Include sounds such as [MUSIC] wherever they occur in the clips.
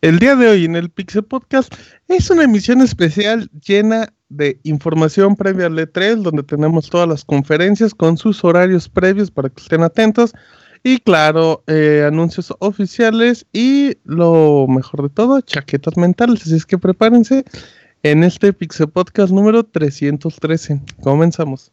El día de hoy en el Pixel Podcast es una emisión especial llena de información previa al E3, donde tenemos todas las conferencias con sus horarios previos para que estén atentos. Y claro, eh, anuncios oficiales y lo mejor de todo, chaquetas mentales. Así es que prepárense en este Pixel Podcast número 313. Comenzamos.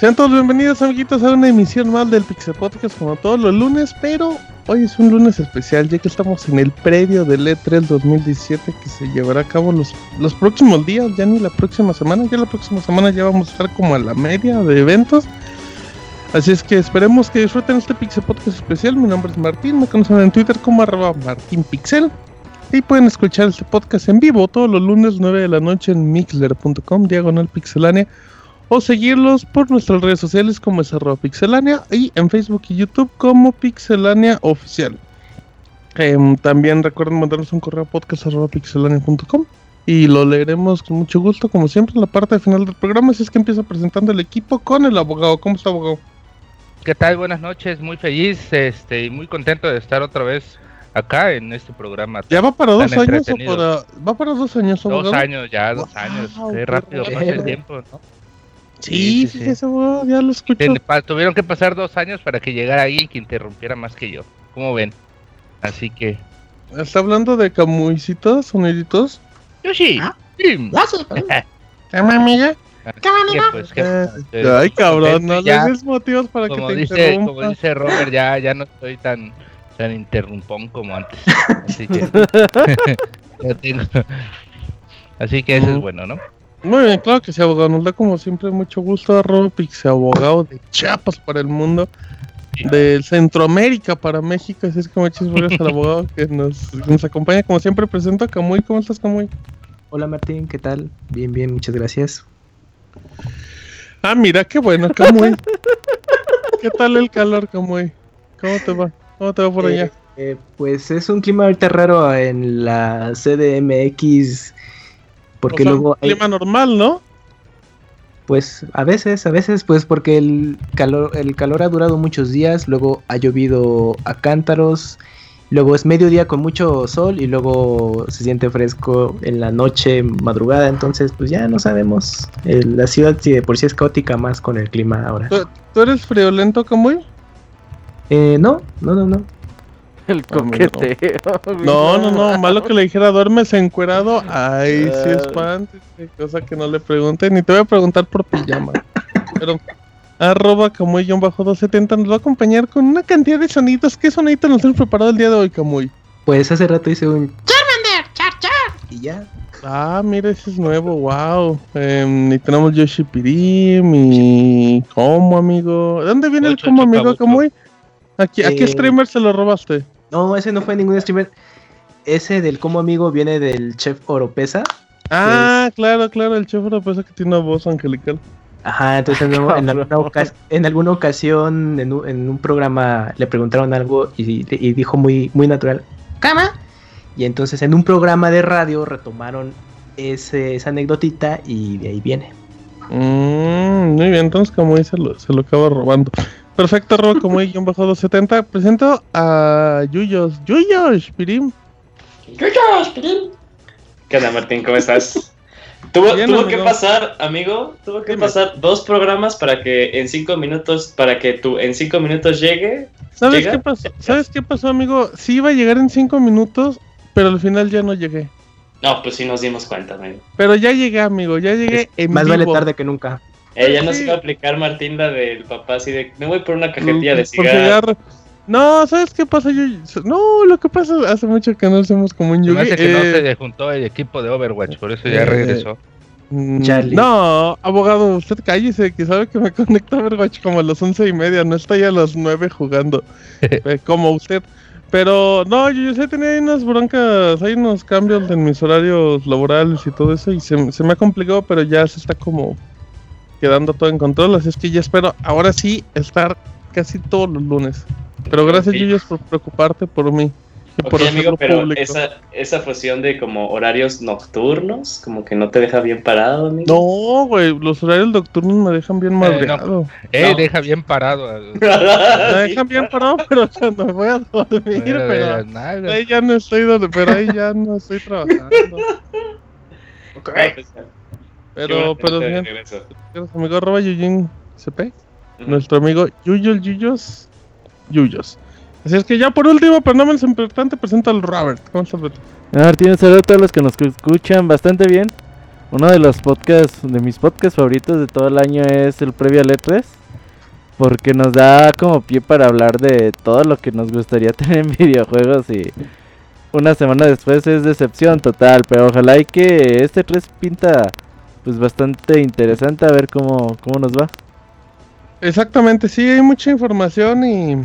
Sean todos bienvenidos amiguitos a una emisión más del Pixel Podcast como todos los lunes, pero hoy es un lunes especial ya que estamos en el predio del E3 2017 que se llevará a cabo los, los próximos días, ya ni la próxima semana, ya la próxima semana ya vamos a estar como a la media de eventos. Así es que esperemos que disfruten este Pixel Podcast especial. Mi nombre es Martín, me conocen en Twitter como arroba martinpixel. Y pueden escuchar este podcast en vivo todos los lunes 9 de la noche en mixler.com, diagonal pixelania o seguirlos por nuestras redes sociales como es arroba pixelania y en Facebook y YouTube como pixelania oficial. Em, también recuerden mandarnos un correo a podcast arroba pixelania.com y lo leeremos con mucho gusto como siempre en la parte final del programa así es que empieza presentando el equipo con el abogado. ¿Cómo está abogado? ¿Qué tal? Buenas noches, muy feliz este, y muy contento de estar otra vez acá en este programa. ¿Ya va para dos años o para... va para dos años? Dos años, ya, dos años. Qué rápido pasa el tiempo, ¿no? Sí, sí, eso ya lo escuché. Tuvieron que pasar dos años para que llegara alguien que interrumpiera más que yo. ¿Cómo ven? Así que. ¿Está hablando de camuisitos, soniditos? Yo sí. ¿Ah? sí. ¿Qué amiga? ¿Qué pues, eh, Ay, cabrón, no le des motivos para que te dice, Como dice Robert, ya, ya no estoy tan, tan interrumpón como antes. Así que. [LAUGHS] [LAUGHS] Así que eso es bueno, ¿no? Muy bien, claro que sí, abogado. Nos da como siempre mucho gusto a Robix, abogado de Chiapas para el mundo, de Centroamérica para México. Así es como muchas gracias al [LAUGHS] abogado que nos, nos acompaña. Como siempre, presento a Camuy. ¿Cómo estás, Camuy? Hola, Martín, ¿qué tal? Bien, bien, muchas gracias. Ah, mira, qué bueno, Camuy. ¿Qué tal el calor, Camuy? ¿Cómo te va? ¿Cómo te va por allá? Eh, eh, pues es un clima ahorita raro en la CDMX porque luego... Hay... Clima normal, ¿no? Pues a veces, a veces, pues porque el calor, el calor ha durado muchos días, luego ha llovido a cántaros, luego es mediodía con mucho sol y luego se siente fresco en la noche, madrugada, entonces pues ya no sabemos. la ciudad si de por sí es caótica más con el clima ahora. ¿Tú, eres friolento como Eh, no, no, no, no. El coqueteo. No, no, no, malo que le dijera duermes encuerado. Ay, sí es fan. Cosa que no le pregunte, ni te voy a preguntar por pijama. Pero arroba bajo 270 nos va a acompañar con una cantidad de sonidos. ¿Qué sonidos nos hemos preparado el día de hoy, Camuy? Pues hace rato hice un Charmander, char char. Y ya. Ah, mira, ese es nuevo, wow. Eh, y tenemos Yoshi Pirim y ¿Cómo, amigo? ¿De dónde viene el como amigo, Camuy? Aquí, ¿A qué eh, streamer se lo robaste? No, ese no fue ningún streamer. Ese del como amigo viene del chef Oropesa. Ah, claro, claro, el chef Oropesa que tiene una voz angelical. Ajá, entonces en, [LAUGHS] alguna, ocasión en un, programa le preguntaron algo y, dijo muy, muy natural, ¿cama? Y entonces en un programa de radio retomaron ese, esa anécdotita y de ahí viene. Mm, muy bien, entonces como dice, se lo acaba robando. Perfecto, arroba como guion bajo 270. Presento a Yuyos. Yuyos, Pirim. ¡Yuyos, Pirim! ¿Qué onda, Martín? ¿Cómo estás? [LAUGHS] Tuvo, Bien, tuvo que pasar, amigo, tuvo que Dime. pasar dos programas para que en cinco minutos, para que tú en cinco minutos llegue. ¿Sabes ¿Llega? qué pasó? ¿Sabes qué pasó, amigo? Sí iba a llegar en 5 minutos, pero al final ya no llegué. No, pues sí nos dimos cuenta, amigo. Pero ya llegué, amigo, ya llegué en Más vale tarde que nunca. Eh, ya nos Sí. iba a aplicar Martín la del papá así de, me voy por una cajetilla de Mm, cigarros. cigarro. No, ¿sabes qué pasa? Yo, no, lo que pasa hace mucho que no hacemos como un Se me Yugi. que no eh, se juntó el equipo de Overwatch, por eso ya eh, regresó. mm, Charlie. No, abogado, usted cállese, que sabe que me conecta a Overwatch como a las once y media, no estoy a las nueve jugando, [LAUGHS] eh, como usted. Pero no, yo, yo sé, tenía ahí unas broncas, hay unos cambios en mis horarios laborales y todo eso, y se, se me ha complicado, pero ya se está como quedando todo en control, así es que ya espero ahora sí estar casi todos los lunes. Pero gracias. Yuyos, por preocuparte por mí. y Ok, por amigo, pero público. esa, esa fusión de como horarios nocturnos, como que no te deja bien parado, amigo. No, güey, los horarios nocturnos me dejan bien madreado. Eh, No. deja bien parado. al- [LAUGHS] Me dejan bien parado, pero cuando me voy a dormir, pero ahí ya no estoy donde, pero ahí ya no estoy trabajando. [LAUGHS] No, pues, Pero, pero bien, gracias, amigo arroba Yujin CP, nuestro amigo Yuyos Yuyos Yuyos. Así es que ya por último, pero no menos importante, presento al Robert. ¿Cómo estás, Beto? Martín, un saludo a todos los que nos escuchan bastante bien. Uno de los podcasts, de mis podcasts favoritos de todo el año es el previo al E3. Porque nos da como pie para hablar de todo lo que nos gustaría [LAUGHS] tener en videojuegos y una semana después es decepción total. Pero ojalá y que este 3 pinta pues bastante interesante a ver cómo, cómo nos va. Exactamente, sí, hay mucha información y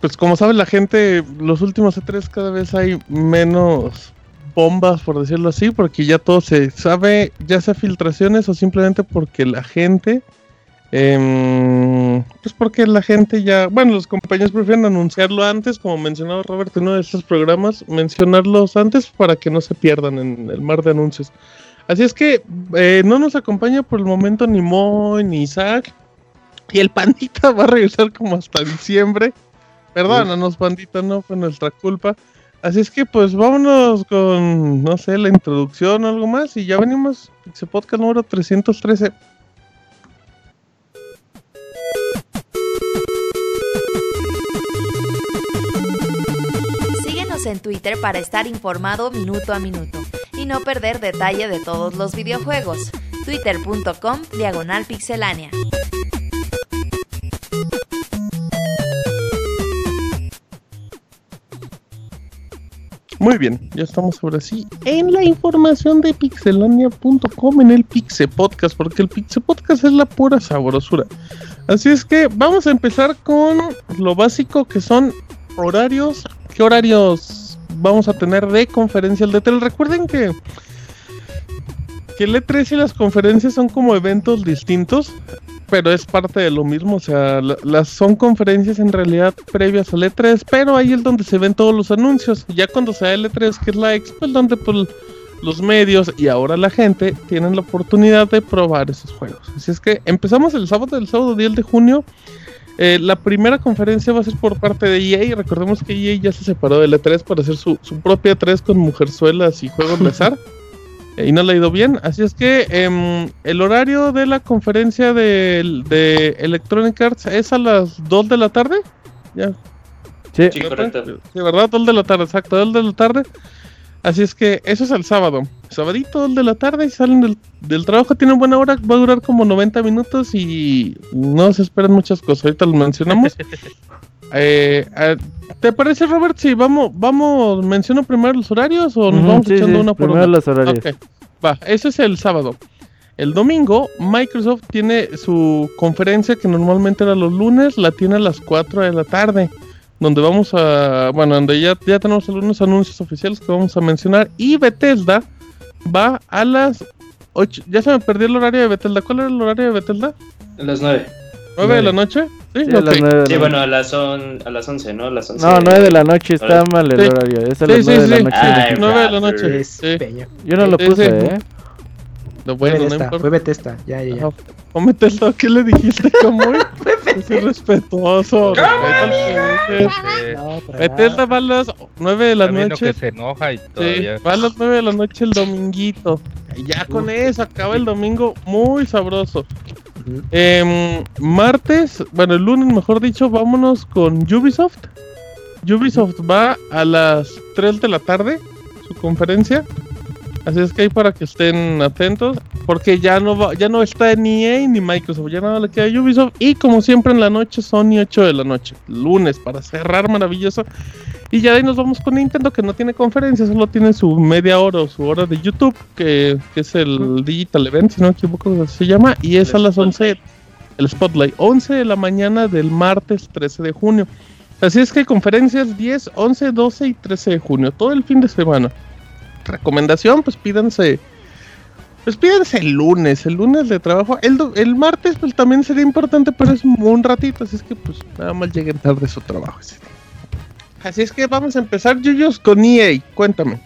pues como sabe la gente, los últimos E3 cada vez hay menos bombas, por decirlo así, porque ya todo se sabe, ya sea filtraciones o simplemente porque la gente, em, pues porque la gente ya, bueno, los compañeros prefieren anunciarlo antes, como mencionaba Robert en uno de estos programas, mencionarlos antes para que no se pierdan en el mar de anuncios. Así es que eh, no nos acompaña por el momento ni Moy ni Isaac. Y el pandita va a regresar como hasta diciembre. Perdónanos, pandita, no fue nuestra culpa. Así es que pues vámonos con, no sé, la introducción o algo más. Y ya venimos, Pixel Podcast número 313. Síguenos en Twitter para estar informado minuto a minuto y no perder detalle de todos los videojuegos. Twitter.com Diagonal Pixelánea. Muy bien, ya estamos ahora sí en la información de pixelania.com en el Pixe Podcast, porque el Pixe Podcast es la pura sabrosura. Así es que vamos a empezar con lo básico que son horarios. ¿Qué horarios vamos a tener de conferencias de tele? Recuerden que, que el E3 y las conferencias son como eventos distintos, pero es parte de lo mismo. O sea, la- las son conferencias en realidad previas al E3, pero ahí es donde se ven todos los anuncios. Ya cuando sea el E3, que es la expo, es donde pues, los medios y ahora la gente tienen la oportunidad de probar esos juegos. Así es que empezamos el sábado, el sábado 10 de junio. Eh, la primera conferencia va a ser por parte de EA. Recordemos que EA ya se separó del E3 para hacer su, su propia E3 con mujerzuelas y juegos de azar. [LAUGHS] Eh, y no le ha ido bien. Así es que em, el horario de la conferencia de, de Electronic Arts es a las 2 de la tarde. Ya, Sí, Sí, correcto. Sí, ¿verdad? 2 de la tarde, exacto, 2 de la tarde. Así es que eso es el sábado. Sabadito, 2 de la tarde, y salen del, del trabajo, tienen buena hora, va a durar como 90 minutos y no se esperan muchas cosas. Ahorita lo mencionamos. [LAUGHS] Eh, ¿Te parece, Robert? Si vamos, vamos, menciono primero los horarios o nos vamos sí, echando sí, una por primero una? los horarios. Ok, va, eso es el sábado. El domingo, Microsoft tiene su conferencia que normalmente era los lunes, la tiene a las 4 de la tarde, donde vamos a, bueno, donde ya, ya tenemos algunos anuncios oficiales que vamos a mencionar, y Bethesda va a las 8, ya se me perdió el horario de Bethesda, ¿cuál era el horario de Bethesda? A las nueve. ¿9 de la noche? Sí, Sí, a las ok. nueve de Sí, la bueno, noche. a las, on, a las 11, ¿no? A las 11. No, 9 de la noche está mal el Sí. horario. Es a las sí, 9 de la noche. Ay, 9 de la noche. Yo no lo Sí, puse, sí. ¿eh? No, Fue bueno, no Bethesda, importa. fue Bethesda, ya, ya, ya. Cómete el ¿qué le dijiste, Camuy? Es irrespetuoso. Eh, No, para Bethesda va a las 9 de la viendo noche. que se enoja y Sí, todavía. va a las 9 de la noche el dominguito. Y ya con eso acaba el domingo muy sabroso. Ujú. Em, martes, bueno, el lunes mejor dicho, vámonos con Ubisoft. Ubisoft va a las 3 de la tarde, su conferencia. Así es que ahí para que estén atentos, porque ya no va, ya no está ni EA ni Microsoft, ya nada le queda a Ubisoft. Y como siempre en la noche, Sony 8 de la noche, lunes, para cerrar maravilloso. Y ya de ahí nos vamos con Nintendo, que no tiene conferencia, solo tiene su media hora o su hora de YouTube, que, que es el Digital Event, si no me equivoco, se llama, y es a las 11, el Spotlight, 11 de la mañana del martes 13 de junio. Así es que conferencias 10, 11, 12 y 13 de junio, todo el fin de semana. Recomendación, pues pídanse. Pues pídanse el lunes, el lunes de trabajo. El, el martes pues también sería importante, pero es un ratito, así es que pues nada más lleguen tarde su trabajo. Así es que vamos a empezar, Yuyos, con EA. Cuéntame.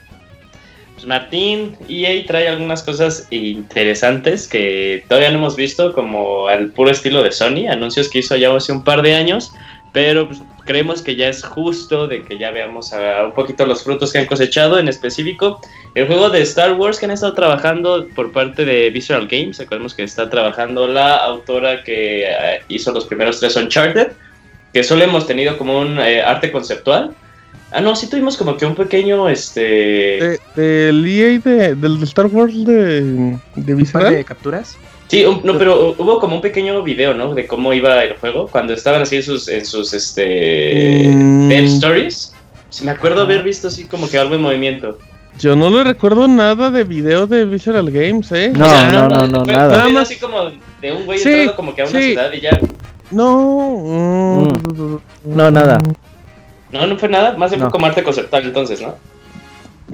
Pues Martín, EA trae algunas cosas interesantes que todavía no hemos visto, como al puro estilo de Sony, anuncios que hizo ya hace un par de años, pero pues, creemos que ya es justo de que ya veamos a, un poquito los frutos que han cosechado, en específico el juego de Star Wars que han estado trabajando por parte de Visceral Games, recordemos que está trabajando la autora que eh, hizo los primeros tres Uncharted, que solo hemos tenido como un eh, arte conceptual. Ah, no, sí tuvimos como que un pequeño, este... De- Del EA de, del de Star Wars de, de Visceral. de capturas. Sí, un- no, pero hubo como un pequeño video, ¿no? De cómo iba el juego cuando estaban así en sus, en sus este, Mm. dev stories. Sí, me acuerdo haber visto así como que algo en movimiento. Yo no le recuerdo nada de video de Visceral Games, ¿eh? No, O sea, no, no, no, fue- nada. fue Nada más- así como de un güey Sí, entrando como que a una sí. ciudad y ya. No. mm, No, nada. No, no fue nada. Más bien No. fue como arte conceptual entonces, ¿no?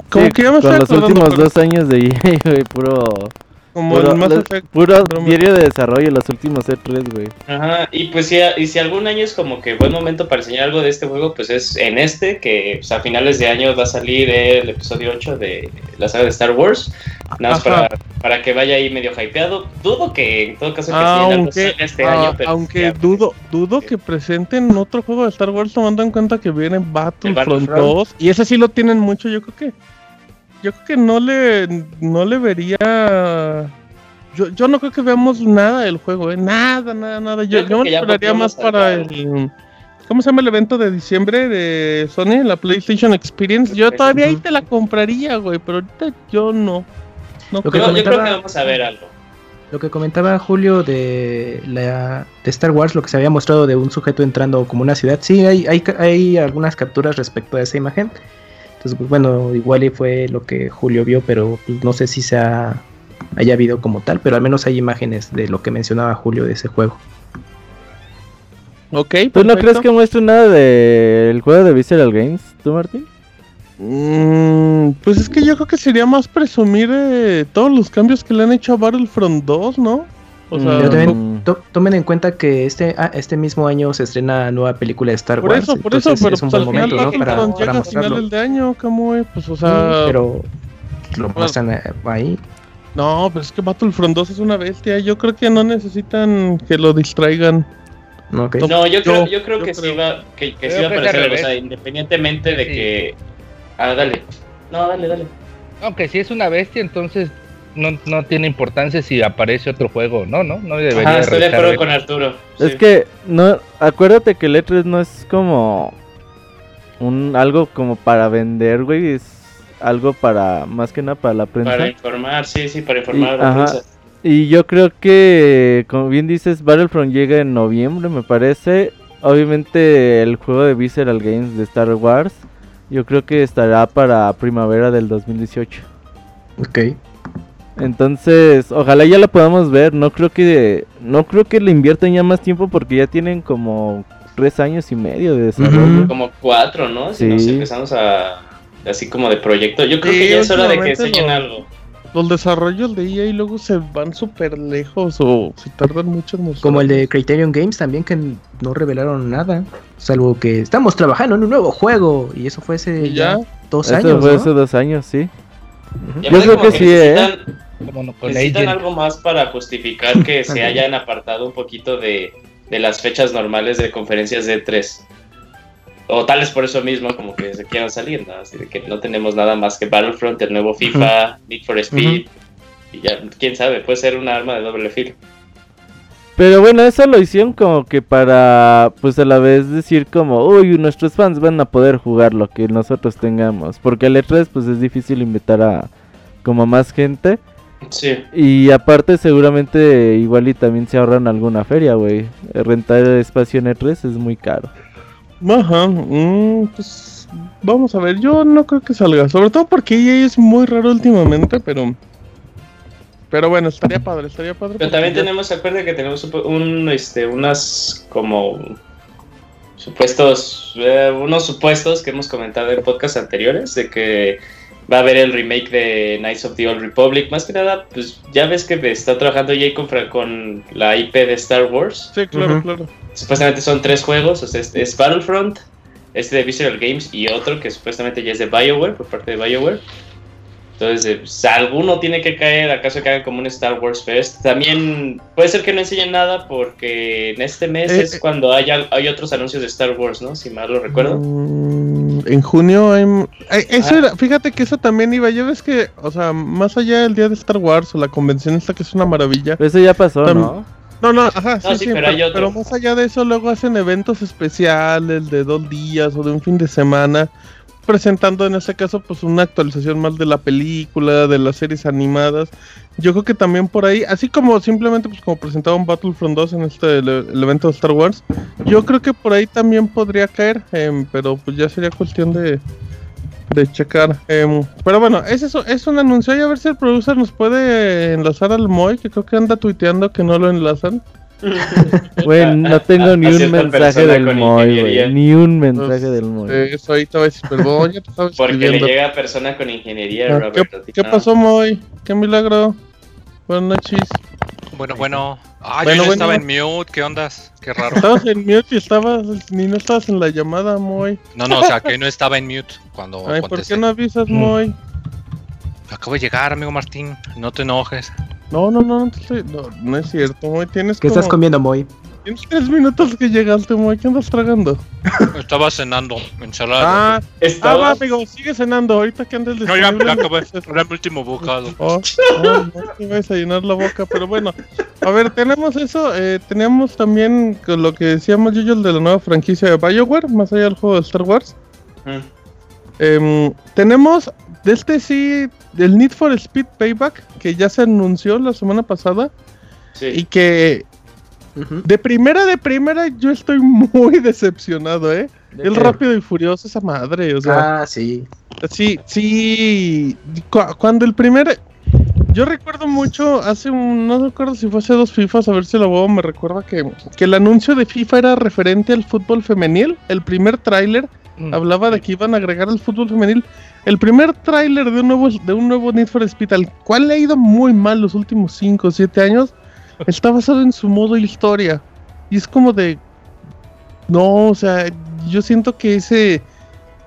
Como Sí, que ya me con estoy los últimos pero dos años de [LAUGHS] EA, güey, puro, Como puro, el Mass Effect. puro diario de desarrollo, los últimos E3, güey. Ajá, y pues si, y si algún año es como que buen momento para enseñar algo de este juego, pues es en este, que pues, a finales de año va a salir el episodio 8 de la saga de Star Wars. Nada más para, para que vaya ahí medio hypeado. Dudo que en todo caso que sí, algo Aunque, salga este ah, año, pero aunque ya, dudo, dudo que presenten otro juego de Star Wars tomando en cuenta que viene Battlefront Battlefront. 2 y ese sí lo tienen mucho, yo creo que yo creo que no le no le vería yo, yo no creo que veamos nada del juego, eh, nada, nada, nada. Yo, Yo creo yo me esperaría más para el ¿Cómo se llama el evento de diciembre de Sony? La PlayStation Experience. Yo todavía ahí te la compraría, güey, pero ahorita yo no. No Lo que yo, creo. yo creo comentaba- que vamos a ver algo. Lo que comentaba Julio de la de Star Wars, lo que se había mostrado de un sujeto entrando como una ciudad, sí, hay, hay, ca- hay algunas capturas respecto a esa imagen. Entonces, pues, bueno, igual y fue lo que Julio vio, pero pues, no sé si se ha- haya habido como tal, pero al menos hay imágenes de lo que mencionaba Julio de ese juego. Ok, ¿Tú no perfecto. crees que muestre nada del juego de Visceral Games, tú, Martín? Mm, pues es que yo creo que sería más presumir eh, todos los cambios que le han hecho a Battlefront 2, ¿no? O sea, Mm, Pero también to- tomen en cuenta que este, ah, este mismo año se estrena nueva película de Star por Wars. eso, por eso, pero es un pues al buen final momento, ¿no? Para, para mostrarlo. finales de año, Camuy, pues o Sí, sea... pero lo muestran eh, ahí. No, pero es que Battlefront 2 es una bestia, yo creo que no necesitan que lo distraigan. ¿no? Yo creo, Yo- yo creo yo que creo. sí va, que, que sí va a aparecer o sea, independientemente de Sí. que... Ah, dale. No, dale, dale. Aunque si es una bestia, entonces no, no tiene importancia si aparece otro juego, no, no, no debería Ajá, estoy de acuerdo con Arturo. Es que no, acuérdate que el E3 no es como un algo como para vender, güey, es algo para más que nada para la prensa. Para informar, sí, sí, para informar a la Ajá. prensa. Y yo creo que, como bien dices, Battlefront llega en noviembre, me parece. Obviamente el juego de Visceral Games de Star Wars, yo creo que estará para primavera del 2018. Ok. Entonces, ojalá ya la podamos ver. No creo que no creo que le inviertan ya más tiempo porque ya tienen como tres años y medio de desarrollo. Como cuatro, ¿no? Si nos Sí. empezamos a... Así como de proyecto. Yo creo Sí, que ya es hora de que enseñen lo- algo. Los desarrollos de EA luego se van súper lejos o se tardan mucho en mostrar. Como el de Criterion Games también que no revelaron nada, salvo que estamos trabajando en un nuevo juego y eso fue hace Y ya. ya dos Eso años, fue ¿no? hace dos años, sí. Yo creo como que sí, ¿eh? necesitan- Como con Necesitan algo más para justificar que [LAUGHS] se hayan apartado un poquito de, de las fechas normales de conferencias de 3. O tal vez por eso mismo, como que se quieran salir, ¿no? Así de que no tenemos nada más que Battlefront, el nuevo FIFA, Need for Speed. Y ya, quién sabe, puede ser una arma de doble filo. Pero bueno, eso lo hicieron como que para, pues a la vez decir como, uy, nuestros fans van a poder jugar lo que nosotros tengamos. Porque el E3 pues es difícil invitar a como más gente. Sí. Y aparte seguramente igual y también se ahorran alguna feria, güey. Rentar espacio en E3 es muy caro. Ajá, mm, pues vamos a ver, yo no creo que salga, sobre todo porque EA es muy raro últimamente, pero pero bueno, estaría padre, estaría padre. Pero también ya- tenemos, acuerda que tenemos un, este, unas como supuestos, eh, unos supuestos que hemos comentado en podcasts anteriores de que va a haber el remake de Knights of the Old Republic. Más que nada, pues ya ves que está trabajando EA con, con la IP de Star Wars. Sí, claro, Ujú. claro. Supuestamente son tres juegos, o sea, es, es Battlefront, este de Visceral Games y otro que supuestamente ya es de BioWare, por parte de BioWare. Entonces, eh, pues, alguno tiene que caer, acaso que hagan como un Star Wars Fest. También puede ser que no enseñen nada porque en este mes Eh, es eh. cuando hay, otros anuncios de Star Wars, ¿no? Si mal lo recuerdo. Mm, en junio hay... ay, eso Ah. era, fíjate que eso también iba, ya ves que, o sea, más allá del día de Star Wars o la convención esta que es una maravilla. Pero eso ya pasó, Tam- ¿no? No, no, ajá, sí, No, sí, sí, pero pero, hay otro. pero más allá de eso luego hacen eventos especiales de dos días o de un fin de semana presentando en este caso pues una actualización más de la película, de las series animadas. Yo creo que también por ahí, así como simplemente pues como presentaban Battlefront 2 en este el, evento de Star Wars, yo creo que por ahí también podría caer, em, pero pues ya sería cuestión de de checar. em, pero bueno, es eso, es un anuncio y a ver si el producer nos puede enlazar al Moy, que creo que anda tuiteando que no lo enlazan. [LAUGHS] Güey, no tengo ni un mensaje persona del Moy, güey. Ni un mensaje Pues, del Moy. Eh, Eso ahí te va a decir, perdón, ya te estaba [LAUGHS] Porque le llega a persona con ingeniería, Ah, Robert. ¿Qué, pasó, Moy? ¿Qué milagro? Buenas noches. Bueno, bueno. Ah, Bueno, yo estaba en mute, ¿qué ondas? Qué raro. Estabas en mute y estabas, ni no estabas en la llamada, Moy. No, no, o sea, que no estaba en mute cuando Ay, ¿por qué no avisas, Mm. Moy? Acabo de llegar, amigo Martín. No te enojes. No, no, no, no, te estoy- no, no es cierto, Moy. Tienes ¿Qué como- estás comiendo, Moy? Tienes tres minutos que llegaste, Moy. ¿Qué andas tragando? Estaba cenando ensalada. Ah, ah, Estaba- va, amigo, sigue cenando. Ahorita que andes no, ya, ya acabé. Era mi último bocado. Oh, oh, no te vas a llenar la boca, pero bueno. A ver, tenemos eso. Eh, teníamos también con lo que decíamos yo de la nueva franquicia de Bioware, más allá del juego de Star Wars. Mm. Em, tenemos de este sí, del Need for Speed Payback, que ya se anunció la semana pasada. Sí. Y que de primera, de primera, yo estoy muy decepcionado, ¿eh? El rápido y furioso, esa madre, o sea. Ah, sí. Sí, sí. cu- cuando el primer. Yo recuerdo mucho, hace un. No recuerdo si fue hace dos FIFAs, a ver si la huevo me recuerda que, que el anuncio de FIFA era referente al fútbol femenil. El primer tráiler. Hablaba de que iban a agregar el fútbol femenil. El primer tráiler de un nuevo de un nuevo Need for Speed, al cual le ha ido muy mal los últimos 5 o 7 años, [LAUGHS] está basado en su modo historia. Y es como de. No, o sea, yo siento que ese.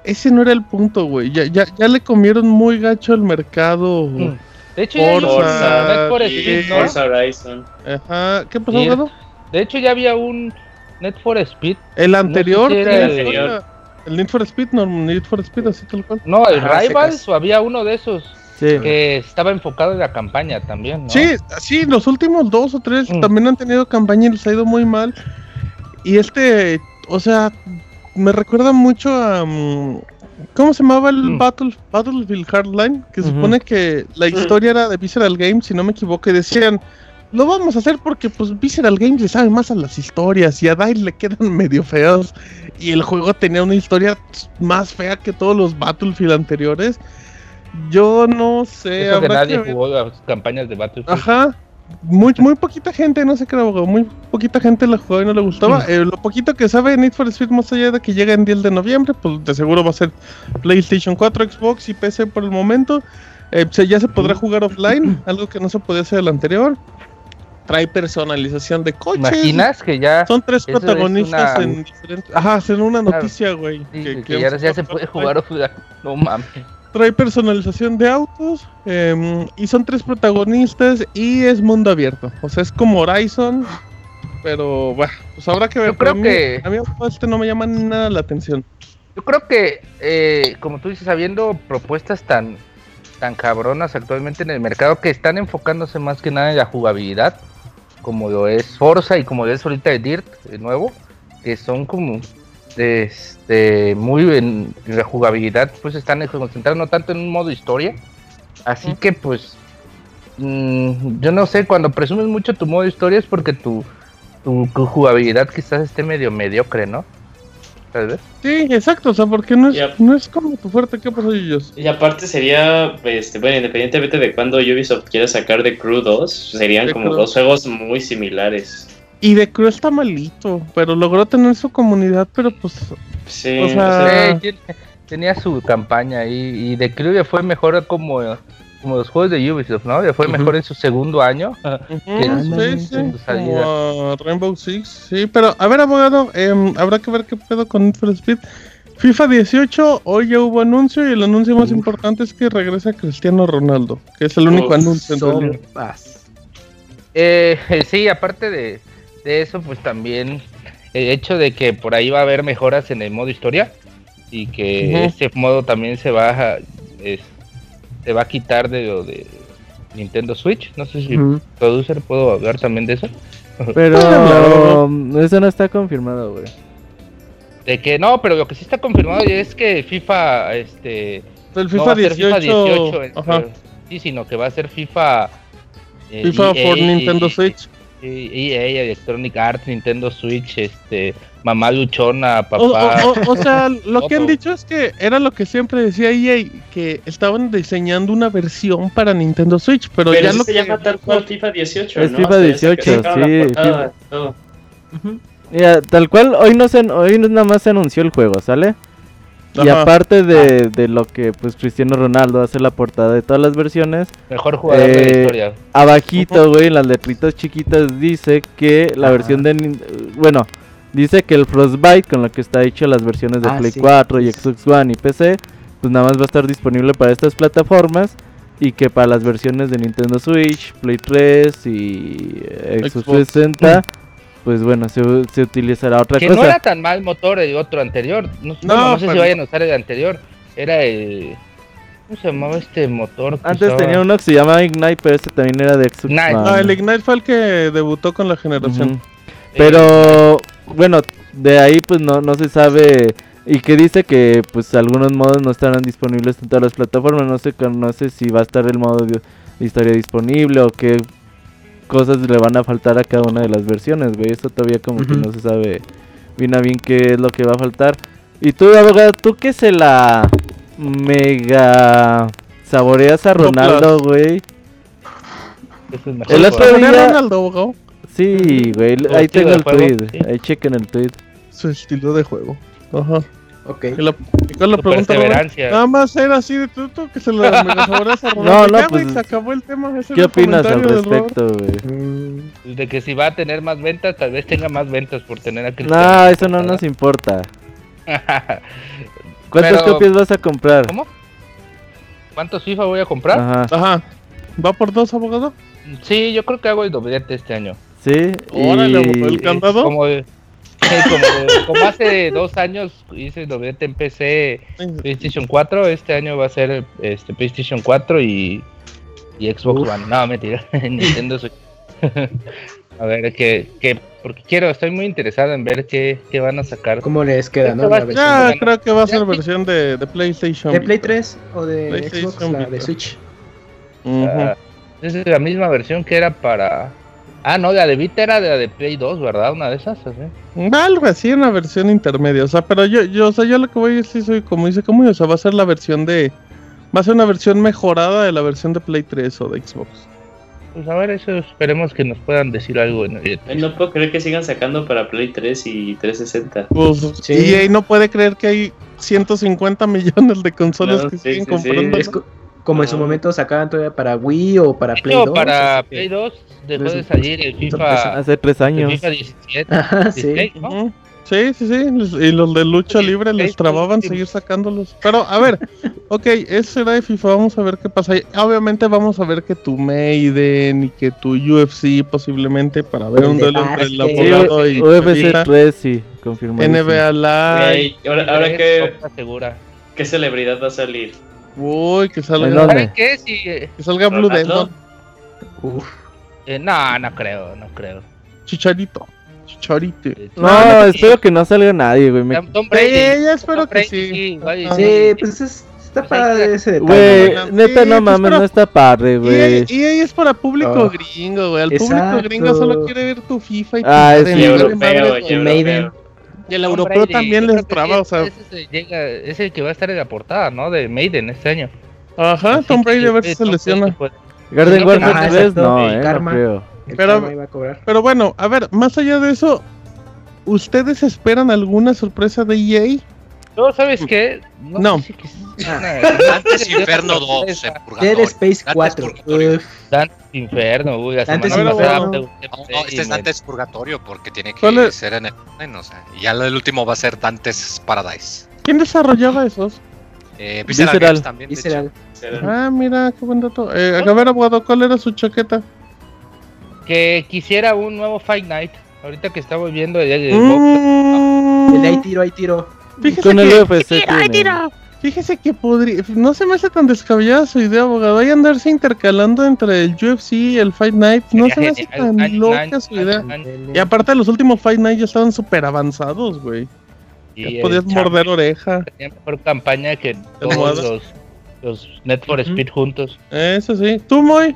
Ese no era el punto, güey. Ya, ya, ya le comieron muy gacho al mercado. Mm. De hecho, un Forza, Need for. Speed, ¿no? Forza Horizon. Ajá. ¿Qué pasó, Y- Gado? De hecho, ya había un Need for Speed. El anterior. si era tenía el- historia. El Need for Speed, no, Need for Speed, así tal cual. No, el Rivals o había uno de esos Sí. que estaba enfocado en la campaña también, ¿no? Sí, sí, los últimos dos o tres Mm. también han tenido campaña y les ha ido muy mal. Y este, o sea, me recuerda mucho a. mm, ¿Cómo se llamaba el Mm. Battle, Battlefield Hardline? Que se Ujú. supone que la historia era de Visceral Games, si no me equivoco, y decían. Lo vamos a hacer porque pues Visceral Games le sabe más a las historias y a Dai le quedan [LAUGHS] medio feos. Y el juego tenía una historia más fea que todos los Battlefield anteriores. Yo no sé. Eso que nadie jugó las campañas de Battlefield. Ajá. Muy, muy poquita gente, no sé qué abogado, muy poquita gente la jugó y no le gustaba. Mm. Eh, lo poquito que sabe Need for Speed, más allá de que llega en 10 de noviembre, pues de seguro va a ser PlayStation 4, Xbox y PC por el momento. Eh, ya se podrá jugar offline, algo que no se podía hacer el anterior. Trae personalización de coches. ¿Imaginas que ya, Son tres protagonistas una- en diferentes. Ajá, en una noticia, güey. sí, que- que que ya, se jugar puede jugar offline? No mames. trae personalización de autos em, y son tres protagonistas y es mundo abierto. O sea, es como Horizon, pero bueno, pues habrá que ver. Yo creo a mí- que- a mí este no me llama nada la atención. Yo creo que, eh, como tú dices, habiendo propuestas tan, tan cabronas actualmente en el mercado que están enfocándose más que nada en la jugabilidad, como lo es Forza y como lo es ahorita el Dirt, de nuevo, que son como este, muy en, jugabilidad, pues están concentrando tanto en un modo historia. Así que, pues, mm, yo no sé, cuando presumes mucho tu modo historia es porque tu, tu, tu jugabilidad quizás esté medio mediocre, ¿no? Tal vez. Sí, exacto, o sea, porque no es, no es como tu fuerte, ¿qué pasó, ellos? Y aparte sería, este, bueno, independientemente de cuando Ubisoft quiera sacar de Crew 2, serían The como Crew. dos juegos muy similares. Y de Crew está malito, pero logró tener su comunidad, pero pues Sí, O sea, Sí, tenía su campaña ahí y de Crew ya fue mejor como, como los juegos de Ubisoft, ¿no? Ya fue mejor en su segundo año. Ujú, ándale, sí, sí, en como Rainbow Six, sí, pero a ver, abogado, em, habrá que ver qué pedo con Need for Speed. FIFA 18, hoy ya hubo anuncio y el anuncio más Uf. importante es que regresa Cristiano Ronaldo, que es el único Uf, anuncio en. Eh, sí, aparte de, de eso, pues también el hecho de que por ahí va a haber mejoras en el modo historia y que Ujú. este modo también se va a, es- se va a quitar de lo de Nintendo Switch. No sé si Ujú. producer puedo hablar también de eso. [LAUGHS] Pero [LAUGHS] mm, eso no está confirmado, güey. De que no, pero lo que sí está confirmado es que FIFA, este, El no FIFA va a ser 18, FIFA 18, ajá, sí, sino que va a ser FIFA. eh, FIFA EA, for Nintendo Switch. EA, Electronic Arts, Nintendo Switch, este, mamá luchona, papá. O, o- o- o sea, [LAUGHS] lo que han dicho es que era lo que siempre decía EA, que estaban diseñando una versión para Nintendo Switch, pero, pero ya lo se que- llama tal cual FIFA 18, Es ¿no? FIFA O sea, ese 18, que sacaron la sí, portada, todo. Ujú. Mira, tal cual, hoy no se, hoy nada más se anunció el juego, ¿sale? Y Ajá. aparte de, de lo que pues Cristiano Ronaldo hace la portada de todas las versiones, Mejor jugador de la Eh, historia. abajito, güey, en las letritas chiquitas dice que la Ajá. versión de... nin- Bueno, dice que el Frostbite, con lo que está hecho las versiones de Ah, Play sí. 4 y Xbox One y PC, pues nada más va a estar disponible para estas plataformas y que para las versiones de Nintendo Switch, Play 3 y eh, Xbox Xbox. 360, [LAUGHS] pues bueno, se, se utilizará otra Que cosa. no era tan mal motor el otro anterior. No, sé- No, no sé si pero- vayan a usar el anterior. Era el. ¿Cómo se llamaba este motor? que Antes usaba? tenía uno que se llamaba Ignite, pero este también era de Xbox. Ah, el Ignite fue el que debutó con la generación. Pero bueno, de ahí pues no, no se sabe y que dice que pues algunos modos no estarán disponibles en todas las plataformas, no sé no sé si va a estar el modo de historia disponible o qué cosas le van a faltar a cada una de las versiones, güey, eso todavía como que no se sabe bien a bien qué es lo que va a faltar. Y tú, abogado, tú que se la mega saboreas a. Ronaldo, güey. Es el mejor El ¿Se otro día- Ronaldo, abogado? Sí, güey, ahí tengo el juego, tweet, sí. ahí chequen el tweet. Su estilo de juego. Ajá. Ok. Y la, y con la pregunta, perseverancia. nada más era así de tú que se la mega saboreas a. No, no, pues, se acabó el tema. ese ¿Qué el opinas al respecto, güey? Mm, De que si va a tener más ventas, tal vez tenga más ventas por tener a Cristiano. No, eso no nos importa. [LAUGHS] ¿Cuántas Pero- copias vas a comprar? ¿Cómo? ¿Cuántos FIFA voy a comprar? Ajá, Ajá. ¿Va por dos, abogado? Sí, yo creo que hago el doblete este año. sí. Órale, abogado, el Y... candado. Como, [LAUGHS] como, como hace dos años hice el doblete en PC, PlayStation 4, este año va a ser este PlayStation 4 y, y Xbox Uf. One. No, mentira, [LAUGHS] Nintendo Switch. [LAUGHS] a ver, que, que, porque quiero, estoy muy interesado en ver qué, qué van a sacar. ¿Cómo les queda, no? La Ya, creo que va a ser versión de, de PlayStation. ¿De Play 3 o de Xbox? La de. Switch. Esa es la misma versión que era para... Ah, no, la de Vita era de la de Play 2, ¿verdad? Una de esas, así. Algo así, una versión intermedia. O sea, pero yo, yo, o sea, yo lo que voy es, sí soy como dice como o sea, va a ser la versión de. Va a ser una versión mejorada de la versión de Play 3 o de Xbox. Pues a ver, eso esperemos que nos puedan decir algo en el... Ay, no puedo creer que sigan sacando para Play 3 y 360. Pues Sí. EA no puede creer que hay 150 millones de consolas No, que sí, siguen sí, sí. comprando. Como en su Ah. momento sacaban todavía para Wii o para Play No, 2. para que- Play 2 dejó de salir el FIFA, Hace tres el años. FIFA 17. Ajá, sí. 16, ¿no? Ujú. Sí, sí, sí. Y los de lucha libre les es trababan seguir sacándolos. Pero, a ver, [LAUGHS] ok, eso será de FIFA. Vamos a ver qué pasa ahí. Obviamente, vamos a ver que tu Maiden y que tu UFC posiblemente para ver un duelo entre el abogado y UFC FIFA, 3, sí, confirmado. NBA Live. Ahora, ahora segura. qué celebridad va a salir. Uy, que ¿En salga, qué? Si, eh, que salga Blue. Demon. Uf, eh, no, no creo, no creo. Chicharito. Chicharito. Eh, No, no, espero que no salga nadie, güey. me- Tom- Sí, ya espero Tom que Brady, sí. güey, Ajá. sí, pues es- está Pues padre ese Güey, detalle. neta, sí, no mames, pero- no está padre, güey. y ahí es para público Oh. gringo, güey. Al público Exacto. gringo solo quiere ver tu FIFA y tu Ah, sí. Madre, europeo, europeo. Y el Tom europeo Brady, también yo les creo que traba, sí, o sea. ese se llega- es el que va a estar en la portada, ¿no? De Maiden este año. Ajá, Así Tom Brady a ver si se lesiona. Garden no, Warfare ajá, 3, exacto, no, el eh, karma. no creo. El Pero- karma iba a cobrar. Pero bueno, a ver, más allá de eso, ¿ustedes esperan alguna sorpresa de EA? No, ¿sabes qué? No. sé qué- Dantes Inferno 2 en Dead. Space Dantes 4. Purgatorio. Uf, Dantes Inferno, uy, Dantes pasada Inferno. No, no, este es Dantes Purgatorio porque tiene ¿Cuál que ser en el online, o sea, y ya el último va a ser Dantes Paradise. ¿Quién desarrollaba esos? Eh, Visceral, Visceral. Games también, de hecho. Visceral. Ah, mira, qué buen dato. Eh, a ver, abogado, ¿cuál era su chaqueta? Que quisiera un nuevo Fight Night. Ahorita que estamos viendo el, el Mm, El de ahí tiro, ahí tiro. Fíjese Con el que, UFC fíjese que podría, no se me hace tan descabellada su idea, abogado. Hay andarse intercalando entre el UFC y el Fight Night. No se me hace Genial, tan loca su idea. Y aparte los últimos Fight Night ya estaban súper avanzados, güey. Y podías morder oreja. tenía mejor campaña que todos los, los Net for. Speed juntos. Eso sí. ¿Tú, Moy?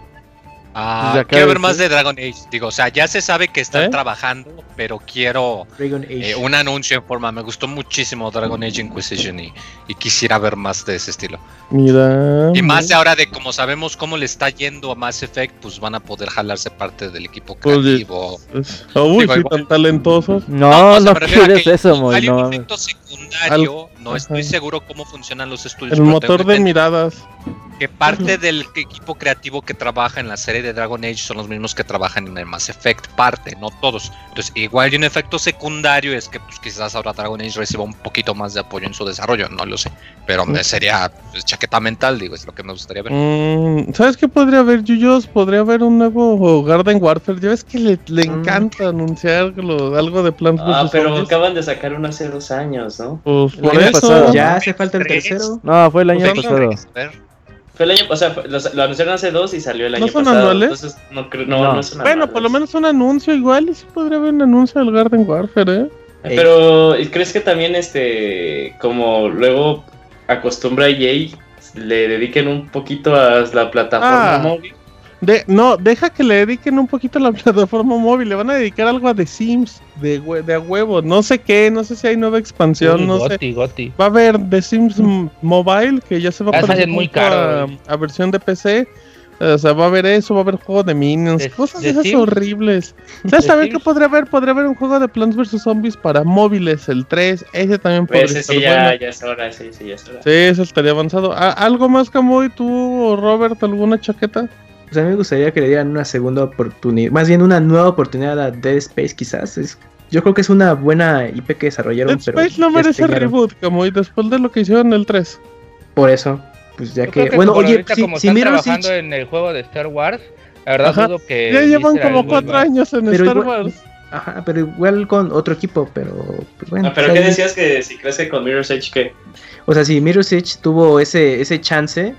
Ah, Desde acá quiero ver de- más de Dragon Age. Digo, o sea, ya se sabe que están ¿Eh? trabajando, pero quiero eh, un anuncio en forma. Me gustó muchísimo Dragon Age Inquisition y, y quisiera ver más de ese estilo. Mira. Y más de ahora de como sabemos cómo le está yendo a Mass Effect, pues van a poder jalarse parte del equipo Pues, creativo. Pues, Uy, Digo, sí, igual. tan talentosos. No, no a quieres que eso, Moy, Hay no un efecto secundario, no estoy seguro cómo funcionan los estudios. El motor de miradas. que parte del equipo creativo que trabaja en la serie de Dragon Age son los mismos que trabajan en el Mass Effect, parte, no todos. Entonces, igual y un efecto secundario es que pues quizás ahora Dragon Age reciba un poquito más de apoyo en su desarrollo, no lo sé. Pero me sería pues, chaqueta mental, digo, es lo que me gustaría ver. Mm, ¿Sabes qué podría haber, Yuyos? Podría haber un nuevo Garden Warfare. Ya ves que le, le Mm. encanta anunciar lo- algo de Plants Ah, pero Zombies. acaban de sacar uno hace dos años, ¿no? Pues por eso. Pasado. Ya hace falta el Tres. tercero. No, fue el año pasado. A. Fue el año, o sea, lo, lo anunciaron hace dos y salió el ¿No año son pasado. anuales? Entonces, no creo, no, No. no son Bueno, anuales. por lo menos un anuncio igual. Y sí podría haber un anuncio del Garden Warfare, ¿eh? Eh, Pero, ¿crees que también, este, como luego acostumbra EA, le dediquen un poquito a la plataforma Ah. móvil? De, no, deja que le dediquen un poquito a la [LAUGHS] plataforma móvil. Le van a dedicar algo a The Sims de, de a huevo. No sé qué, no sé si hay nueva expansión, Uy, no sé. Goti. Va a haber The Sims Mobile, que ya se va a Ah, muy caro, a, versión de PC. O sea, va a haber eso, va a haber juego de Minions, cosas esas Sims. horribles. [LAUGHS] ¿Sabes saber qué podría haber? Podría haber un juego de Plants vs Zombies para móviles, el 3. Ese también podría Ese sí, ya, bueno. ya es hora, sí, sí, ya es hora. Sí, eso estaría avanzado. ¿A- ¿Algo más, Camuy? ¿Tú, Robert, alguna chaqueta? Pues a mí me gustaría que le dieran una segunda oportunidad. Más bien una nueva oportunidad a Dead Space, quizás. Es, yo creo que es una buena IP que desarrollaron. Dead pero Space no ya merece reboot, Camuy, después de lo que hicieron en el 3. Por eso. Pues ya que. que bueno, oye, ahorita, si, como si están trabajando en el juego de Star Wars, la verdad Ajá. dudo que Ya llevan como cuatro años en Pero Star igual- Wars. Ajá, pero igual con otro equipo, pero. Pues bueno. Ah, pero ¿qué decías que si crees que con Mirror's Edge que O sea, si Mirror's Edge tuvo ese, ese chance,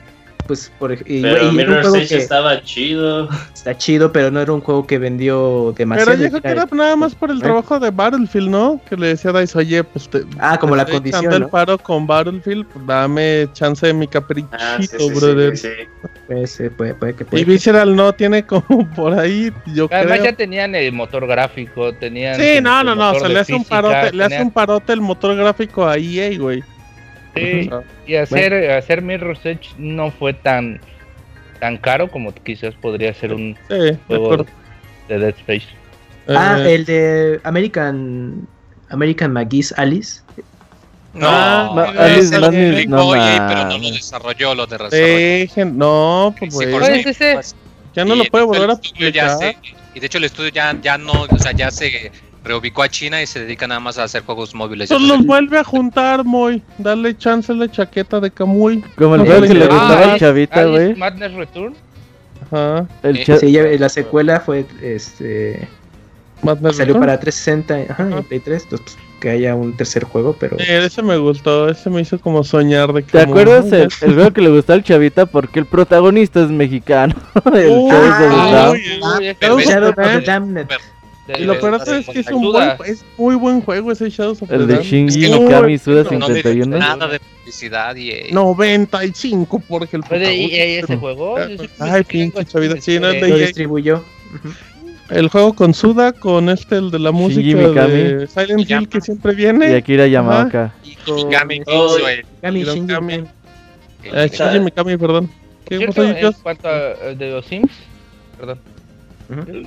pues por y, Pero y un que estaba chido. está chido, pero no era un juego que vendió demasiado. Pero yo creo que era nada más por el ¿Eh? trabajo de Battlefield, ¿no? Que le decía a Dice, oye, pues te, Ah, como la te estoy condición, echando el ¿no? paro con Battlefield, pues dame chance de mi caprichito, Ah, sí, sí, sí, brother. sí, sí. Pues, eh, puede, puede que Y puede que- Visceral no tiene como [LAUGHS] por ahí, yo Además creo. ya tenían el motor gráfico, tenían... Sí, no, no, no, motor se de le hace un parote, le hace un parote el motor gráfico a EA, güey. Sí, sea, y hacer, hacer Mirror's Edge no fue tan tan caro como quizás podría ser un sí, de juego de Dead Space. Ah, Eh, el de American. American McGee's Alice. No, Ah, no, ese Alice lo Madness, publicó no pero no lo desarrolló, lo de desarrollo. dejen- no, pues Sí, güey. por ¿Cuál sí, es ese? pues, ya no y lo puede volver a ya publicar. se- y de hecho el estudio ya, ya no, o sea, ya se reubicó a China y se dedica nada más a hacer juegos móviles. Pues los vuelve a juntar, Moy. Dale chance a la chaqueta de Kamui. Como el juego que le gustaba Ah, es- chavita, ah, es güey. Madness Return. Ajá. El Eh, Sí, ya- la secuela fue, este, Madness salió Return. para 360, ajá, Ajá. y Play 3, entonces, pues, que haya un tercer juego, pero... Eh, ese me gustó, ese me hizo como soñar de ¿Te Kamui. acuerdas el, [LAUGHS] el juego que le gustó al chavita? Porque el protagonista es mexicano. [LAUGHS] el Shadow of the Dam. Damned. Y lo peor es que es un buen, es muy buen juego ese Shadows of the El de. Shinji Es que Muy Mikami Suda bueno. no me 51. nada de publicidad y eh, 95 porque el ¿Fue de EA ese juego? Ay, pinche chavita, así sí, no es de- distribuyó. El juego con Suda, con este, el de la música de Silent Hill Yama. que siempre Y viene. Akira Yamaoka. y Mikami Y Shinji Kami. Mikami. Eh, Shinji Mikami, perdón. ¿Qué en cuanto a eh, de los Sims, perdón.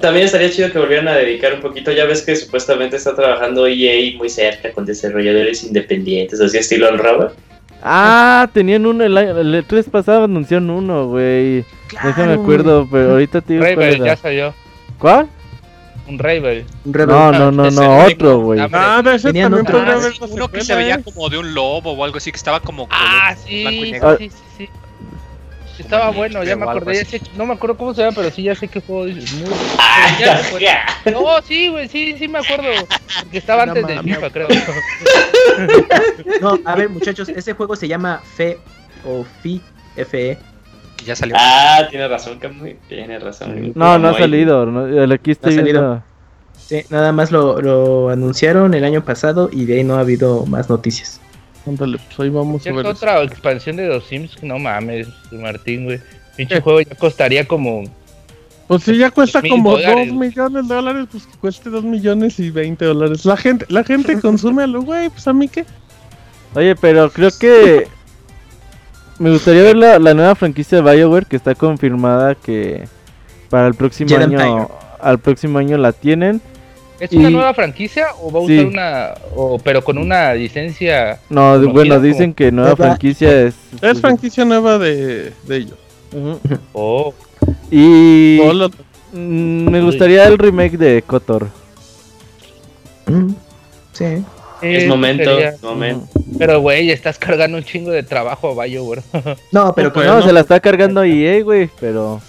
También estaría chido que volvieran a dedicar un poquito. Ya ves que supuestamente está trabajando EA muy cerca con desarrolladores independientes, así estilo Unravel. Ah, tenían uno, el, año- el 3 pasado anunciaron uno, güey. Déjame Claro. acuerdo, pero ahorita te digo Ravel, ya salió. ¿Cuál? Un Ravel. No, no, no, Ese no, no, otro, güey. ah, Ah, ese Tenían también otro. podría Ah, haber uno que se veía ¿eh? como de un lobo o algo así, que estaba como Ah, sí, sí, sí, sí. Estaba Como bueno, ya me acordé. sé- no me acuerdo cómo se llama, pero sí, ya sé qué juego dices. Muy... [LAUGHS] Ah, ya ya. No, sí, güey, sí, sí me acuerdo. Porque estaba No antes de mames. FIFA, creo. No, a ver, muchachos, ese juego se llama Fe o Fi, FE. ya salió. Ah, tiene razón, Camuy. Tiene razón. No, no ha salido. no, el aquí estoy salido. Sí, nada más lo, lo anunciaron el año pasado y de ahí no ha habido más noticias. Ándale, pues ahí vamos a ver. otra expansión de los Sims, no mames, Martín, güey. Pinche juego ya costaría como. Pues si ya cuesta Mil como dólares. 2 millones de dólares, pues que cueste 2 millones y 20 dólares. La gente, la gente [LAUGHS] consume a lo güey, pues a mí qué. Oye, pero creo que me gustaría ver la, la nueva franquicia de BioWare que está confirmada que para el próximo Jedi año Empire. al próximo año la tienen. ¿Es una nueva franquicia o va a Sí. usar una. O, pero con una licencia. No, bueno, como- dicen que nueva franquicia es Es franquicia nueva de, de ellos. Ujú. Oh, Y No, lo- mm, me gustaría el remake de Kotor. Sí. Es momento, sería- es momento. Pero, güey, estás cargando un chingo de trabajo a. [LAUGHS] No, pero No, con- Bueno. No, se la está cargando EA, güey, pero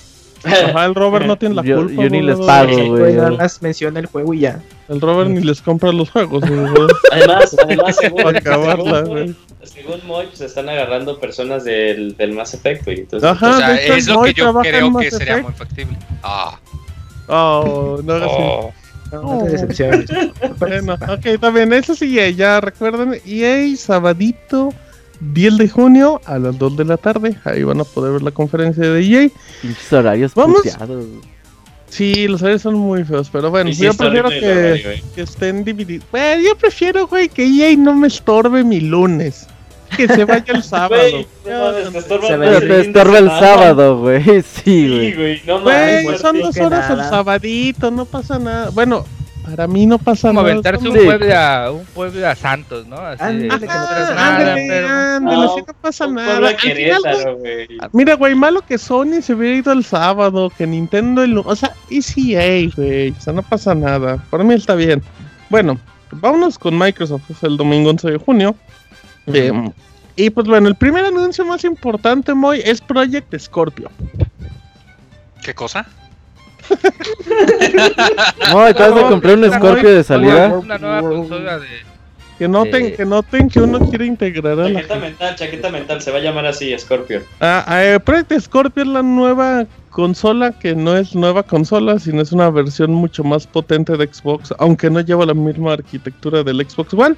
Ajá, el Robert no tiene la Yo- culpa. yo ni les pago, güey, güey. nada más menciona el juego y ya. El Robert ni les compra los juegos. [LAUGHS] Además, además según, acabarla, según, güey. según Moy, pues están agarrando personas del, del Mass Effect, güey. Entonces, Ajá. o sea, hecho, es lo que yo creo Mass que sería Effect. muy factible. Ah, Oh, no hagas Oh, No, no te decepciones. Bueno, ok, también, eso sí, ya recuerden, EA, sabadito, 10 de junio a las 2 de la tarde, ahí van a poder ver la conferencia de EA. pinches horarios Vamos. puteados. Sí, los horarios son muy feos, pero bueno, sí yo prefiero el que, horario, güey. que estén divididos. Bueno, yo prefiero, güey, que EA no me estorbe mi lunes, que se vaya el [LAUGHS] sábado. Güey, no mames, te estorba Se fin te estorba el sábado, güey. Sí, [LAUGHS] Sí, güey. güey, no son no dos horas el sabadito, no pasa nada. Bueno, para mí no pasa como nada. aventarse son un pueblo a, un pueblo a Santos, ¿no? Así de, Ándale, no no nada, ándale, pero... ándale, No, no pasa nada. final, güey. Mira, güey, malo que Sony se hubiera ido el sábado, que Nintendo el... O sea, ECA, güey. O sea, no pasa nada. Por mí está bien. Bueno, vámonos con Microsoft. Es el domingo 11 de junio. Eh, y pues bueno, el primer anuncio más importante, Moy, es Project Scorpio. ¿qué cosa? [LAUGHS] No, acabas de comprar un Scorpio de salida. Una nueva consola de... Que noten, Eh. que noten que uno quiere integrar a la Chaqueta mental, chaqueta mental, se va a llamar así, Scorpio. Ah, eh, Project Scorpio es la nueva consola que no es nueva consola, sino es una versión mucho más potente de Xbox, aunque no lleva la misma arquitectura del Xbox One.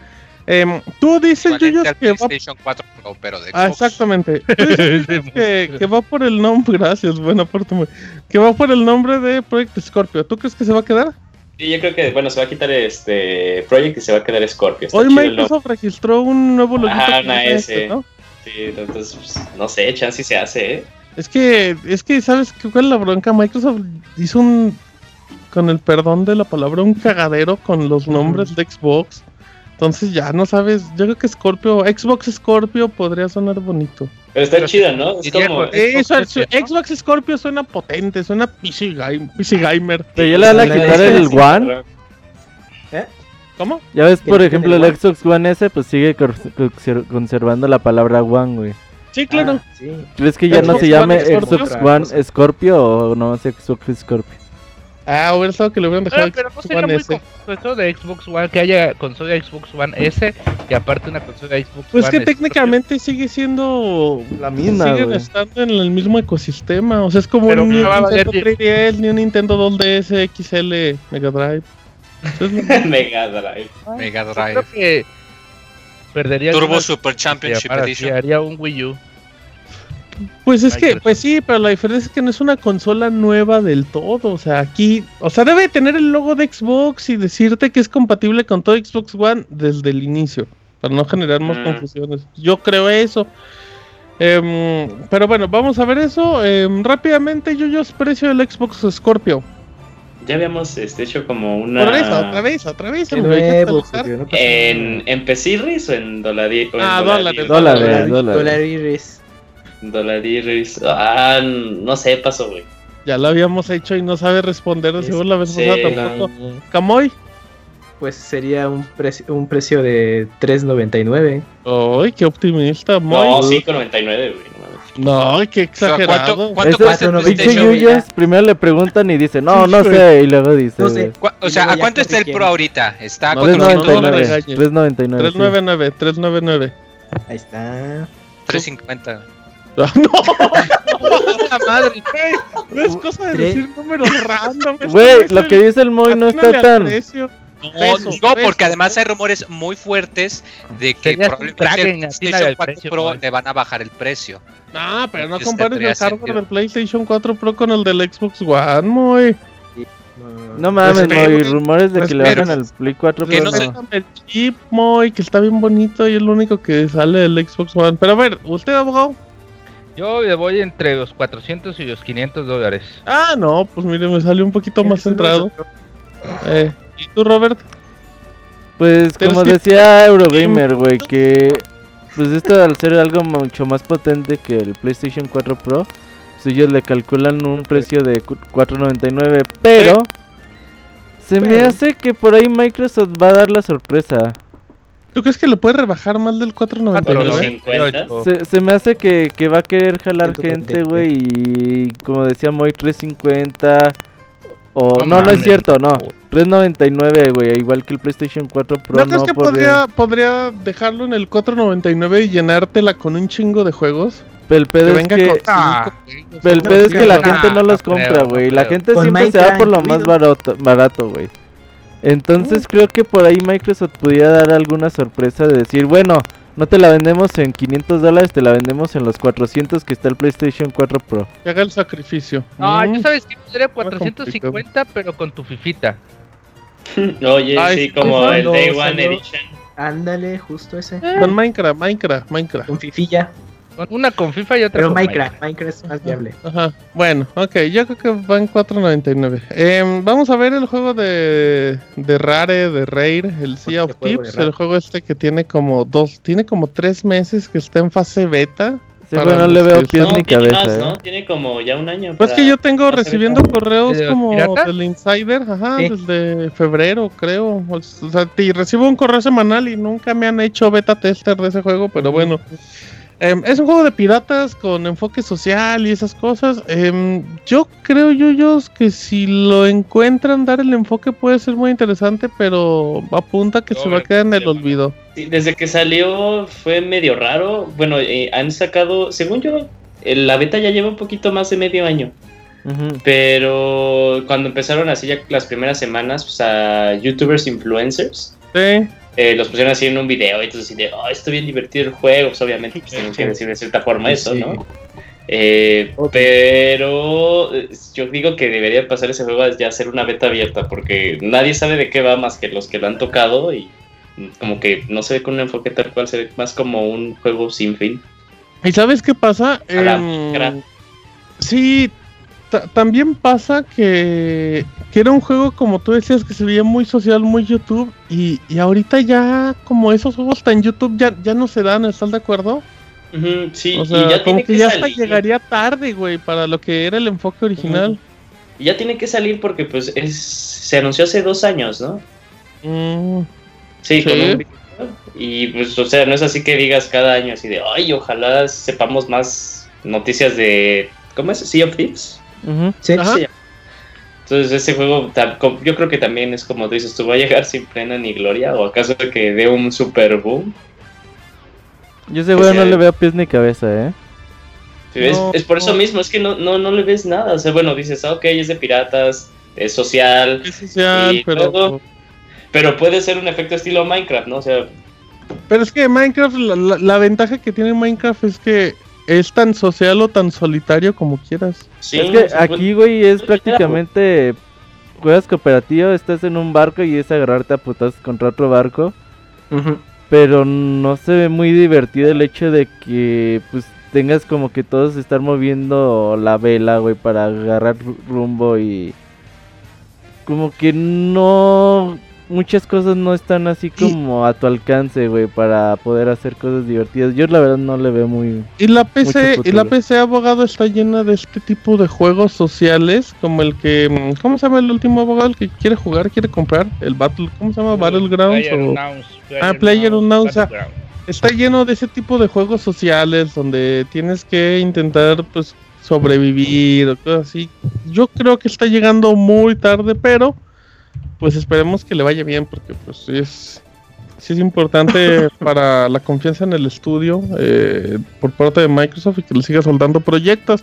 Em, tú dices, Yuyos, que va... PlayStation 4 Pro, pero de Ah, exactamente. [LAUGHS] Tú dices, Yuyos, que, que va por el nombre, [LAUGHS] gracias, buena aporte, que va por el nombre de Project Scorpio. ¿Tú crees que se va a quedar? Y yo creo que, bueno, se va a quitar este Project y se va a quedar Scorpio. Está Hoy. Microsoft registró un nuevo logo. Ajá, una S. Sí, entonces, pues, no sé, chance si se hace, ¿eh? Es que, es que, ¿sabes qué cuál es la bronca? Microsoft hizo un, con el perdón de la palabra, un cagadero con los nombres de Xbox. Entonces ya no sabes, yo creo que Scorpio, Xbox Scorpio podría sonar bonito. Pero está Pero chido, ¿no? Es como... Eso, Xbox S, ¿no? Xbox Scorpio suena potente, suena PC, game- PC gamer. Pero ya le van a quitar el One. ¿Cómo? Ya ves, por ejemplo, el. Xbox One S, pues sigue conservando la palabra One, güey. Sí, claro. Ah, sí. ¿Crees que ya no se llame. Xbox One Scorpio o no más Xbox Scorpio? Ah, hubiera estado que le hubieran dejado Pero, pero no Xbox sería One muy S. eso de Xbox One, que haya consola de Xbox One S y aparte una consola de Xbox Pues One que Scorpio. técnicamente sigue siendo La misma, siguen güey. estando en el mismo ecosistema. O sea, es como Pero un Nintendo 3DS, ni un Nintendo 2DS, XL, Mega Drive. Es lo- [LAUGHS] Mega Drive. Mega Yo Drive. creo que perdería Turbo Super así, Edition. haría un Wii U. Pues es que, pues sí, pero la diferencia es que no es una consola nueva del todo. O sea, aquí, o sea, debe tener el logo de Xbox y decirte que es compatible con todo Xbox One desde el inicio, para no generar más Mm. confusiones. Yo creo eso. Em, pero bueno, vamos a ver eso. Em, rápidamente, yo yo precio del Xbox Scorpio. Ya habíamos este, hecho como una. Otra vez, otra vez, otra vez. Nuevo, no ¿En. ¿En Pesiris o en Dolari- o en Ah, dólares, Dólares, Dolariris. Ah, no sé, pasó, güey. Ya lo habíamos hecho y no sabe responder. Según la vez Sí, pasada tampoco. Camoy. Pues sería un, precio un precio de 3.99. Ay, qué optimista, Moy. No, 5.99, güey. no qué exagerado. ¿Cuánto, cuánto Ese- cuesta el no, Yuyos, primero le preguntan y dice, no, no sé, y luego dice, No sé. O sea, ¿a cuánto está el. Pro ahorita? Está a No, 499. 399, regañes. 399. sí. 399, 399. Ahí está. 350. [LAUGHS] No, la madre, güey. No es cosa de Tres. decir números random. Güey, lo el- que dice el Moy no está tan... No, Peso, digo, peso. porque además hay rumores muy fuertes de que probablemente el PlayStation al 4 precio, Pro ¿no? le van a bajar el precio. No, pero no Este compares el hardware del PlayStation 4 Pro con el del Xbox One, muy. No mames, Respeta- Moy, rumores de que le bajan al Play 4 Que Pro. no sé- no. el chip, muy, que está bien bonito y es lo único que sale del Xbox One. Pero a ver, ¿usted, abogado? Yo le voy entre los 400 y los 500 dólares. Ah, no, pues mire, me salió un poquito más centrado. Eh, ¿Y tú, Robert? Pues como decía Eurogamer, güey, que pues esto al ser algo mucho más potente que el PlayStation 4 Pro, pues ellos le calculan un precio de cu- 4.99, pero se me hace que por ahí Microsoft va a dar la sorpresa. ¿Tú crees que le puede rebajar más del 499? 4.50. Se, se me hace que, que va a querer jalar 140. gente, güey, y como decía Moy 350 o No no, no, es cierto, no. 3.99, güey, igual que el PlayStation 4 Pro. ¿No crees no que podría- podría, dejarlo en el 499 y llenártela con un chingo de juegos? Pero el pedo es que Ah, el pedo es que la Sí, gente no los compra, güey. La gente siempre se va por lo más barato, barato, güey. Entonces creo que por ahí Microsoft pudiera dar alguna sorpresa de decir, bueno, no te la vendemos en 500 dólares, te la vendemos en los 400 que está el PlayStation 4 Pro. Que haga el sacrificio. No, Mm. yo sabes que sería complicado. 450, pero con tu fifita. [LAUGHS] Oye, Ay, sí, sí, como el Day One Edition. Ándale, justo ese. Con Minecraft, Minecraft, Minecraft. Con Fifilla. Una con FIFA y otra Pero con Minecraft, Minecraft es más viable. Ajá. Bueno, ok, yo creo que va en 4.99. Em, vamos a ver el juego de, de Rare, de Rare, el Sea of Tips, el juego este que tiene como dos, tiene como tres meses que está en fase beta. Güey no le veo pies No, ni tiene cabeza, más, eh. ¿no? Tiene como ya un año. Pues que yo tengo recibiendo beta. correos ¿De los como piratas? del Insider, ajá, Sí. desde febrero, creo. O sea, y recibo un correo semanal y nunca me han hecho beta tester de ese juego, pero bueno. Em, es un juego de piratas con enfoque social y esas cosas. Em, yo creo, Yuyos, que si lo encuentran dar el enfoque puede ser muy interesante, pero apunta que se va a quedar en el olvido. Sí, desde que salió fue medio raro. Bueno, eh, han sacado, según yo, eh, la beta ya lleva un poquito más de medio año. Pero cuando empezaron así ya las primeras semanas, pues a youtubers influencers, Sí, eh, los pusieron así en un video y entonces así de, oh, está bien divertido el juego, pues obviamente pues, tienen que decir de cierta forma eso, Sí. ¿no? Eh, pero eh, yo digo que debería pasar ese juego a ya ser una beta abierta porque nadie sabe de qué va más que los que lo han tocado y como que no se ve con un enfoque tal cual, se ve más como un juego sin fin. ¿Y sabes qué pasa? A la Em, sí, también pasa que, que era un juego, como tú decías, que se veía muy social, muy YouTube. Y, y ahorita ya, como esos juegos tan YouTube, ya, ya no se dan, ¿estás de acuerdo? Sí, o y sea, ya como tiene que, que, ya hasta llegaría tarde, güey, para lo que era el enfoque original. Y ya tiene que salir porque pues es, se anunció hace dos años, ¿no? Mm, Sí, con un. Y pues, o sea, no es así que digas cada año así de, ay, ojalá sepamos más noticias de, ¿cómo es? Sea of Thieves. Sí. Sí. Entonces ese juego, yo creo que también es como tú dices, ¿tú va a llegar sin pena ni gloria? ¿O acaso que dé un super boom? Yo ese juego no sea- le veo pies ni cabeza, ¿eh? Es, No, es por eso no. mismo, es que no, no, no le ves nada. O sea, bueno, dices, ah, ok, es de piratas, es social, Es social, Y pero... luego- pero puede ser un efecto estilo Minecraft, ¿no? O sea, Pero es que Minecraft, la, la- la ventaja que tiene Minecraft es que es tan social o tan solitario como quieras. sí. es que aquí, güey, es puede- prácticamente juegas cooperativo, estás en un barco y es agarrarte a putas contra otro barco. Pero no se ve muy divertido el hecho de que pues tengas como que todos estar moviendo la vela, güey, para agarrar ru- rumbo y como que no muchas cosas no están así como a tu alcance, güey, para poder hacer cosas divertidas. Yo la verdad no le veo muy Y la PC, y la. PC abogado está llena de este tipo de juegos sociales, como el que, mm, ¿cómo se llama el último abogado? El que quiere jugar, quiere comprar, el Battle, ¿cómo se llama? Battlegrounds o Ah, PlayerUnknown's, ah. está lleno de ese tipo de juegos sociales donde tienes que intentar pues sobrevivir o cosas así. Yo creo que está llegando muy tarde, pero pues esperemos que le vaya bien porque pues sí es sí es importante [LAUGHS] para la confianza en el estudio eh, por parte de Microsoft y que le siga soldando proyectos.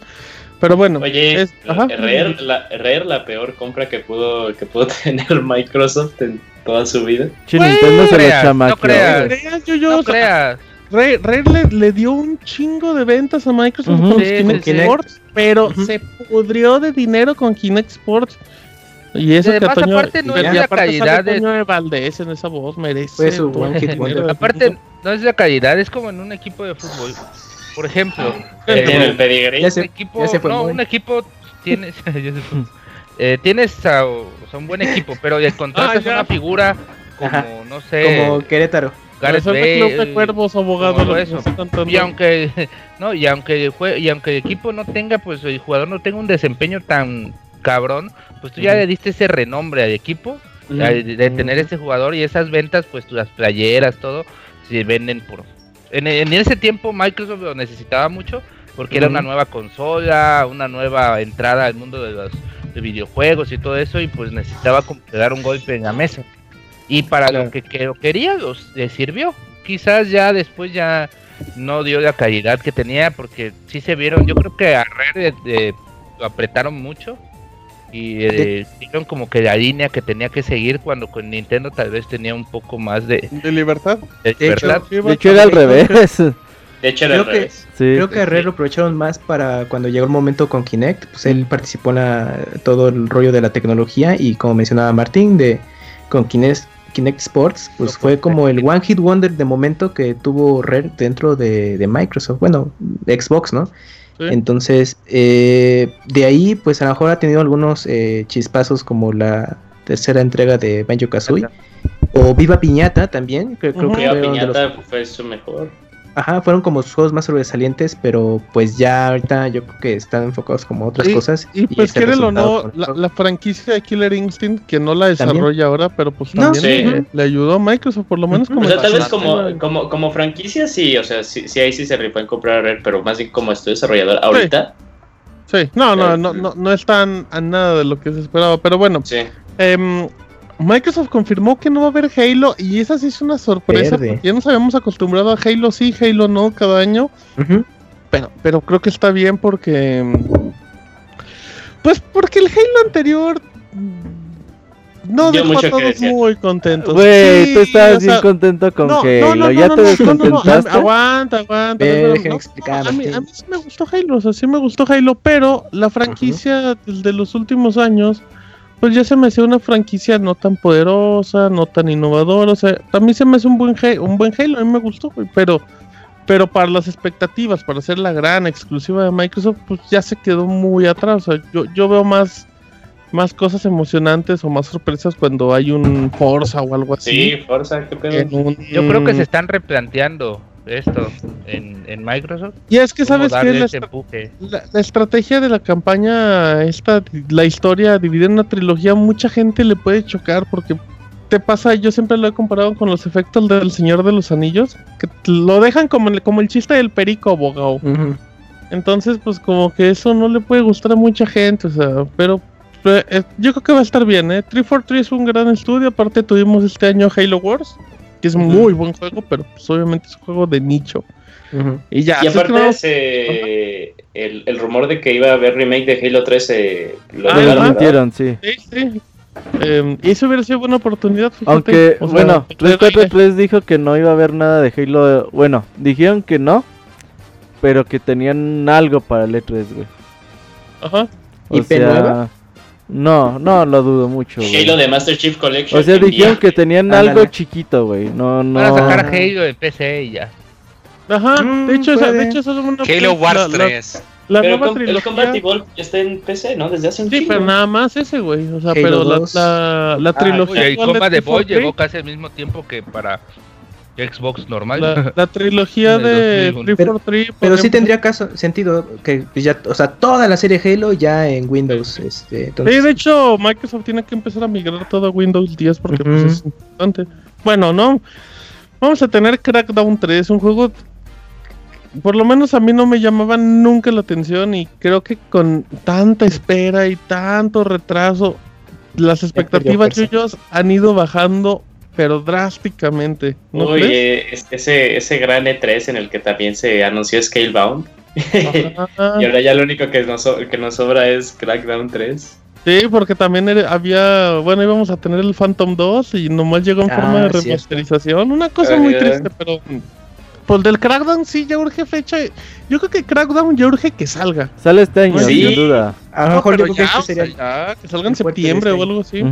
Pero bueno, Oye, es- ajá. Rare, la, Rare, la peor compra que pudo, que pudo [LAUGHS] tener Microsoft en toda su vida. Nintendo se lo no creas. güey. creas, yo, yo, No o sea, creas. Rare, Rare le, le dio un chingo de ventas a Microsoft con los Sí, Kinect sí, sí. Sports, pero se pudrió de dinero con Kinect Sports. Y eso Y que además, Toño, aparte, no es la calidad de- Toño de Valdés en esa voz, merece. Su el Hit Wonder. del Aparte, no es la calidad, es como en un equipo de fútbol. Por ejemplo, Eh, eh, tiene el pedigree. Ya un se- equipo, ya se fue no, muy. un equipo tienes, [LAUGHS] ya se fue. Eh, tienes a, o sea, un buen equipo, pero le contratas Ah, una figura como, Ajá. no sé, Como Querétaro. Gareth el Bale, Club de Cuervos, abogado, que eso. y aunque [LAUGHS] no y aunque el jue- y aunque el equipo no tenga pues el jugador no tenga un desempeño tan cabrón pues tú ya le diste ese renombre al equipo de, de tener ese jugador y esas ventas pues las playeras todo se venden por en, en ese tiempo Microsoft lo necesitaba mucho porque era una nueva consola una nueva entrada al mundo de los de videojuegos y todo eso y pues necesitaba dar un golpe en la mesa. Y para Claro. lo que, que lo quería los, le sirvió. Quizás ya después ya no dio la calidad que tenía porque sí se vieron yo creo que a Rare eh, lo apretaron mucho y eh, dieron como que la línea que tenía que seguir cuando con Nintendo tal vez tenía un poco más de, De libertad. de De hecho, libertad. De hecho era al revés. De hecho, era Creo al que- revés. Sí. Creo que a Herrera lo aprovecharon más para cuando llegó el momento con Kinect, pues él participó en la- todo el rollo de la tecnología y como mencionaba Martín, de con Kinect, Kinect Sports, pues fue como el One Hit Wonder de momento que tuvo Rare dentro de, de Microsoft, bueno, de Xbox, ¿no? Sí. Entonces, eh, de ahí, pues a lo mejor ha tenido algunos eh, chispazos como la tercera entrega de Banjo Kazooie o Viva Piñata también, creo, que Viva fueron de los- Piñata fue su mejor. Ajá, fueron como sus juegos más sobresalientes, pero pues ya ahorita yo creo que están enfocados como a otras Y- cosas. Y pues ese quiérelo o no, la, la franquicia de Killer Instinct, que no la También. desarrolla ahora, pero pues No, también sí. le, le ayudó a Microsoft, por lo menos como O sea, tal vez como, como, como franquicia sí, o sea, sí, sí ahí sí se rifó en comprar a Rare, pero más bien como estoy desarrollador ahorita, Sí, no, no, Eh, no, no, no es tan a nada de lo que se esperaba, pero bueno, sí. em, Microsoft confirmó que no va a haber Halo y esa sí es una sorpresa, Verde. ya nos habíamos acostumbrado a Halo sí, Halo no cada año, pero, pero creo que está bien porque, pues porque el Halo anterior no dejó mucho a todos muy contentos. Güey, Sí, tú estabas o sea, bien contento con no, Halo. no, no, ¿Ya no, te no, no, no, no, descontentaste? Aguanta, aguanta. Explicar, a, mí, a mí sí me gustó Halo, o sea, sí me gustó Halo, pero la franquicia de los últimos años, pues ya se me hacía una franquicia no tan poderosa, no tan innovadora, o sea, también se me hace un buen, un buen Halo, a mí me gustó, güey, pero, pero para las expectativas, para ser la gran exclusiva de Microsoft, pues ya se quedó muy atrás, o sea, yo, yo veo más... Más cosas emocionantes o más sorpresas cuando hay un Forza o algo así. Sí, Forza, qué pedo. un- Yo creo que se están replanteando esto en, en Microsoft. Y es que sabes que la, estrategia de la campaña, esta, la historia dividida en una trilogía, mucha gente le puede chocar porque te pasa, yo siempre lo he comparado con los efectos del Señor de los Anillos, que lo dejan como, el- como el chiste del perico abogado. Entonces, pues como que eso no le puede gustar a mucha gente, o sea, pero eh, yo creo que va a estar bien, ¿eh? 343 es un gran estudio, aparte tuvimos este año Halo Wars, que es muy buen juego, pero pues obviamente es un juego de nicho. Y ya, Y así es que aparte, vamos- se- el, el rumor de que iba a haber remake de Halo 3 eh, lo Ah, desmintieron, sí. Sí, sí. Eh, y eso hubiera sido buena oportunidad. fíjate. Aunque, O sea, bueno, traer- 343 dijo que no iba a haber nada de Halo. Bueno, dijeron que no, pero que tenían algo para el E3, güey. Ajá. O ¿IP sea, nueva? No, no lo dudo mucho, güey. Halo de Master Chief Collection. O sea, dijeron que tenían Ándale. algo chiquito, güey. No, no. Van a sacar Halo en PC y ya. Ajá. Mm, de hecho, esa, de hecho, esa es una Halo Wars la- la- 3. La, Pero nueva com- el trilogía. Combat Evolved ya está en PC, ¿no? Desde hace un Sí, chingo. pero nada más ese, güey. O sea, Halo pero la, 2. la, la Ah, trilogía. Oye, el de Combat de Boy 343, llegó casi al mismo tiempo que para Xbox normal. La, [LAUGHS] la trilogía de 2001. 343. Pero por sí ejemplo, tendría caso, sentido que ya, o sea, toda la serie Halo ya en Windows, este, Sí, de hecho, Microsoft tiene que empezar a migrar todo a Windows 10 porque pues, es importante. Bueno, no. Vamos a tener Crackdown 3, un juego. Por lo menos a mí no me llamaba nunca la atención y creo que con tanta espera y tanto retraso, las expectativas yuyos han ido bajando, pero drásticamente. ¿no Uy, eh, es- ese, ese gran E3 en el que también se anunció Scalebound. [LAUGHS] Y ahora ya lo único que nos, que nos sobra es Crackdown 3. Sí, porque también había, bueno, íbamos a tener el Phantom 2 y nomás llegó en Ah, forma de cierto. remasterización. Una cosa muy Ah, triste, pero... Pues del Crackdown sí ya urge fecha. Yo creo que Crackdown ya urge que salga. Sale este año, Sí. sin duda. a lo No, mejor yo creo que este sería ya, que salga en el septiembre este o algo así.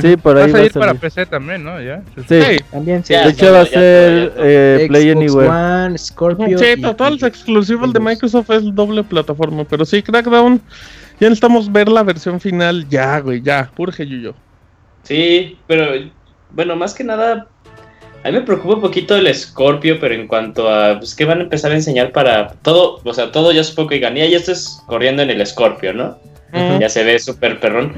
Sí, por Va ahí va a salir para. PC también, ¿no? Ya. Sí. Sí, también sí. Ya, De hecho va a ser eh, Play Anywhere. One, Scorpio. Sí, y- to- todas las y- exclusivas de. Microsoft es doble plataforma. Pero sí, Crackdown, ya necesitamos ver la versión final. Ya, güey, ya. Urge Yuyo. Sí, pero bueno, más que nada, a mí me preocupa un poquito el Scorpio, pero en cuanto a pues, que van a empezar a enseñar para todo, o sea, todo ya supongo que ganía y esto es corriendo en el Scorpio, ¿no? Ya se ve súper perrón,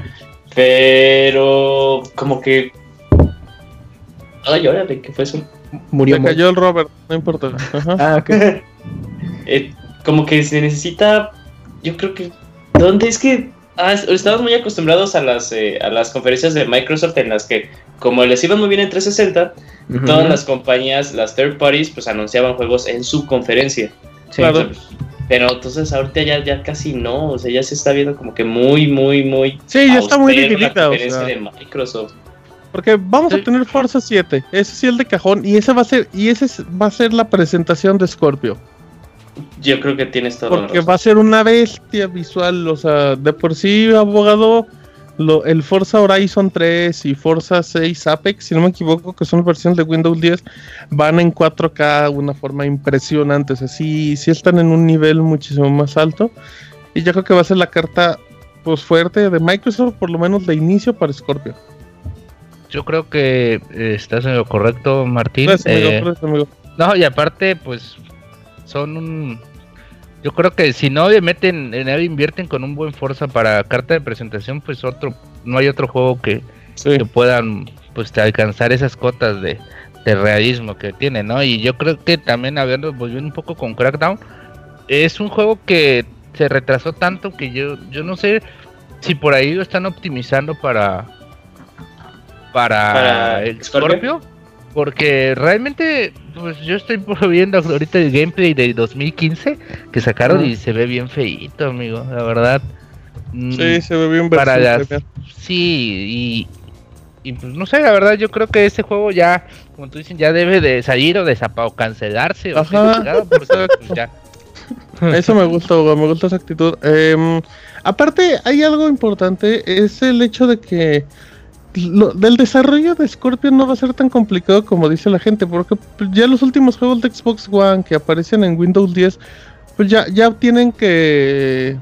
pero como que... Ay, órale, ¿qué fue eso? Murió. Se cayó el Robert, no importa. Ajá. Ah, ok. [LAUGHS] Eh, como que se necesita, yo creo que, ¿dónde es que? Ah, es- estamos muy acostumbrados a las, eh, a las conferencias de Microsoft en las que, como les iba muy bien en 360, Ujú. todas las compañías, las third parties, pues anunciaban juegos en su conferencia. Sí. Pero entonces ahorita ya, ya casi no, o sea, ya se está viendo como que muy, muy, muy... Sí, ya está muy dividida. O conferencia sea, de Microsoft. porque vamos Sí. a tener Forza 7. Ese sí es el de cajón. Y ese va a ser, y ese es- va a ser la presentación de Scorpio. Yo creo que tienes todo Porque va a ser una bestia visual. O sea, de por sí, abogado. Lo, el Forza Horizon 3 y Forza 6 Apex, si no me equivoco, que son versiones de Windows 10, van en 4K de una forma impresionante. O sea, sí, sí están en un nivel muchísimo más alto. Y yo creo que va a ser la carta pues fuerte de Microsoft, por lo menos de inicio para Scorpio. Yo creo que eh, estás en lo correcto, Martín. Gracias, amigo, Eh, gracias, amigo. No, y aparte, pues, son un... Yo creo que si no le meten, en él invierten con un buen Forza para carta de presentación, pues otro, no hay otro juego que, Sí. que puedan, pues, alcanzar esas cotas de, de realismo que tiene, ¿no? Y yo creo que también, a ver, volviendo un poco con Crackdown, es un juego que se retrasó tanto que yo, yo no sé si por ahí lo están optimizando para, para, ¿Para el Scorpio? Scorpio. Porque realmente, pues yo estoy [LAUGHS] viendo ahorita el gameplay de 2015 que sacaron y se ve bien feíto, amigo, la verdad. Mm, Sí, se ve bien para las-. Sí, y, y pues no sé, la verdad yo creo que este juego ya, como tú dices, ya debe de salir o de zapa- o cancelarse o porque, [LAUGHS] pues, ya. Eso me gusta, Hugo, me gusta esa actitud. Em, aparte, hay algo importante, es el hecho de que lo- del desarrollo de Scorpion no va a ser tan complicado como dice la gente, porque ya los últimos juegos de Xbox One que aparecen en Windows 10, pues ya, ya tienen que...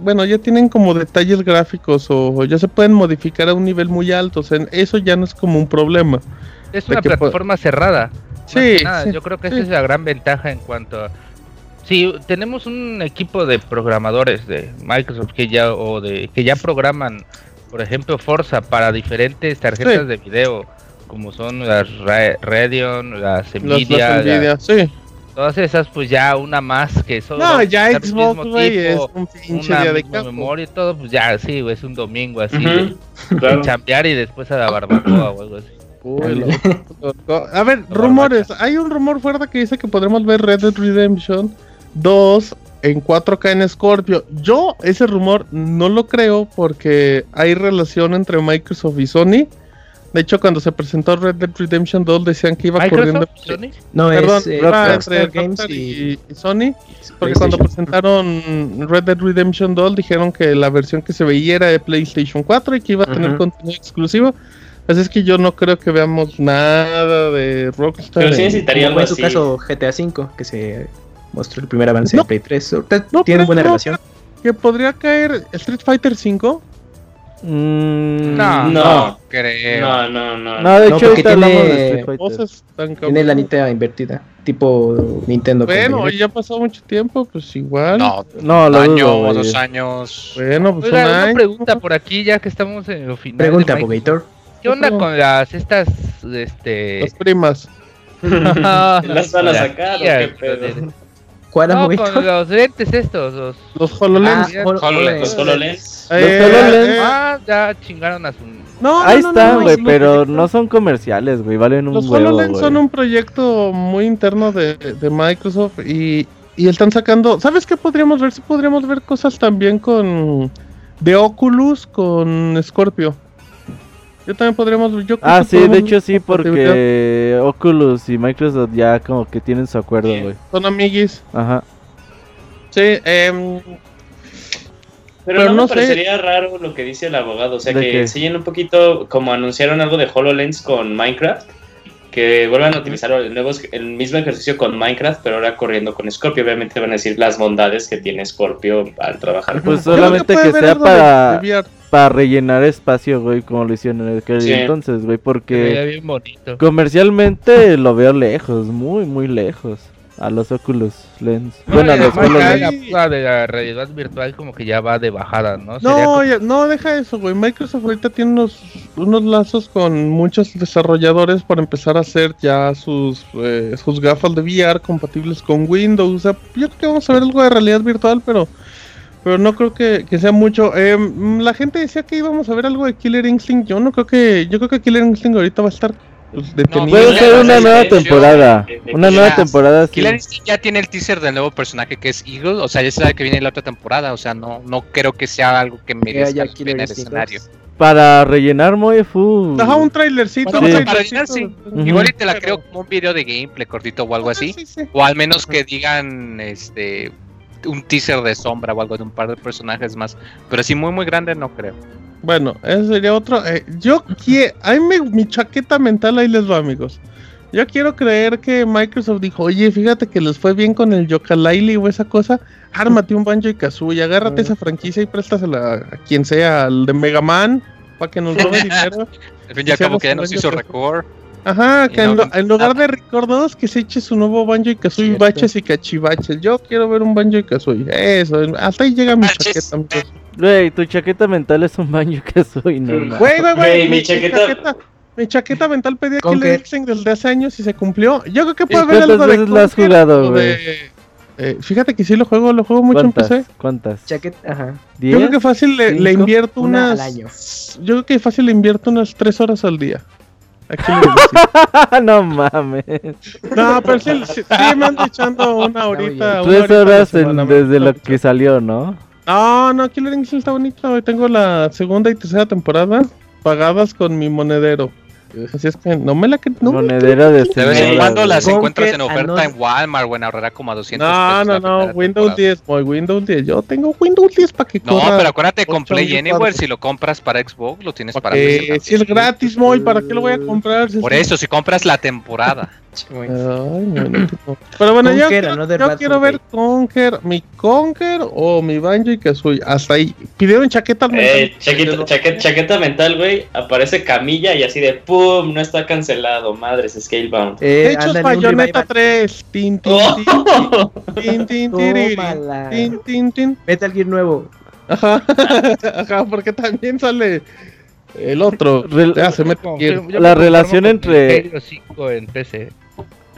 Bueno, ya tienen como detalles gráficos o, o ya se pueden modificar a un nivel muy alto, o sea, eso ya no es como un problema. Es una plataforma cerrada. Sí, nada. sí, yo creo que sí. esa es la gran ventaja en cuanto a... Si tenemos un equipo de programadores de Microsoft que ya o de que ya programan por ejemplo, Forza para diferentes tarjetas Sí. de video, como son las Ra- Radeon, las Nvidia, las Nvidia, las- sí. todas esas, pues ya una más que solo No, ya Xbox, mismo güey, es tipo, un pinche una día de campo. memoria y todo, pues ya, sí, güey, es un domingo así de, Ujú, claro. de chambear y después a la barbacoa o algo así. Uy, A ver, rumores. Hay un rumor fuerte que dice que podremos ver Red Dead Redemption 2 en 4K en Scorpio. Yo ese rumor no lo creo porque hay relación entre Microsoft y Sony. De hecho, cuando se presentó Red Dead Redemption 2 decían que iba corriendo... Microsoft, Sony, No, Perdón, es eh, iba Rockstar entre Games y, Sony. Porque cuando presentaron Red Dead Redemption 2 dijeron que la versión que se veía era de PlayStation 4 y que iba a tener contenido exclusivo. Así es que yo no creo que veamos nada de Rockstar. Pero sí en- necesitaría Como algo en su así. caso GTA V, que se mostró el primer avance No. de Play 3. Ahorita No, tienen buena no, relación. Que podría caer Street Fighter 5. Mm, No, No, Creo. no, no, no. No, de No, hecho, tiene tan Tiene la nita invertida, tipo Nintendo. Bueno, ya pasó mucho tiempo, pues igual. No, No, un año dudo, o dos años. Bueno, pues Oiga, un una año. pregunta por aquí ya que estamos en lo final. Pregunta. Bogator. ¿Qué onda con las estas este Las primas. [LAUGHS] [LAUGHS] ¿Las van a las sacar o qué pedo? De- ¿Cuál No, con los lentes estos, los Los HoloLens. Ah, Hol- HoloLens. Los HoloLens. Eh, Los HoloLens. eh, Ah, ya chingaron a su no, Ahí no, no, güey, pero los- no son comerciales, güey, valen un Los huevo, HoloLens son un proyecto muy interno de, de Microsoft y, y están sacando. ¿Sabes qué podríamos ver? Sí, podríamos ver cosas también con. de Oculus con Scorpio. Yo también podríamos. Yo Ah, sí, de hecho sí, porque Oculus y Microsoft ya como que tienen su acuerdo, Sí. güey. Son amiguis. Ajá. Sí, em, Pero, Pero no, no me sé. parecería raro lo que dice el abogado. O sea, ¿De que qué? enseñen un poquito, como anunciaron algo de HoloLens con Minecraft, que vuelvan a utilizar el, nuevo, el mismo ejercicio con Minecraft, pero ahora corriendo con Scorpio. Obviamente van a decir las bondades que tiene Scorpio al trabajar. Pues solamente que sea para. Para rellenar espacio, güey, como lo hicieron en aquel Sí. entonces, güey, que porque veía bien bonito. comercialmente lo veo lejos, muy, muy lejos. A los Oculus Lens. No, Bueno, a los ya HoloLens. la de la realidad virtual como que ya va de bajada, ¿no? No, como- ya- no, deja eso, güey. Microsoft ahorita tiene unos, unos lazos con muchos desarrolladores para empezar a hacer ya sus, eh, sus gafas de VR compatibles con Windows. O sea, yo creo que vamos a ver algo de realidad virtual, pero, pero no creo que, que sea mucho. Eh, mm, la gente decía que íbamos a ver algo de Killer Instinct. Yo no creo que, yo creo que Killer Instinct ahorita va a estar pues, detenido. Puede Killer ser una nueva temporada. de- de Una nueva temporada, sí. Killer Instinct ya tiene el teaser del nuevo personaje que es Eagle, o sea, ya sabe que viene la otra temporada, o sea, no, no creo que sea algo que merezca pena el Instinct escenario. 2. Para rellenar muy fu. Ajá, un trailercito. Bueno, un sí. para rellenar, sí. Igual y te la creo como un video de gameplay cortito o algo Ah, así, sí, sí. o al menos que digan este un teaser de sombra o algo de un par de personajes más, pero así muy muy grande no creo. Bueno, ese sería otro. eh, yo quiero. Ahí me, mi chaqueta mental ahí les va, amigos. Yo quiero creer que Microsoft dijo: Oye, fíjate que les fue bien con el Yooka-Laylee o esa cosa. Ármate un Banjo y Kazooie, agárrate esa franquicia y préstasela a quien sea, al de Mega Man, para que nos robe [LAUGHS] dinero. En fin, ya como que ya nos hizo Kazooie. Ajá, que Y en, lo- en lugar de Record 2, que se eche su nuevo Banjo y Kazooie, Cierto. baches y cachivaches. Yo quiero ver un Banjo y Kazooie. Eso, hasta ahí llega mi Baches. chaqueta, amigos. Güey, tu chaqueta mental es un baño que soy, no. Güey, güey, güey. Güey, Mi, chaqueta- chaqueta. Mi chaqueta mental pedía ¿Con Killer qué? Instinct desde hace años y se cumplió. Yo creo que puede ¿Y haber cuántas algo de veces lo has jugado, de- eh, fíjate que sí lo juego, lo juego mucho en ¿Cuántas? PC. ¿Cuántas? Chaqueta, ajá. Yo creo que fácil le, le invierto una unas. al año. Yo creo que fácil le invierto unas 3 horas al día. [LAUGHS] No mames. no, pero sí, sí, sí me ando echando una horita. una Tres horas semana, desde lo que salió, ¿no? No, no, Killer Instinct está bonito. Hoy tengo la segunda y tercera temporada pagadas con mi monedero. Así es que no me la cre- no me la Monedera de De vez en cuando las encuentras en oferta en Walmart o en ahorrará como a 200 No, pesos no, no, primera Windows temporada. 10, voy Windows 10. Yo tengo Windows 10 para que No, pero acuérdate con Play Anywhere, si lo compras para Xbox, lo tienes para PC si es gratis, Moy, ¿para qué lo voy a comprar? Si es- Por eso, si compras la temporada. Ay. [LAUGHS] Pero bueno, yo, quiero, yo ver Conker, mi Conker o mi Banjo y Kazooie. Hasta ahí. Pidieron chaqueta al mental. Eh, chaqueta, chaqueta, chaqueta mental, güey. Aparece Camilla y así de pum, no está cancelado. Madres, Scalebound. Eh, De hecho, es Bayonetta revival. 3. Tin, tin, Oh. tin, tin, tin, Tómala. tin, tin, tin. Metal Gear nuevo. Ajá, [LAUGHS] ajá, porque también sale el otro. Se mete Yo- yo La relación entre- Halo 5 en PC.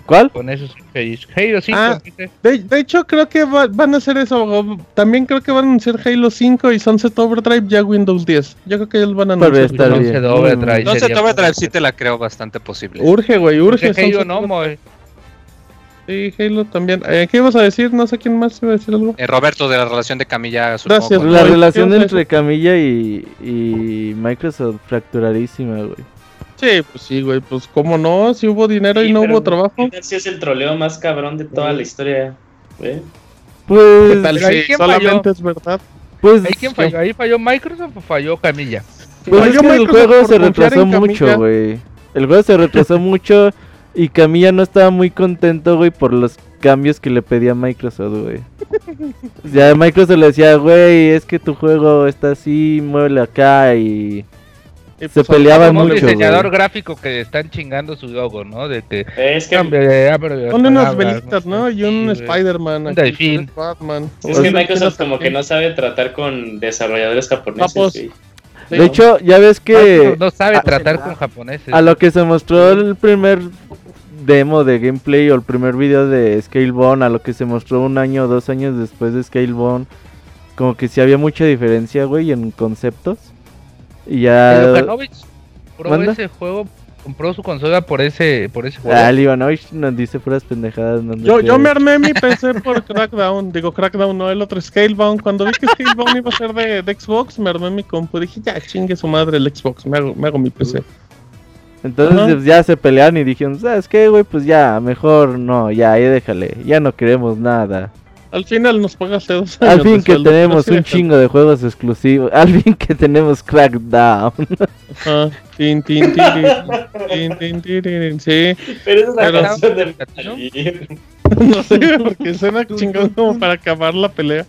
¿Cuál? Con eso soy feliz. Halo 5 Ah. De, de hecho, creo que va- van a hacer eso. También creo que van a anunciar Halo 5 y Sunset Overdrive ya Windows 10. Yo creo que ellos van a anunciar. Sunset bien. Overdrive. Mm. Sería Overdrive sí te la creo bastante posible. Urge, güey, urge. Porque Halo Sunset no, mo- Sí, Halo también. Eh, ¿Qué ibas a decir? No sé quién más iba a decir algo. Eh, Roberto, de la relación de Camilla, supongo. Gracias, La relación ¿qué ibas a entre Camilla y, y Microsoft fracturadísima, güey. Sí, pues sí, güey. Pues cómo no, si hubo dinero y no hubo trabajo. Si es el troleo más cabrón de toda la historia. güey. ¿Qué Pues, tal si solamente falló? es verdad? pues, ¿Ahí quién falló? ¿Ahí falló Microsoft o falló Camilla? pues es que el juego se retrasó mucho, güey. El juego se retrasó [LAUGHS] mucho y Camilla no estaba muy contento, güey, por los cambios que le pedía Microsoft, güey. Ya Microsoft le decía, güey, es que tu juego está así, muévele acá y... Y Se pues, peleaban Como un mucho, diseñador güey. gráfico que están chingando su logo, ¿no? De que Es que, Ponle unas velitas. ¿no? Y un Sí. Spider-Man. Un. Batman. es O que un- Microsoft como que no sabe tratar con desarrolladores japoneses. De hecho, ya ves que... Microsoft no sabe a- tratar con japoneses. A lo que se mostró el primer demo de gameplay o el primer video de Scalebone, a lo que se mostró un año o dos años después de Scalebone, como que sí había mucha diferencia, güey, en conceptos. Y ya... Kanovich compró ese juego, compró su consola por ese, por ese juego. Ah, el Ivanovich nos dice puras pendejadas. no Yo, yo me armé mi [LAUGHS] PC por Crackdown. Digo, Crackdown, no el otro Scalebound. Cuando vi que Scalebound iba a ser de, de Xbox, me armé mi compu. Dije, ya chingue su madre el Xbox. Me hago, me hago mi PC. Entonces ya se pelearon y dijeron, ¿sabes qué, güey? Pues ya, mejor no, ya, ahí déjale. Ya no queremos nada. Al final nos pagaste dos años. Al fin que sueldo, tenemos un chingo de juegos exclusivos. Al fin que tenemos Crackdown. Ajá. Tin, tin, tin, tin, Sí. Pero esa es la Pero- canción de ¿no? [LAUGHS] Sé, porque suena [LAUGHS] chingón como para acabar la pelea.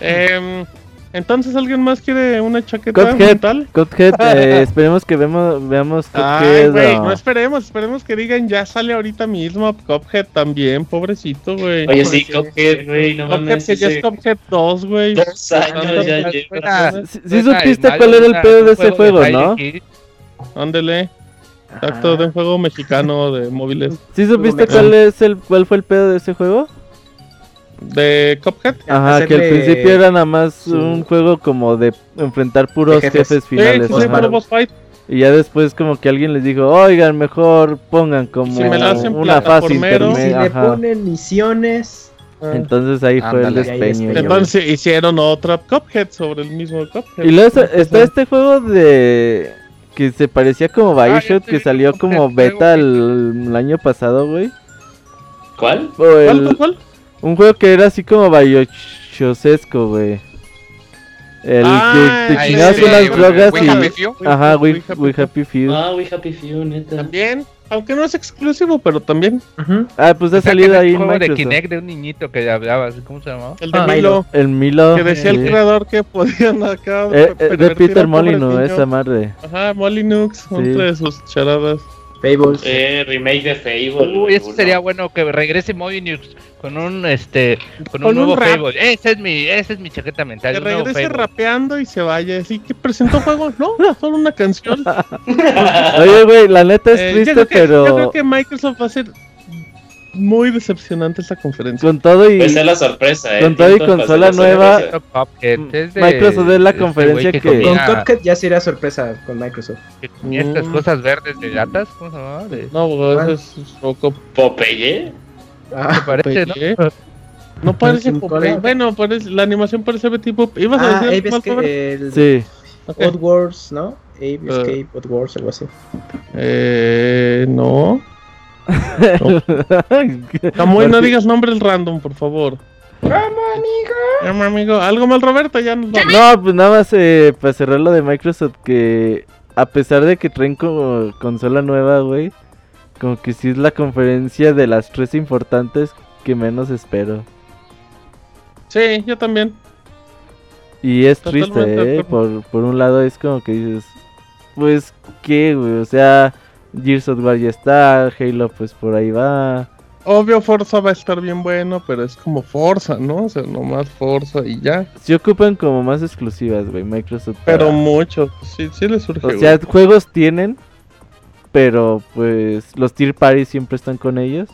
Em, entonces, ¿alguien más quiere una chaqueta Cuphead. mental? Cuphead, [LAUGHS] eh, esperemos que vemos, veamos Ay, güey, no esperemos, esperemos que digan ya sale ahorita mismo Cuphead también, pobrecito, güey. Oye, sí. Cuphead, güey, no Cuphead mames. que ya es Cuphead 2, güey. Dos años ya lleva. personas. Sí, sí supiste cuál era el pedo de ese juego, ¿no? Ándele. Exacto, de un juego mexicano de móviles. ¿Sí supiste cuál es el cuál fue el pedo de ese juego? De Cuphead. Ajá, que al principio era nada más su- un juego como de enfrentar puros De jefes. finales. sí, sí, boss fight. Y ya después como que alguien les dijo, oigan, mejor pongan como Si me la hacen una fase si le ponen misiones. Ah. Entonces ahí fue el despeño. Entonces hicieron otra Cuphead sobre el mismo Cuphead. Y luego está- este juego de que se parecía como Bioshock este que salió como beta el, el año pasado, güey. ¿Cuál? O ¿Cuál, el- cuál, cuál? Un juego que era así como Bioshosesco, güey. El Ah, que te chingabas de- unas drogas We y... Happy Few. Ajá, We We, Happy We Few. Happy Few. Ah, We Happy Few, neta. También, aunque no es exclusivo, pero también. Ujú. Ah, pues ha salido ahí un juego de. Kinect de un niñito que hablaba, así, ¿cómo se llamaba? El de Ah, Milo. El Milo. Que decía sí. el creador que podían acá. Eh, eh, de Peter Molyneux, esa madre. Ajá, Molinux, Sí. entre sus charadas. Fables. Eh, remake de Fable. Uy, eso sería bueno que regrese Molinux con un este con, Con un un nuevo rap. Fable. Esa es mi esa es mi chaqueta mental. Que un regrese Fable. rapeando y se vaya. Así que presentó juego. No, [LAUGHS] solo una canción. Oye, güey, la neta es Eh, yo, triste, creo que, pero yo creo que Microsoft va a ser muy decepcionante esta conferencia. con todo y... Esa es la sorpresa, eh. Con todo y consola nueva, de- Microsoft es la este conferencia que- Con Cuphead ya sería sorpresa con Microsoft. comía estas Mm. cosas verdes de latas, ¿cómo se llamaba? De- No, eso es poco. Popeye. Ah, parece, ¿no? No parece Popeye. Bueno, parece, la animación parece tipo. ¿Ibas ah, a ahí decir más Sí. Odd Wars, ¿no? Abe Escape, Odd Wars, algo así. Eh, no. [LAUGHS] Camuy, no digas nombres random, por favor. amigo? amigo. ¿Algo mal, Roberto? Ya nos vamos. No, pues nada más eh, para cerrar lo de Microsoft que a pesar de que traen como consola nueva, güey, como que sí es la conferencia de las tres importantes que menos espero. Sí, yo también. Y es Totalmente triste, ¿eh? Por, por un lado es como que dices, pues, ¿qué, güey? O sea, Gears of War ya está, Halo pues por ahí va. obvio Forza va a estar bien bueno, pero es como Forza, ¿no? O sea, nomás Forza y ya. Si ocupan como más exclusivas, güey, Microsoft. Pero para- mucho, sí, sí le surge. O sea, juegos tienen, pero pues los tier parties siempre están con ellos.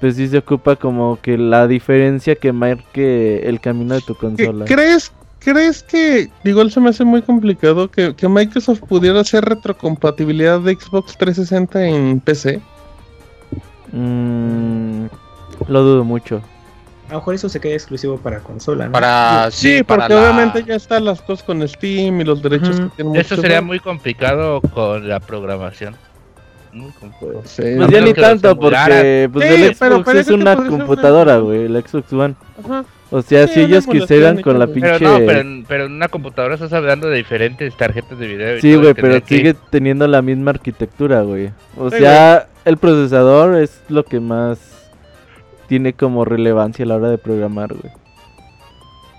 Pues sí se ocupa como que la diferencia que marque el camino de tu ¿Qué- consola. ¿Crees, ¿Crees que, igual se me hace muy complicado, que, que Microsoft pudiera hacer retrocompatibilidad de Xbox 360 en PC? Mm, lo dudo mucho. A lo mejor eso se queda exclusivo para consola, ¿no? Para, sí, para porque la- obviamente ya están las cosas con Steam y los derechos que tienen Eso sería muy complicado con la programación. Sí, Pues No ya ni tanto porque pues Sí, el pero Xbox es que una computadora, güey, el Xbox One. Ajá. O sea, Sí, si ellos quisieran con la pinche... Pero no, pero en, pero en una computadora estás hablando de diferentes tarjetas de video. Sí, güey, pero que- sigue teniendo la misma arquitectura, güey. O Sí, sea, el procesador es lo que más tiene como relevancia a la hora de programar, güey.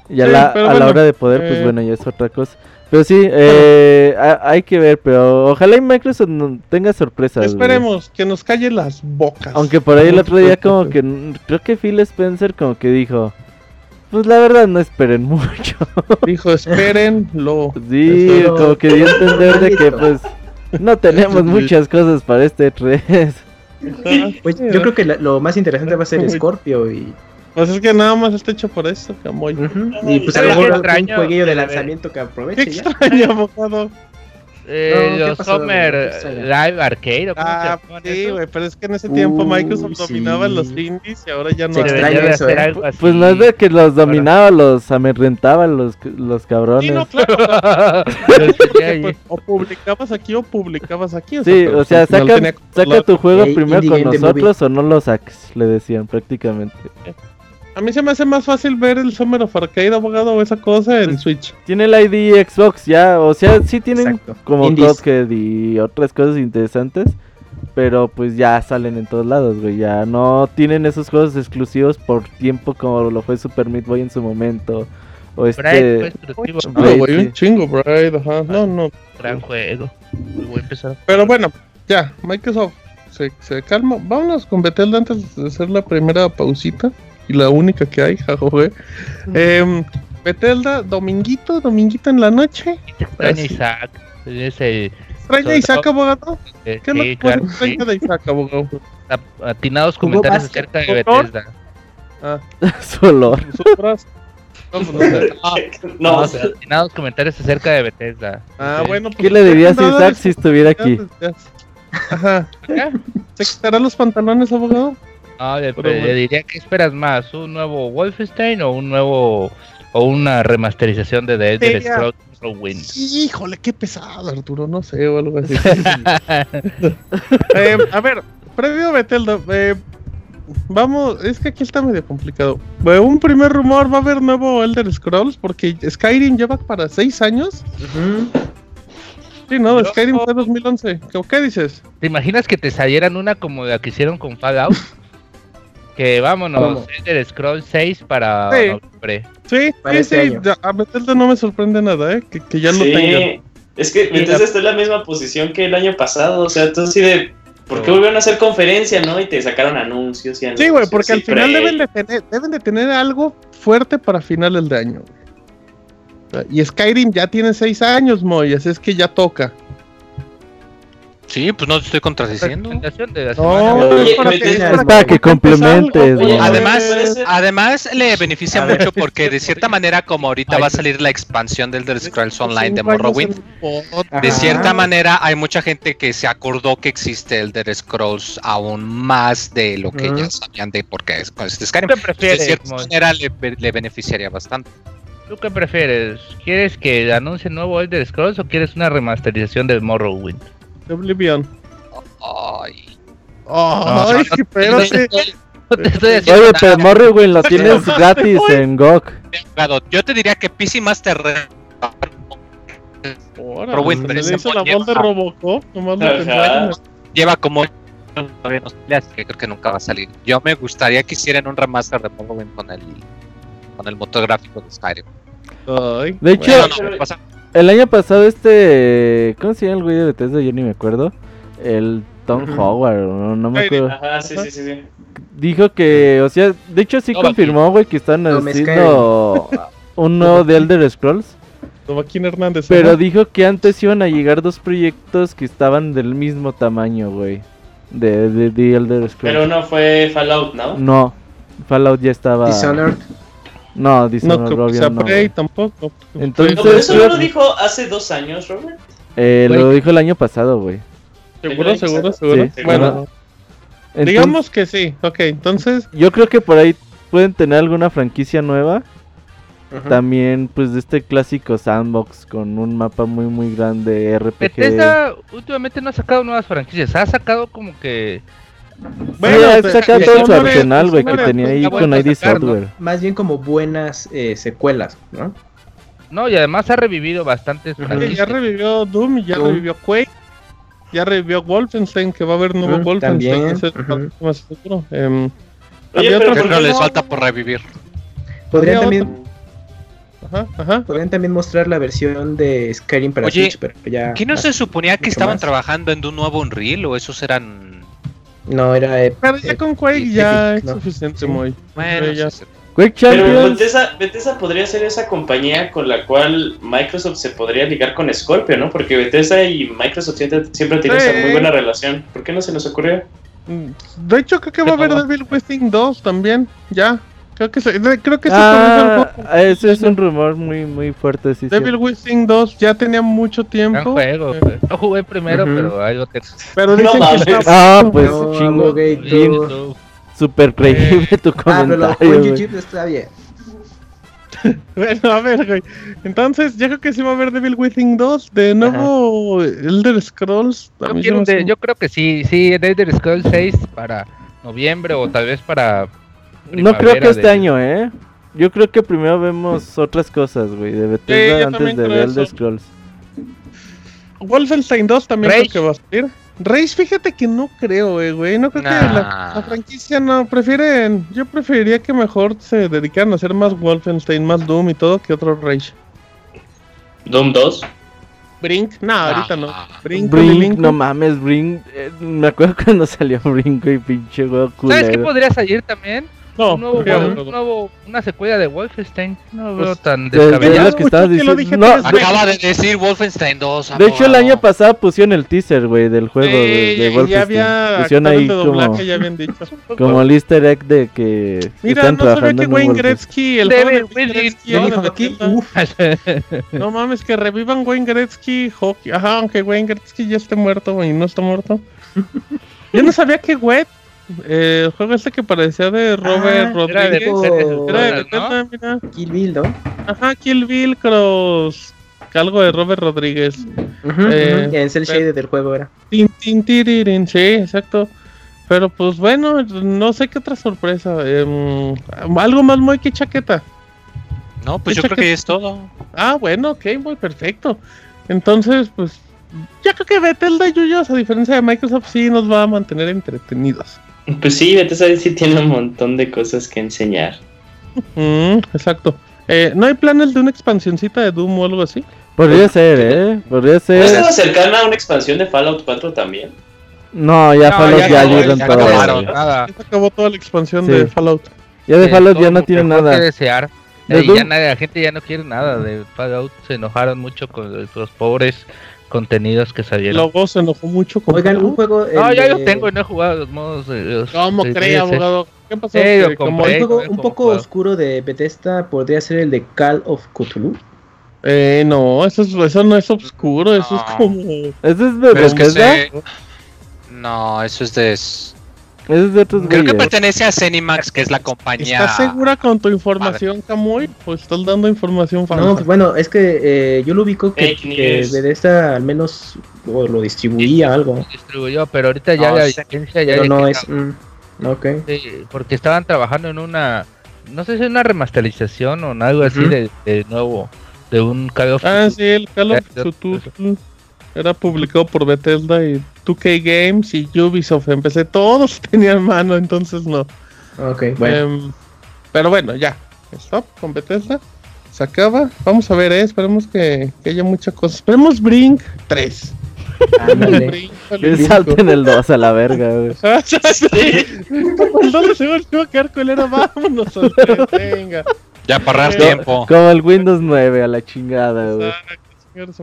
Y a Sí, la, a la hora de poder, pues eh, bueno, ya es otra cosa. Pero sí, eh, ha- hay que ver, pero ojalá y Microsoft no- tenga sorpresas. güey. Esperemos que nos calle las bocas. Aunque por ahí el otro día como que, creo que Phil Spencer como que dijo, pues la verdad no esperen [LAUGHS] mucho. Dijo, espérenlo. Sí, Eso- como que dio a entender de que pues no tenemos muchas cosas para este 3. Pues yo creo que la- lo más interesante va a ser. Scorpio y, Pues es que nada más está hecho por eso, Camoy. y pues a lo qué mejor un jueguillo de lanzamiento que Qué aproveche ya. extraño, abogado. Eh, No, ¿qué los Summer. Live Arcade, ¿o cómo Ah, sí, güey, pero es que en ese tiempo Uy, Microsoft sí. dominaba los indies y ahora ya no Se hay. extraña eso, hacer ¿eh? algo así. Pues no es de que los dominaba, los amedrentaban los, los cabrones. Sí, no, [LAUGHS] claro. Pues, o publicabas aquí o publicabas aquí. Sí, pero o sea, final saca, que saca tu juego Ey, primero con nosotros o no lo saques, le decían prácticamente. A mí se me hace más fácil ver el Summer of Arcade, abogado, o esa cosa en Switch. Tiene el ID Xbox ya, o sea, sí tienen Exacto. como. Cuphead y otras cosas interesantes, pero pues ya salen en todos lados, güey, ya no tienen esos juegos exclusivos por tiempo como lo fue Super Meat Boy en su momento, o fue este... exclusivo, No, Braid, güey, sí. un chingo, Braid, ajá. No, no. gran juego. Voy a empezar. Pero bueno, ya, Microsoft se, se calma. Vámonos con Bethesda antes de hacer la primera pausita. Y la única que hay, [LAUGHS] jajoje. Eh, Bethesda, dominguito, dominguito en la noche. Extraña. Isaac. Ese, ¿Extraña Sobre Isaac, abogado? eh, ¿Qué es lo sí, que claro, más sí. extraña de Isaac, abogado? Atinados comentarios acerca de. Bethesda. Ah, [LAUGHS] su olor. nosotras. No, pues, [LAUGHS] no sé. No, o No, sea, atinados comentarios acerca de Bethesda. Ah, Sí. bueno. ¿Qué le dirías a Isaac si estuviera aquí? Ajá. ¿Qué? ¿Se quitará los pantalones, abogado? No, le, Pero bueno. le diría que esperas más, un nuevo Wolfenstein o un nuevo o una remasterización de The Elder. Scrolls Morrowind. Híjole, qué pesado, Arturo, no sé, o algo así. [LAUGHS] Eh, a ver, previo a Bethesda, eh, vamos, es que aquí está medio complicado. Eh, un primer rumor, va a haber nuevo Elder Scrolls, porque Skyrim lleva para seis años. Ujú. Sí, no, Yo- Skyrim fue 2011. ¿Qué, qué dices? ¿Te imaginas que te salieran una como la que hicieron con Fallout? Que vámonos, ¿Cómo? Elder Scrolls 6 para Sí. noviembre. Sí, Para sí, este sí, a Bethesda no me sorprende nada, ¿eh? Que, que ya lo tenga. sí. Es que Bethesda está en la misma posición que el año pasado. O sea, tú así de. ¿Por qué volvieron a hacer conferencia, no? Y te sacaron anuncios y anuncios. Sí, güey, porque al final deben de, tener, deben de tener algo fuerte para finales de año. Y Skyrim ya tiene seis años, Moy, así es que ya toca. Sí, pues no te estoy contradiciendo. No, es para que, es para porque complementes, Además, además le beneficia mucho porque de cierta manera como ahorita va a salir la expansión del Elder Scrolls Online de Morrowind, de cierta manera hay mucha gente que se acordó que existe Elder Scrolls aún más de lo que ya sabían de por qué es con este Skyrim. ¿Qué Entonces, prefieres, de cierta manera le, le beneficiaría bastante. ¿Tú qué prefieres? ¿Quieres que anuncie nuevo Elder Scrolls o quieres una remasterización de Morrowind? Oblivion. Ay. Ay, espérate. Oye, pero Morrowind lo tienes gratis en GOG. Yo te diría que PC Master se pero le ese hizo la lleva- voz de Robocop, nomás de lleva como que creo que nunca va a salir. Yo me gustaría que hicieran un remaster de Morrowind con el con el motor gráfico de Skyrim. Ay, De hecho, bueno. no, me pasa- El año pasado este... ¿Cómo se llama el güey de Bethesda? Yo ni me acuerdo. El Tom. Howard, no, no me acuerdo. Ajá, sí, sí, sí. sí. dijo que, o sea, de hecho sí No, confirmó, güey, que están No, haciendo [LAUGHS] uno de Elder Scrolls. Joaquín Hernández. Pero ajá. dijo que antes iban a llegar dos proyectos que estaban del mismo tamaño, güey. De, de, de Elder Scrolls. Pero no fue Fallout, ¿no? No, Fallout ya estaba. Dishonored. No, No Dishonored, creo que sea no. Prey tampoco. Entonces- No, pero eso no lo dijo hace dos años, Robert. Eh, lo dijo el año pasado, güey. Seguro, seguro, seguro. Sí, bueno. Entonces, digamos que sí. Ok, entonces. Yo creo que por ahí pueden tener alguna franquicia nueva. También, pues, de este clásico sandbox con un mapa muy, muy grande, RPG. Bethesda últimamente no ha sacado nuevas franquicias, ha sacado como que... Bueno, ha te- sacado te- todo su arsenal, güey, que tenía pues, ahí con ID sacar, ¿no? Software. Más bien como buenas eh, secuelas, ¿no? No, y además ha revivido bastantes. Sí, ya revivió Doom, ya Doom. revivió Quake, ya revivió Wolfenstein, que va a haber nuevo Mm, Wolfenstein, también, más seguro. Em, Oye, pero otro- Creo ¿por que qué les no? falta por revivir. Podrían también, Ajá, ajá. podrían también mostrar la versión de Skyrim para Oye, Switch, pero ya... ¿Qué no se suponía que estaban más. trabajando en un nuevo Unreal o esos eran... No, era... eh, Pero ya con Quake Epic, ya es ¿no? suficiente, Sí. muy. Bueno, ya. Quake Pero Champions. Bethesda, Bethesda podría ser esa compañía con la cual Microsoft se podría ligar con Scorpio, ¿no? Porque Bethesda y Microsoft siempre, siempre tienen Sí. esa muy buena relación. ¿Por qué no se nos ocurrió? Mm, De hecho, creo que va a haber Pero- Devil Within 2 también, ya. Creo que, se- creo que ese también es el Ah, juego. ese es un rumor muy, muy fuerte, sí. Devil sí. Within 2 ya tenía mucho tiempo. juego. eh, güey. No jugué primero, Ujú. pero algo te... pero No dicen mames. que está Ah, pues No, chingo. Tú. super creíble tu Ah, pero lo comentario. YouTube está bien. [LAUGHS] Bueno, a ver, güey. Entonces, yo creo que sí va a haber Devil Within 2. De nuevo, Elder Scrolls. Yo, se de- yo creo que sí, sí, The Elder Scrolls 6 para noviembre o tal vez para... No creo que este año, ¿eh? Yo creo que primero vemos otras cosas, güey, de Bethesda antes de creo The. Scrolls. Wolfenstein 2 también Rage. creo que va a salir. Rage, fíjate que no creo, eh, güey. No creo que Nah. la, la franquicia no. Prefieren. Yo preferiría que mejor se dedicaran a hacer más Wolfenstein, más Doom y todo que otro Rage. Doom 2. Brink, no, ahorita no. Brink, no mames, Brink. eh, me acuerdo [LAUGHS] cuando salió Brink, güey, pinche juego ¿Sabes qué podría salir también? No, un nuevo, ¿qué juego, hablo? un nuevo- una secuela de Wolfenstein. No Pues, veo tan de- de descabellado. que estabas que diciendo. dije No, tres de, Acaba de decir Wolfenstein 2. de hecho, el año pasado pusieron el teaser, güey, del juego Sí, de, de ya- ya Wolfenstein. había pusieron ahí de como, doblaje, ya habían dicho. [LAUGHS] como el easter egg de que Mira, están no sabía trabajando que Wayne. Gretzky, el No mames, que revivan Wayne Gretzky, hockey. Ajá, aunque Wayne Gretzky ya esté muerto y no está muerto. [LAUGHS] Yo no sabía que Wet, eh, el juego este que parecía de Robert Ah, Era de, Rodríguez. era de- tipo- Era de ¿no? Bethesda, mira. Kill Bill, ¿no? Ajá, Kill Bill Cross. Algo de Robert Rodríguez. Eh, Cell pero- Shaded del juego era. Tin, tin, tiririn, sí, exacto. Pero pues bueno, no sé qué otra sorpresa. em, algo más muy que chaqueta. No, pues yo creo que- es todo. [LAUGHS] Ah, bueno, ok, muy perfecto. Entonces, pues, yo creo que Bethesda y Yuyos, a diferencia de Microsoft, sí nos va a mantener entretenidos. Pues sí, Bethesda sí tiene un montón de cosas que enseñar. Mm, exacto. Eh, ¿No hay planes de una expansioncita de Doom o algo así? Podría ser, ¿eh? Podría ¿No ser. estaba cercana a una expansión de Fallout 4 también? No, ya No, Fallout ya, no, ya todo. acabaron, güey. nada. Ya se acabó toda la expansión Sí. de Fallout. Ya de Eh, Fallout ya no tiene nada. que desear. De Eh, ya nadie- la gente ya no quiere nada de Fallout. Se enojaron mucho con los pobres contenidos que salieron. Luego se enojó mucho con Oigan, un juego. no, el ya de- los tengo y no he jugado los modos. eh, los- ¿Cómo cree, abogado? ¿Qué pasó? Sí, Que lo como- Un compré. juego un poco jugado. oscuro de Bethesda podría ser el de Call of Cthulhu. Eh, no, eso, es- eso no es oscuro, eso es como... ¿Ese es de es que Bethesda? se- No, eso es de. Es de otros Creo que pertenece a Zenimax, que es la compañía. ¿Estás segura con tu información, Camuy? ¿O estás dando información falsa? No, pues bueno, es que eh, yo lo ubico que, que. Bethesda al menos o lo distribuía algo. distribuyó, pero ahorita ya No, la sí, licencia ya Pero ya no es. mm, ok. Sí, porque estaban trabajando en una, no sé si una remasterización o en algo así Ujú. de, de nuevo, de un Call of Ah, Duty. sí, el Call of Cthulhu era publicado por Bethesda y 2K Games y Ubisoft. Empecé, todos [LAUGHS] tenían mano, entonces no. Ok, bueno. Em, pero bueno, ya. Stop con Bethesda. Se acaba. Vamos a ver, eh, esperemos que, que haya mucha cosa. Esperemos Brink 3. Ándale. [LAUGHS] Que salten el 2 a la verga, güey. [LAUGHS] Ah, ¿Por dónde se va a quedar colero? Vámonos al tres, venga. Ya ahorrar Co- tiempo. Como el Windows 9 a la chingada, güey. Exacto,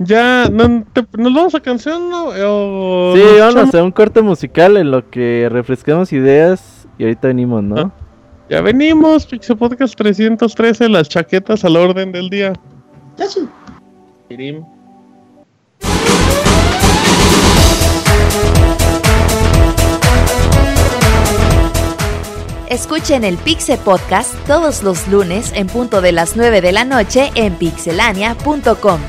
a ya, no, te- ¿nos vamos a canción no? o Sí, vamos a hacer un corte musical en lo que refrescamos ideas y ahorita venimos, ¿no? Ah. Ya venimos, Pixel Podcast 313, las chaquetas al orden del día. Ya sí. Pirim. Escuchen el Pixe Podcast todos los lunes en punto de las 9 de la noche en pixelania.com.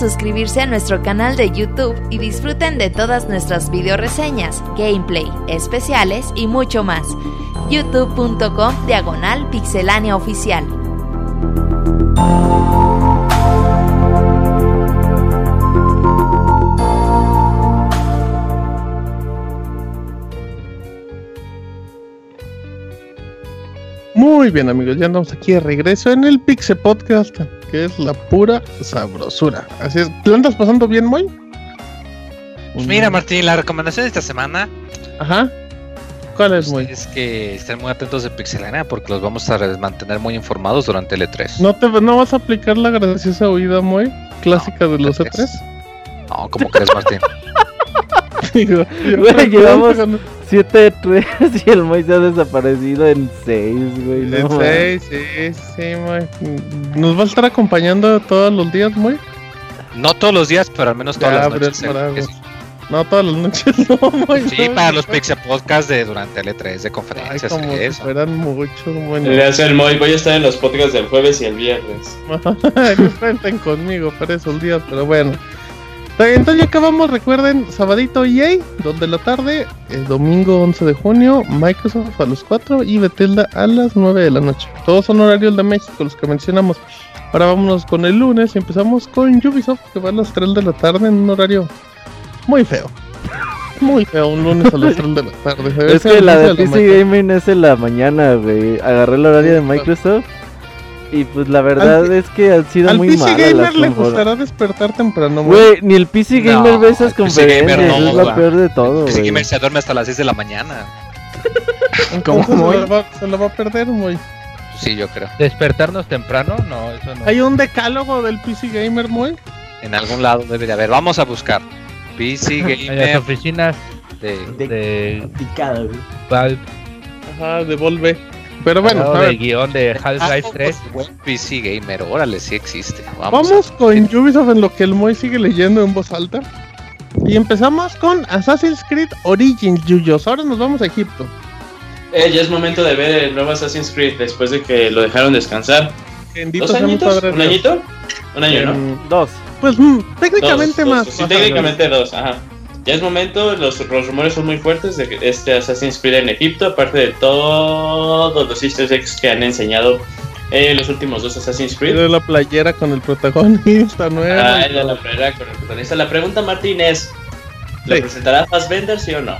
suscribirse a nuestro canal de YouTube y disfruten de todas nuestras video reseñas, gameplay, especiales y mucho más. youtube.com diagonal pixelánea oficial. Muy bien, amigos, ya andamos aquí de regreso en el Pixel Podcast, que es la pura sabrosura. Así es, ¿te lo andas pasando bien, Moy? Pues mira, Martín, la recomendación de esta semana Ajá. ¿Cuál es, Moy? es que estén muy atentos de Pixelania porque los vamos a mantener muy informados durante el E3. ¿No, te, ¿No vas a aplicar la graciosa oída, Moy? Clásica de los ¿qué E3. crees? No, ¿cómo crees, Martín? Digo, [LAUGHS] Güey, llevamos- En 7-3 [LAUGHS] y el Moy se ha desaparecido en 6, güey. No, mames. seis, sí, sí, Moy. ¿Nos va a estar acompañando todos los días, Moy? No todos los días, pero al menos todas Ya, las noches. es Es- algo. No, todas las noches [LAUGHS] no, Moy. Sí, no, para no. los Pixel Podcast de durante el E3 de Ay, conferencias como y si eso. fueran muchos, bueno. Le hace el Moy, voy a estar en los podcasts del jueves y el viernes. [LAUGHS] no cuenten conmigo para esos días, pero bueno. Entonces ya acabamos, recuerden, sabadito EA, 2 de la tarde, el domingo 11 de junio, Microsoft a las 4 y Bethesda a las 9 de la noche. Todos son horarios de México, los que mencionamos. Ahora vámonos con el lunes y empezamos con Ubisoft, que va a las 3 de la tarde en un horario muy feo. [LAUGHS] Muy feo, un lunes a las 3 de la tarde. Es que la de PC. Gaming es en la mañana, güey. Agarré el horario de Microsoft. Y pues la verdad Al- es que han sido Al muy PC malas Gamer las le confor- gustará despertar temprano, güey. Güey, ni el PC Gamer No, ve esas el PC Gamer conferencias, no, es lo va. peor de todo, Sí, güey. Gamer se duerme hasta las 6 de la mañana. ¿Cómo, se, güey? lo va, se lo va a perder, muy. Sí, yo creo. ¿Despertarnos temprano? No, eso no. Hay un decálogo del PC Gamer, muy. En algún lado debe de haber. Vamos a buscar. PC [LAUGHS] En las Gamer oficinas de... De- de Picada, güey. Valve, Ajá, devolve. Pero bueno, a ver, guion de Half-Life 3. PC Gamer, órale, sí existe. Vamos. vamos con Ubisoft en lo que el Moy sigue leyendo en voz alta. Y empezamos con Assassin's Creed Origins, Yuyos. Ahora nos vamos a Egipto. Eh, ya es momento de ver el nuevo Assassin's Creed después de que lo dejaron descansar. Bendito ¿Dos añitos? ¿Un Dios. añito? Un año, ¿no? Dos. Pues mm, técnicamente Dos, más. Sí, técnicamente dos, ajá. Ya es momento, los, los rumores son muy fuertes de que este Assassin's Creed en Egipto, aparte de todos los easter eggs que han enseñado en los últimos dos Assassin's Creed. De la playera con el protagonista nuevo. Ah, todo. la primera con el protagonista. La pregunta, Martín, es: ¿lo Sí. presentará Fassbender, sí o no?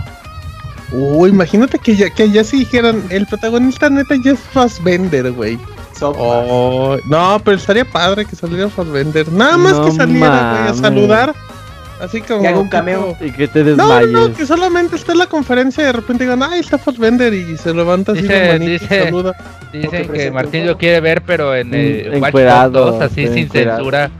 Uy, imagínate que ya, que ya si dijeran, el protagonista neta ya es Fassbender, güey. Oh, no, pero estaría padre que saliera Fassbender. Nada más No que saliera, güey, a saludar. Así como. Que haga un tipo- cameo. Y que te No, no, desmayes. no, que solamente está en la conferencia y de repente digan, ay, está Fassbender y se levanta así Dice- de manito y dice- saluda. Dicen que Martín lo quiere ver, pero en eh, Watch Dogs encuerado, 2, así sin encuerado. censura.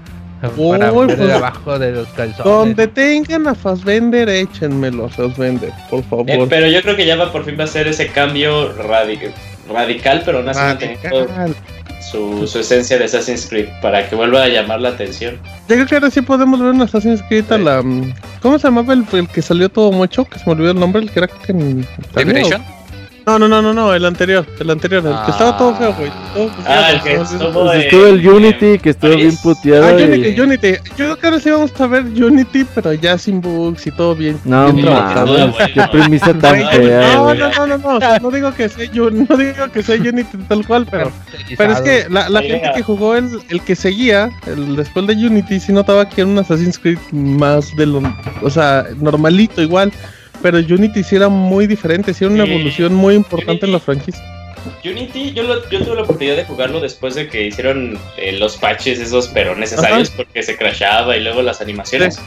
Uy, para ver pues, debajo de los calzones. Donde tengan a Fassbender, échenmelo a Fassbender, por favor. Eh, pero yo creo que ya va por fin va a ser ese cambio radi- radical, pero no Radical. Su, su esencia de Assassin's Creed para que vuelva a llamar la atención. Yo creo que ahora sí podemos ver un Assassin's Creed a la. mm, ¿Cómo se llamaba el, el que salió todo mucho? Que se me olvidó el nombre, el que era que en. Italia, Liberation. o- No, no, no, no, no, el anterior, el anterior, el que estaba todo feo, güey. todo Ah, el que si- estuvo Pues el Unity, que estuvo bien puteado. Ah, y- Unity, Unity. Yo creo que ahora sí vamos a ver Unity, pero ya sin bugs y todo bien. No mames, qué premisa tan fea, no, no, no, no, no, digo que sea Un- [LAUGHS] no digo que sea Unity tal cual, pero, pero es que la, gente que jugó el, el que seguía, el después de Unity, sí notaba que era un Assassin's Creed más de lo, o sea, normalito igual, pero Unity sí era muy diferente, sí era una Sí. evolución muy importante en la franquicia. Unity, yo, lo- yo tuve la oportunidad de jugarlo después de que hicieron eh, los patches esos, pero necesarios porque se crashaba y luego las animaciones.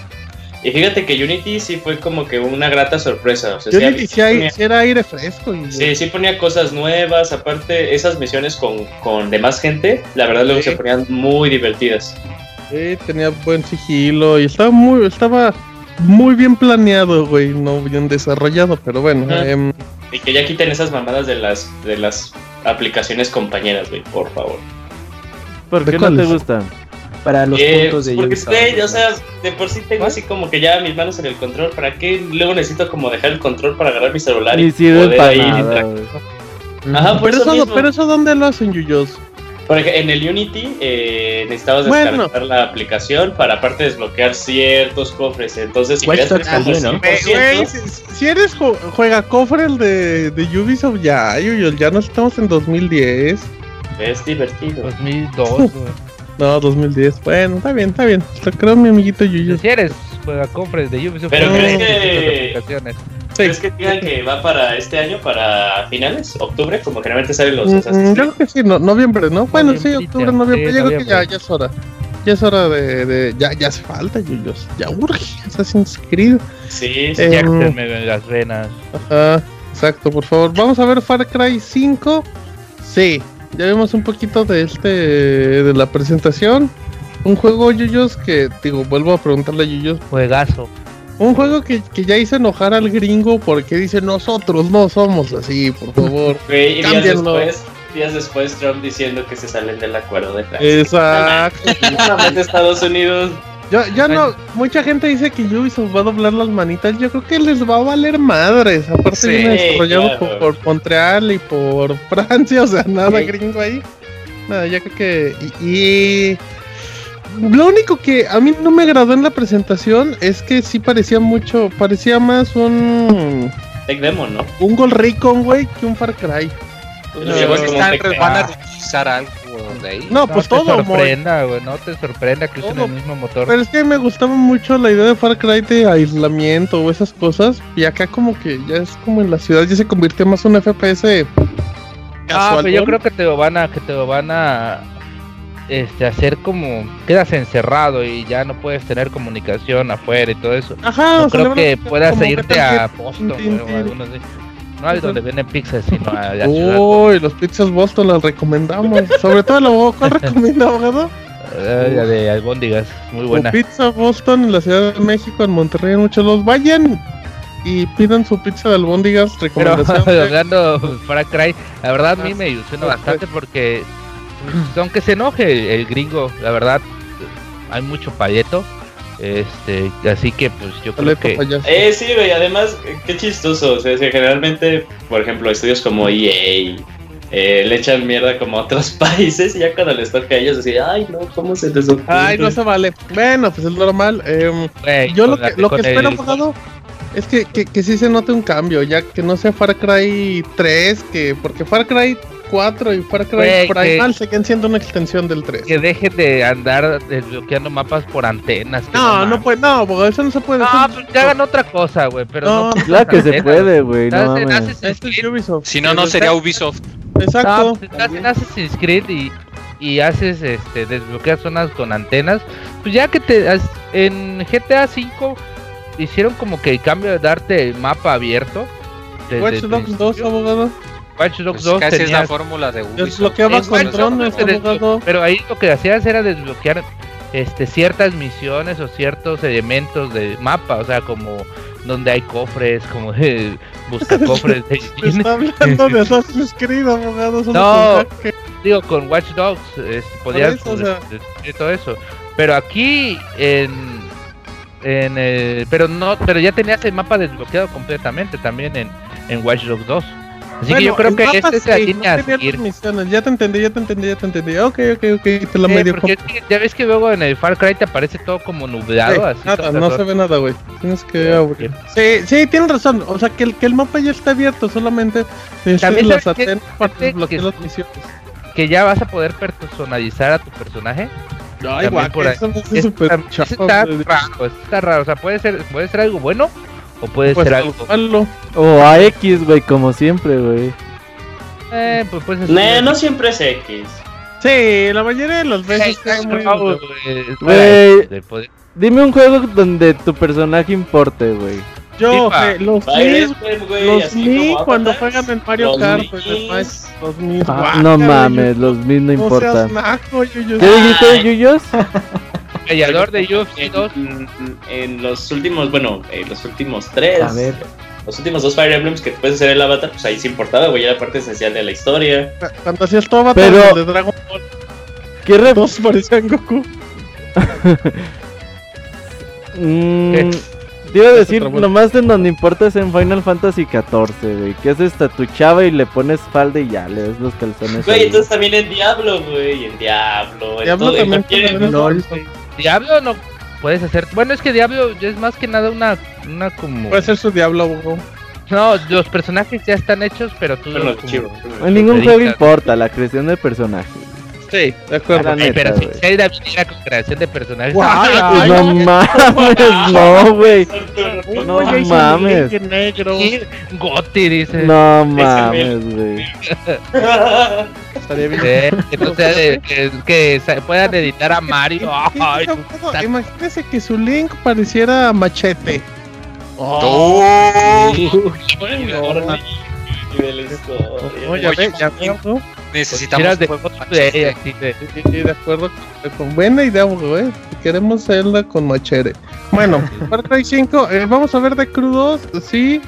Y fíjate que Unity sí fue como que una grata sorpresa. O sea, sí Unity sí, ponía- sí era aire fresco y sí, sí ponía cosas nuevas, aparte esas misiones con, con demás gente, la verdad luego Sí. se ponían muy divertidas. sí, tenía buen sigilo y estaba muy, estaba muy bien planeado, güey, no bien desarrollado, pero bueno, em, Y que ya quiten esas mamadas de las, de las aplicaciones compañeras, güey, por favor. ¿Por ¿De qué no te gustan? Para los Eh, puntos de porque Ubisoft, güey, o sea, de por sí tengo así como que ya mis manos en el control. ¿Para qué luego necesito como dejar el control para agarrar mi celular y sirve poder ahí nada. Ajá, por pero eso eso, mismo. pero eso ¿dónde lo hacen, Yuyos? Por ejemplo, en el Unity eh, necesitabas Bueno. descargar la aplicación para aparte desbloquear ciertos cofres. Entonces, si querías también, ¿no? Güey, 100%, güey, si, si eres ju- juega cofre el de, de Ubisoft, ya, Yuyos, ya no estamos en 2010. es divertido. 2002, güey. No, 2010. Bueno, está bien, está bien. Te creo mi amiguito Yuyos. Si eres juega compres de Ubisoft, Pero no, ¿crees no, que-. Sí. ¿Crees que digan que va para este año, para finales? ¿Octubre? Como generalmente salen los Mm, Assassin's Yo creo que sí, no, noviembre, ¿no? Bueno, sí, octubre, noviembre. sí, Yo creo que ya, es hora. Ya es hora de. de- ya, ya hace falta, Yuyos. Ya urge Assassin's Creed. Sí, sí. Eh, Inyéctenme en las venas. Ajá, exacto, por favor. Vamos a ver Far Cry 5. Sí, ya vimos un poquito de este. de la presentación. Un juego, Yuyos, que, digo, vuelvo a preguntarle a Yuyos. Juegazo. Un juego que, que ya hizo enojar al gringo porque dice: Nosotros no somos así, por favor. [LAUGHS] Güey, y días después, días después Trump diciendo que se salen del acuerdo de Francia. Exacto. [LAUGHS] Solamente Estados Unidos. Yo, yo no, mucha gente dice que Ubisoft va a doblar las manitas. Yo creo que les va a valer madres. Aparte Sí, viene desarrollado claro. por, por Montreal y por [LAUGHS] Francia, o sea, nada Sí. gringo ahí. Nada, ya creo que. Y, y- Lo único que a mí no me agradó en la presentación es que sí parecía mucho. Parecía más un. Tech Demo, ¿no? Un Gol Recon, güey, que un Far Cry. Pues No, están- tech- van a reutilizar algo de ahí. No, pues no todo, te sorprenda, güey. No te sorprenda que usen el mismo motor. Pero es que me gustaba mucho la idea de Far Cry de aislamiento o esas cosas. Y acá como que ya es como en la ciudad, ya se convirtió más en un FPS Ah, casual. pero yo creo que te lo van a, que te lo van a este hacer como quedas encerrado y ya no puedes tener comunicación afuera y todo eso. Ajá, no o creo que puedas irte a Boston, güey, o tin. alguno así. No hay donde venden pizzas, sino a la ciudad. Uy, los pizzas Boston las recomendamos. Sobre todo abogado. ¿Cuál [LAUGHS] recomienda, abogado? Ah, la de albóndigas, muy buena. pizza Boston en la Ciudad de México, en Monterrey, en muchos los vayan y pidan su pizza de albóndigas. Pero [LAUGHS] Recomendación. de- hablando Far Cry, la verdad a mí Ah, me ilusiona bastante porque pues, aunque se enoje el gringo, la verdad hay mucho payeto. Este, así que pues yo creo que. Eh, sí, güey, además, eh, qué chistoso. O sea, que generalmente, por ejemplo, estudios como EA eh, le echan mierda como a otros [LAUGHS] países y ya cuando les toca a ellos decir, ay, no, ¿cómo se les ocurre? Ay, no se vale. Bueno, pues es normal. em, Yo lo que, lo que espero, el- abogado, es que, que, que sí se note un cambio, ya que no sea Far Cry 3, que porque Far Cry 4 y Far Cry Güey, Primal siguen siendo una extensión del 3. que dejen de andar desbloqueando mapas por antenas. que No, no puede, no, abogado, eso no se puede. No, pues que hagan otra cosa, güey, pero no. No, Claro que se antenas. puede, güey, no Haces- mames. haces Esto es Creed, Ubisoft. Si no, no sería Ubisoft. Exacto. No, pues, hacen Assassin's Creed y, y haces este desbloquear zonas con antenas. Pues ya que te has- en GTA V hicieron como que el cambio de darte el mapa abierto. Watch Dogs 2, principio. abogado. Watch Dogs Pues 2 casi es la fórmula de Ubisoft. Desbloqueaba Es con bueno, drones, te desblo- abogado. Pero ahí lo que hacías era desbloquear este ciertas misiones o ciertos elementos del mapa, o sea, como donde hay cofres, como de busca [LAUGHS] cofres de está hablando de [LAUGHS] Assassin's Creed, abogado. No. digo con Watch Dogs podías eso, o sea. pues, descubrir todo eso pero aquí en en el- pero no pero ya tenías el mapa desbloqueado completamente también en, en Watch Dogs 2 así que yo creo que esta es la sí, línea a no seguir las misiones. Ya te entendí, ya te entendí, ya te entendí. Ok, ok, ok, te la Sí, medio porque es que ya ves que luego en el Far Cry te aparece todo como nublado Sí, así nada, no se ve nada, güey. Tienes que abrir. Sí, sí, tienes razón. O sea, que el, que el mapa ya está abierto, solamente necesitas También las atenas para que- desbloquear que- las misiones. que ya vas a poder personalizar a tu personaje Ay, guau, por ahí. eso hace Es- súper está raro está raro o sea puede ser puede ser algo bueno o puede Pues ser algo malo. O a X, güey, como siempre, güey. eh, pues, pues, Nah, no siempre es X. Sí, la mayoría de las veces muy... güey, poder- Dime un juego donde tu personaje importe, güey. Yo, eh, los Mis, los así Mi como cuando juegan en Mario los Kart, Mis, pues, después, los Mis, Ah, guácala, no güey, mames, los mis no No importan. ¿Qué dijiste, Yuyos? [LAUGHS] Peleador de UFC en, 2 en los últimos, bueno, en los últimos tres, A ver. los últimos dos Fire Emblems que puedes hacer el avatar, pues ahí se importaba, güey, era parte esencial de la historia. Cuando hacías todo Avatar Pero- de Dragon Ball, ¿Qué ref- todos parecían Goku. [LAUGHS] Mm. Te iba a decir, nomás en donde importa es en Final Fantasy XIV, güey. Que haces hasta tu chava y le pones falda y ya, le das los calzones. Güey, ahí. entonces también en Diablo, güey. En Diablo. en Diablo todo- en también cualquier- puede haber LOL. Diablo no puedes hacer. Bueno, es que Diablo es más que nada una, una como. Puede ser su diablo, abogado. No, los personajes ya están hechos, pero tú. Como- chivo. En ningún juego importa la creación del personaje. Sí, de acuerdo. Eh, neta, pero si. Zelda viniera con creación de personajes. [LAUGHS] ¡ay, ay, ay, no mames, no, güey. No mames. Negro. sí, Gotti dice. No mames, güey. [LAUGHS] Estaría bien. Eh, que no sea de- que, que se puedan editar a Mario. [LAUGHS] Ay, Imagínese- Imagínese que su Link pareciera machete. de la historia. Oh, ya ve, ya ve, ¿no? Necesitamos de juego fotos de de- Sí, sí, de acuerdo con, buena idea, güey. Queremos Zelda con machete. Bueno, Far Cry 5, eh, vamos a ver de crudos, sí.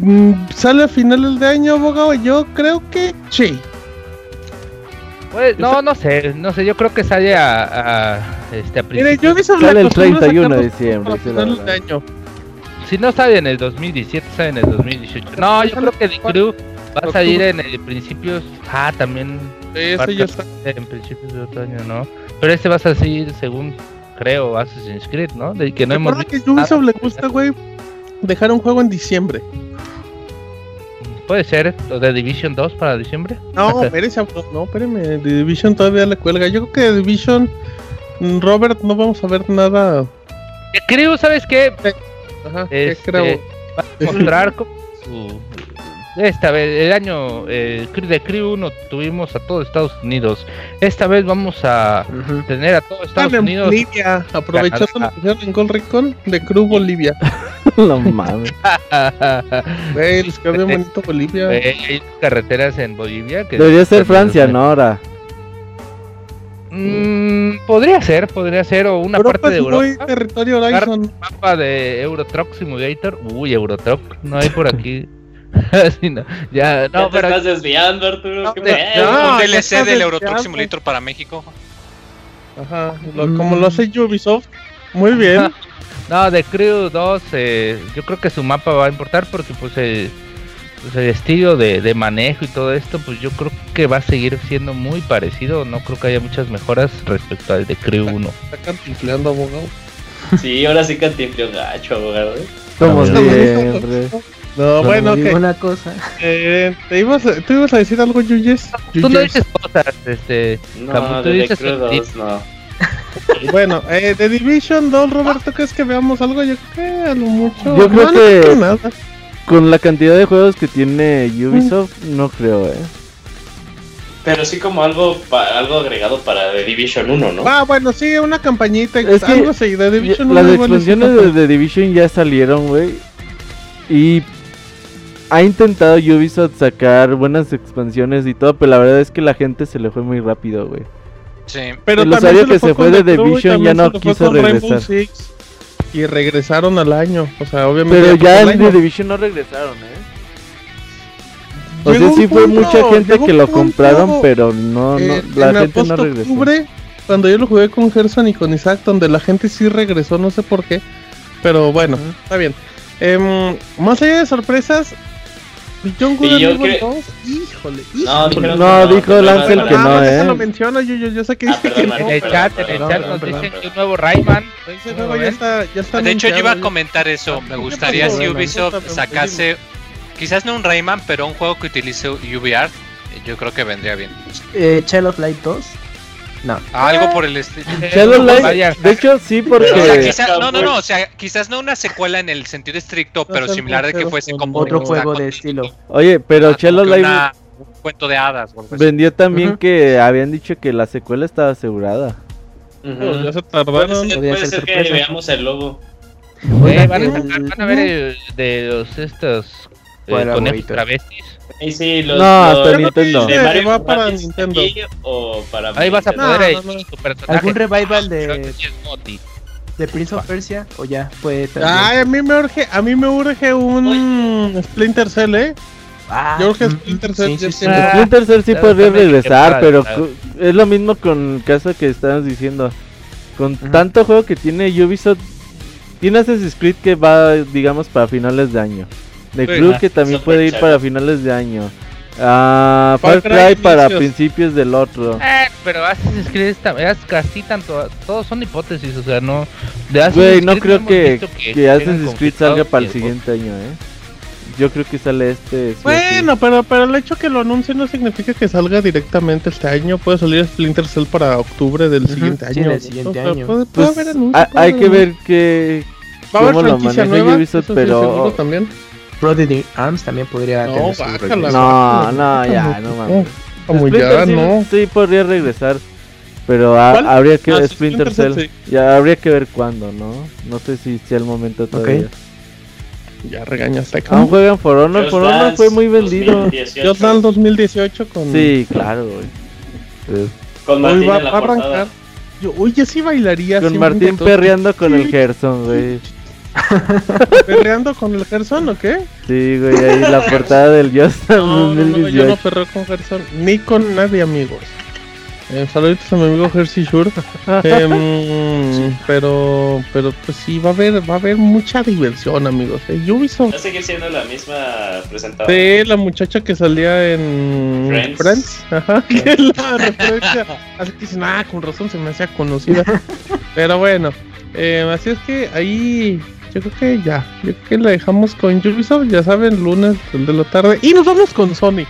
Mm, ¿Sale a finales de año, abogado? Yo creo que sí. Pues, no, no sé, no sé, yo creo que sale a, a este a Mire, yo Sale el costumbre 31 de diciembre. Si no sale en el 2017, sale en el 2018. No, yo creo que The Crew va a salir en el principios. Ah, también ya está. en principios de otro año, ¿no? Pero este va a salir según creo Assassin's Creed, ¿no? De que no hemos visto que Ubisoft le gusta, güey, dejar un juego en diciembre. Puede ser lo de Division 2 para diciembre. No, [LAUGHS] espérese, no, espéreme, The Division todavía le cuelga. Yo creo que The Division, mm, Robert, no vamos a ver nada. Crew, ¿sabes qué? Ajá, ¿qué Este, creo? va a mostrar como su- esta vez el año eh, de Crew 1 tuvimos a todo Estados Unidos esta vez vamos a Ujú. tener a todo Estados en Unidos Bolivia, aprovechando que hicieron en Gold Recon de Crew Bolivia. [LAUGHS] [LAUGHS] No mames. Güey, les quedó bien bonito Bolivia. Eh, hay carreteras en Bolivia que Debería ser Francia, ¿no? Ahora. Mm, podría ser podría ser o una Europa parte de es muy Europa territorio Horizon. mapa de Euro Truck Simulator uy Euro Truck no hay por aquí [LAUGHS] [LAUGHS] Sí, no, ya Ya no te pero estás desviando, Arturo. No, qué de- pedo. no. un DLC está del Euro desviado. Truck Simulator para México. Ajá, lo- como lo hace Ubisoft. Muy bien. [LAUGHS] No, de Crew 2, eh, yo creo que su mapa va a importar porque pues el, pues, el estilo de, de manejo y todo esto, pues yo creo que va a seguir siendo muy parecido. No creo que haya muchas mejoras respecto al de Crew 1. Está cantinfleando, abogado. Sí, ahora sí cantinfleo gacho, abogado. ¿eh? Como Está bonito. siempre. No, bueno, digo ok. una cosa. Eh, ¿te ibas a, ¿Tú ibas a decir algo, Yuyes? Tú no dices cosas, este. No, Camus, tú de The dices que- 2, no. [LAUGHS] Bueno, eh, de Division 2, Roberto, ¿crees que veamos algo? Yo creo que a lo mucho. Yo creo no, no que- creo nada. Con la cantidad de juegos que tiene Ubisoft, no creo, eh. Pero sí como algo pa- algo agregado para The Division 1, ¿no? Ah, bueno, sí, una campañita. Es que algo así, de Division Las 1 igual expansiones de The Division ya salieron, güey. Y ha intentado Ubisoft sacar buenas expansiones y todo, pero la verdad es que la gente se le fue muy rápido, güey. Sí. Pero el usuario que se fue de Division ya no quiso regresar. Six, y regresaron al año. O sea, obviamente. Pero ya en el The. Division no regresaron, eh. O sea, sí fue mucha gente que lo compraron, pero no, no Eh, la en gente no regresó. octubre, cuando yo lo jugué con Gerson y con Isaac, donde la gente sí regresó, no sé por qué. Pero bueno, está bien. Em, más allá de sorpresas, Beyond Good Sí, and yo Evil cre- 2, híjole, No, híjole. No, dijo que Lancel no, que no, no, Ah, eh. lo menciono, yo, yo, yo sé que Ah, dice perdón, que no. En el chat, en el chat nos perdón, dicen que un nuevo Rayman. Ese ¿Cómo juego ya ven? está, ya está De hecho, yo iba a comentar eso. Me ¿qué gustaría si Ubisoft sacase, quizás no un Rayman, pero un juego que utilice UVR. Yo creo que vendría bien. Eh, Child of Light 2. No. Algo por el estilo. Shadow Light, de hecho sí O sea, porque quizá- no, no, no, o sea, quizás no una secuela en el sentido estricto, No pero similar de que fuese con como Otro juego de estilo. Oye, pero ah, que Live una- un cuento de hadas. o algo así. vendió también que habían dicho que la secuela estaba asegurada. Pues ya se Puede tardaron. ser, puede ser ser que veamos el logo. Eh, van, a el- sacar- van a ver el de los estos eh, ¿Cuál, conejos travestis. Y sí, los, No, los- hasta Nintendo. de ese Mario va para Nintendo. o para Ahí vas a poder No, no, no. tu personaje. ¿Algún revival de, de Prince of Persia? ¿O ya fue también? Ay, a mí me urge, a mí me urge un Splinter Cell, eh. Ah, yo creo que mm, Splinter Cell sí, Ah, Splinter Cell sí podría regresar, pero es lo mismo con el caso que estabas diciendo. Con tanto juego que tiene Ubisoft, tiene Assassin's Creed que va, digamos, para finales de año. The Sí. Crew que también Super puede ir para finales de año. Ah, Far Cry Cry para inicios. principios del otro. Eh, pero Assassin's Creed es, es casi tanto, todos son hipótesis, o sea, no. De Assassin's Güey, no Creed creo que, que, llegan Assassin's Creed conflictados salga para el siguiente año, ¿eh? Yo creo que sale este. sí o sí. Bueno, pero, pero el hecho que lo anuncie no significa que salga directamente este año. Puede salir Splinter Cell para octubre del Ujú, siguiente sí, año. del siguiente O sea, año. Puede, puede Pues, haber hay que ver que. Va a haber franquicia nueva. Ubisoft, sí, pero- también. Brother Arms también podría No, tener su bájala, regreso. No, no, ya, no mames. Como Splinter ya, sí, ¿no? sí podría regresar. Pero ¿Cuál? habría que Ah, sí, Splinter Splinter Cell. Cell, Ya habría que ver cuándo, ¿no? No sé si sea el momento todavía. Ya regañaste. Aún juegan For Honor. Just For Honor Dance fue muy vendido. 2018, Just Dance 2018 con. Sí, claro, güey. Eh, Con Hoy Martín va, en la va a arrancar. Yo, uy, yo sí bailaría. Con Martín perreando con el Gerson, güey. [LAUGHS] ¿Perreando con el Gerson o qué? Sí, güey, ahí la portada del Just [LAUGHS] No, no, no, yo no 2018. perreo con Gerson. Ni con nadie, amigos. Eh, saluditos a mi amigo Jersey Shore. [LAUGHS] Em, pero, pero pues sí, va a haber, va a haber mucha diversión, amigos. Eh, Ubisoft. Va a seguir siendo la misma presentadora. Sí, la muchacha que salía en Friends. Friends, ajá, que es la referencia. Así que dicen, ah, con razón se me hacía conocida. Pero bueno, eh, así es que ahí yo creo que ya, yo creo que la dejamos con Ubisoft, ya saben, lunes de la tarde. Y nos vamos con Sony.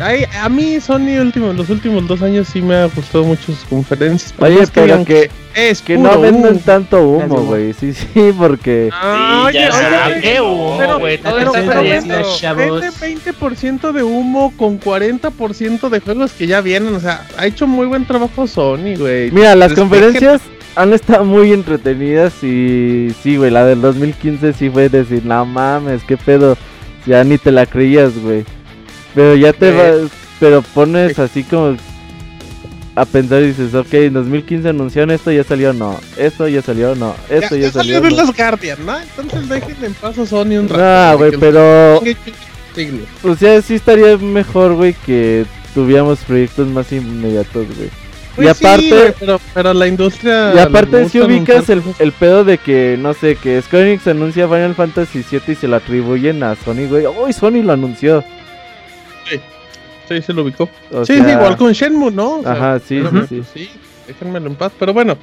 Ay, a mí Sony último, los últimos dos años sí me ha gustado mucho sus conferencias. Oye, que pero digan que, es que puro no venden humo. tanto humo, güey. Sí, sí, porque. Ah, Sí, oye, oye, qué no, humo, pero- güey, todo pero- está pero saliendo. vende- chavos. Vende 20% de humo con 40% de juegos que ya vienen. O sea, ha hecho muy buen trabajo Sony, güey. Mira, las conferencias han estado muy entretenidas y sí, güey, la del 2015 sí fue decir, no mames, qué pedo, ya ni te la creías, güey. Pero ya te Eh. vas, pero pones así como a pensar y dices, ok, en 2015 anunciaron esto, ya salió, no, esto ya salió, no, esto ya, ya salió. salieron no. las Guardian, ¿no? Entonces déjenle en paz a Sony un rato. No, güey, pero, o sea, sí estaría mejor, güey, que tuviéramos proyectos más inmediatos, güey. Pues y sí, aparte, güey, pero, pero la industria. Y aparte si ubicas el, el pedo de que, no sé, que Square Enix anuncia Final Fantasy VII y se lo atribuyen a Sony, güey. ¡Uy, Sony lo anunció! Sí, se lo ubicó. O sí, sea, sí, igual con Shenmue, ¿no? O sea, Ajá, sí, pero, sí, pues, sí. sí, déjenmelo en paz. Pero bueno,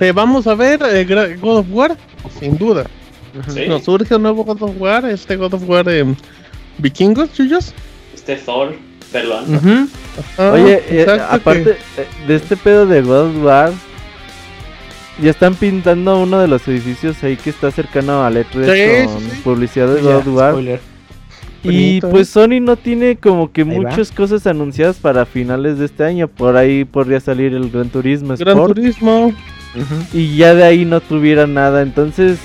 eh, vamos a ver eh, God of War, sin duda. Sí. Nos surge un nuevo God of War, este God of War eh, vikingos, chuyos. Este Thor peruano. Ajá, Oye, eh, aparte eh, de este pedo de God of War, ya están pintando uno de los edificios ahí que está cercano al E3 Sí, con sí, sí. publicidad de God of War. spoiler. Y Bonito, pues Sony no tiene como que Ahí va. muchas cosas anunciadas para finales de este año. Por ahí podría salir el Gran Turismo que- Gran Sport. Turismo. Y ya de ahí no tuviera nada. Entonces,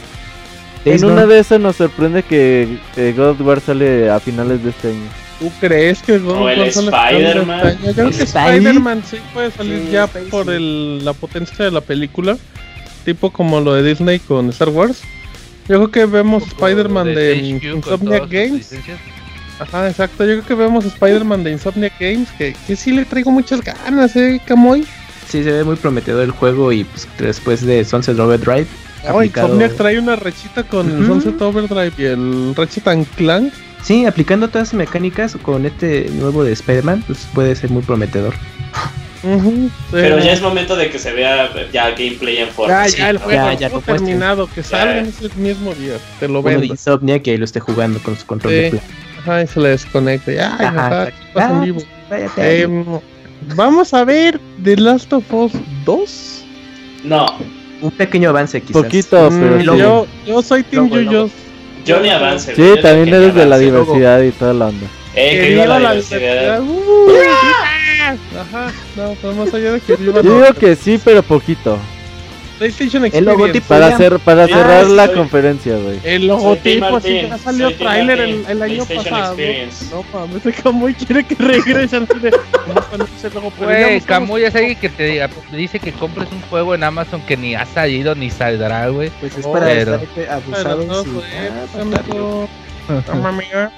en Gone. una de esas nos sorprende que eh, God of War sale a finales de este año. ¿Tú crees que of el Spider-Man. Yo creo que. Spider-Man sí puede salir Sí, ya por el, la potencia de la película. Tipo como lo de Disney con Star Wars. Yo creo que vemos Spider-Man de, Insomniac Games. Ajá, exacto. Yo creo que vemos Spider-Man de Insomniac Games. Que, que sí le traigo muchas ganas, eh, Camoy. Sí, se ve muy prometedor el juego y pues, después de Sunset Overdrive. Oh, aplicado- Insomniac trae una rechita con el Ujú. Sunset Overdrive y el Ratchet and Clank. Sí, aplicando todas las mecánicas con este nuevo de Spider-Man, pues puede ser muy prometedor. Ujú, Pero sí. ya es momento de que se vea ya gameplay en forma. Ya, sí, ya, el ¿no? juego Ya, ya muestran. terminado. Que salga en ese mismo día. Te lo Uno de vendo. Insomniac que ahí lo esté jugando con su control de Sí. play. Ajá, y se le desconecta. Ya, ay, Ajá, pasa en Ah, vivo. Váyate. Em, vamos a ver The Last of Us 2. No, Un pequeño avance quizás. Poquito, Mm, pero sí. yo, yo soy Team Yuyos. Yo ni avance. Sí, güey, también eres de la avance. diversidad y toda la onda. Eh, que viva la la diversidad. diversidad. Uh, Ajá, no, pero más allá de que viva Yo digo que sí, pero poquito. PlayStation El Experience. logotipo Para hacer para cerrar la soy- conferencia, güey. El logotipo, Soy sí, Team ya salió soy Team trailer el, el año pasado. Experience. No mames, [LAUGHS] ese Camuy quiere que regrese al. Pero ya Güey, Camuy es alguien que te diga, dice que compres un juego en Amazon que ni ha salido ni saldrá, güey. Pues es Oh, para pero- estar Pero no, ah, pues. [LAUGHS] Toma, amiga.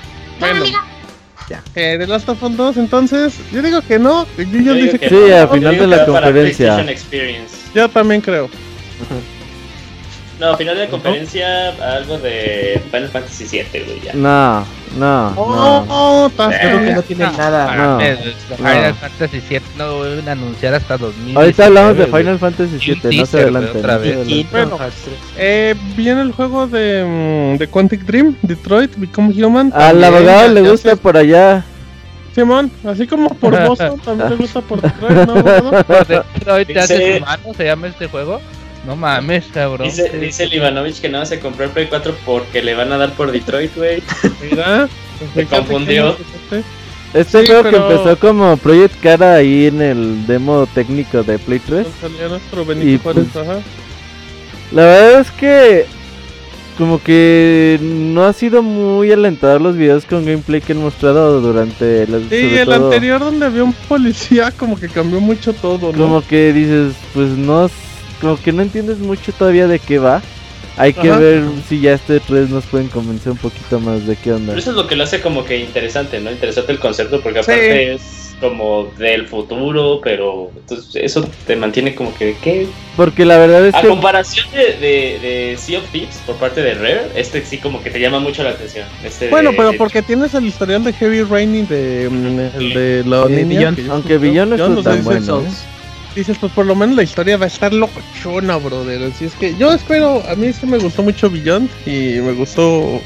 Ya. eh, The Last of Us 2, entonces, yo digo que no. Yo digo dice que que Sí, no. a Yo final de la conferencia. Yo también creo. No, final de conferencia, algo de Final Fantasy VII, güey, ya. No, no, Oh, no. estás Eh, Creo que no tiene nada. No. Final no. Fantasy VII no lo a anunciar hasta 2000. Ahorita hablamos de Final Fantasy VII, no se teaser, adelanten. otra no se vez. adelanten. Bueno, eh, viene el juego de, mm, de Quantic Dream, Detroit, Become Human. Al abogado le gusta se- por allá. Simón, así como por Boston, también le gusta por Detroit, ¿no, abogado? [LAUGHS] Por Detroit te haces humano, se llama este juego. No mames, cabrón. Dice, dice el Ivanovich que no vas a comprar Play 4 porque le van a dar por Detroit, güey. Mira, [LAUGHS] Se confundió. Este Sí, juego pero- que empezó como Project Cara ahí en el demo técnico de Play 3. Salía nuestro Benito Y, Juárez, pues, ajá. La verdad es que como que no ha sido muy alentador los videos con gameplay que han mostrado durante la Sí, sobre el todo, anterior donde había un policía como que cambió mucho todo, ¿no? Como que dices, pues no, como que no entiendes mucho todavía de qué va. Hay que Ajá. ver si ya este 3 nos pueden convencer un poquito más de qué onda. Pero eso es lo que lo hace como que interesante, ¿no? Interesante el concepto porque aparte es como del futuro, pero entonces eso te mantiene como que, ¿qué? Porque la verdad es A que comparación de, de, de Sea of Thieves por parte de Rare, este sí como que te llama mucho la atención. Este Bueno, de- pero de- porque tienes el historial de Heavy Raining de, mm, el de la niña, Aunque. Beyond no sea, tan bueno. ¿eh? Dices, pues por lo menos la historia va a estar locochona, brother. Así es que yo espero, a mí sí me gustó mucho Beyond y me gustó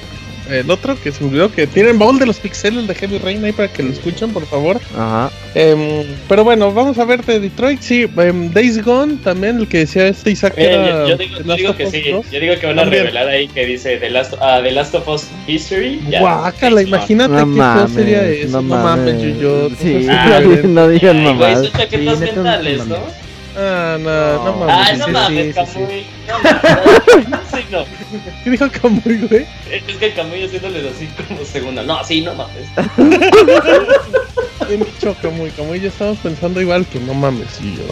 el otro que se me olvidó que tienen baúl de los pixeles de Heavy Rain ahí para que lo escuchen, por favor. Ajá. Em, pero bueno, vamos a ver de Detroit, sí, em, Days Gone también, el que decía este Isaac Eh, era yo, yo digo, yo que Us sí, 2. yo digo que van a También. revelar ahí que dice The Last, ah, The Last of Us History. Guácala, imagínate No qué mames, sería eso. No, no mames. Yuyo. Sí, Ah, [LAUGHS] [LAUGHS] no digan güey, son chaquetas neta, mentales, no ¿no? mames. Ah, no, no, No. mames. Sí, no sí, mames, sí, sí, Camuy. No mames. Sí, no. [LAUGHS] ¿Qué dijo Camuy, güey? Es que Camuy haciéndoles así como segunda. No, sí, no mames. [LAUGHS] Bien dicho, Camuy. Camuy, ya estamos pensando igual que no mames, y yo.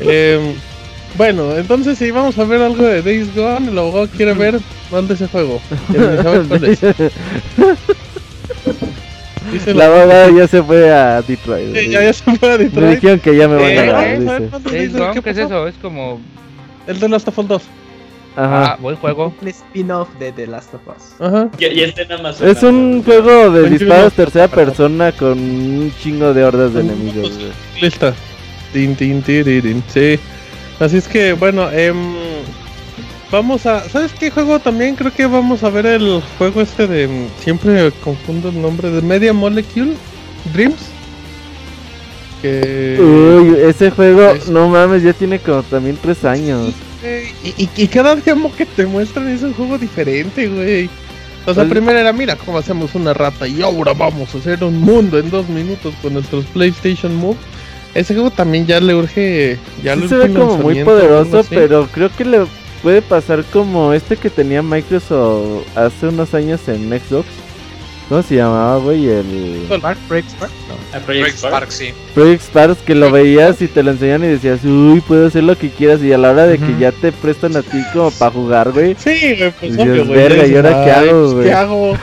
Em, bueno, entonces si vamos a ver algo de Days Gone, el abogado quiere ver más de ese juego. Quiere saber cuál es. Dice La abogada ya se fue a Detroit. Sí, ya, ya se fue a Me Detroit. dijeron que ya me van Eh, a ver dice. Gone, ¿qué es eso? Es como. El de Last of Us 2. Ah, Ajá. buen juego. Un spin-off de The Last of Us. Ajá. Y, y este nada más. Es un juego de disparos tercera persona con un chingo de hordas de enemigos. Lista. Tin, tin, tiririn, Sí. Así es que, bueno, em, vamos a. ¿Sabes qué juego también? Creo que vamos a ver el juego este de. em, Siempre confundo el nombre de Media Molecule Dreams. Que. Uy, ese juego, Es- no mames, ya tiene como también tres años. Y, y- y cada demo que te muestran es un juego diferente, güey. O sea, primero era, mira cómo hacemos una rata y ahora vamos a hacer un mundo en dos minutos con nuestros PlayStation Move. Ese juego también ya le urge. Ya Sí le se urge ve un como muy poderoso, pero creo que le puede pasar como este que tenía Microsoft hace unos años en Xbox. ¿Cómo se llamaba, güey? El Spark Break Spark. No. A Project Project Spark. Spark, sí. Project Stars que lo veías y te lo enseñan y decías, uy, puedo hacer lo que quieras. Y a la hora de que ya te prestan a ti como para jugar, güey. Sí, güey, pues obvio, güey. verga, ¿y ahora qué "Ay, hago, pues, güey?" ¿Qué hago?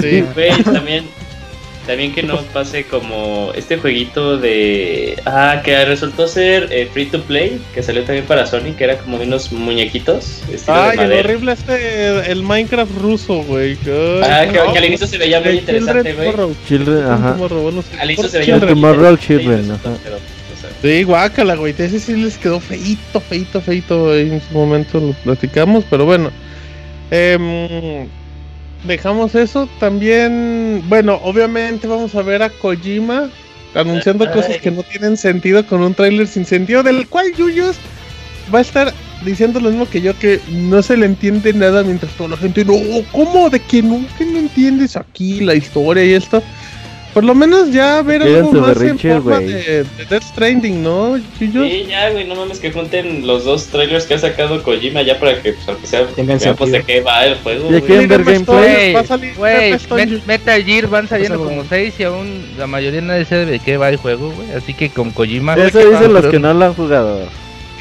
Sí. Güey, también, también que no pase como este jueguito de... Ah, que resultó ser eh, free to play, que salió también para Sony, que era como de unos muñequitos, Ay, el horrible este, el Minecraft ruso, güey. Ah, que, no, que al inicio se veía muy interesante, güey. Children, ajá. Tomorrow, bueno, sí. Al inicio se veía Children. muy interesante, Sí, guácala, güey. Ese sí les quedó feito, feito, feito. ahí En su momento lo platicamos, pero bueno. Em, dejamos eso. También, bueno, obviamente vamos a ver a Kojima anunciando Ay. cosas que no tienen sentido con un tráiler sin sentido, del cual Yuyos va a estar diciendo lo mismo que yo, que no se le entiende nada mientras toda la gente, no, ¿cómo? ¿De que no, que no entiendes aquí la historia y esto? Por lo menos ya ver algo más en forma de, de Death Stranding, ¿no, Yuyos? Sí, ya, güey, no mames que junten los dos trailers que ha sacado Kojima ya para que, pues, aunque sea, Tengan veamos de qué va el juego, Ya güey. quieren ver gameplay. Stone, va a salir Güey, Metal Gear van saliendo como. 6 y aún la mayoría nadie sabe de qué va el juego, güey. Así que con Kojima. Eso dicen los que no lo han jugado.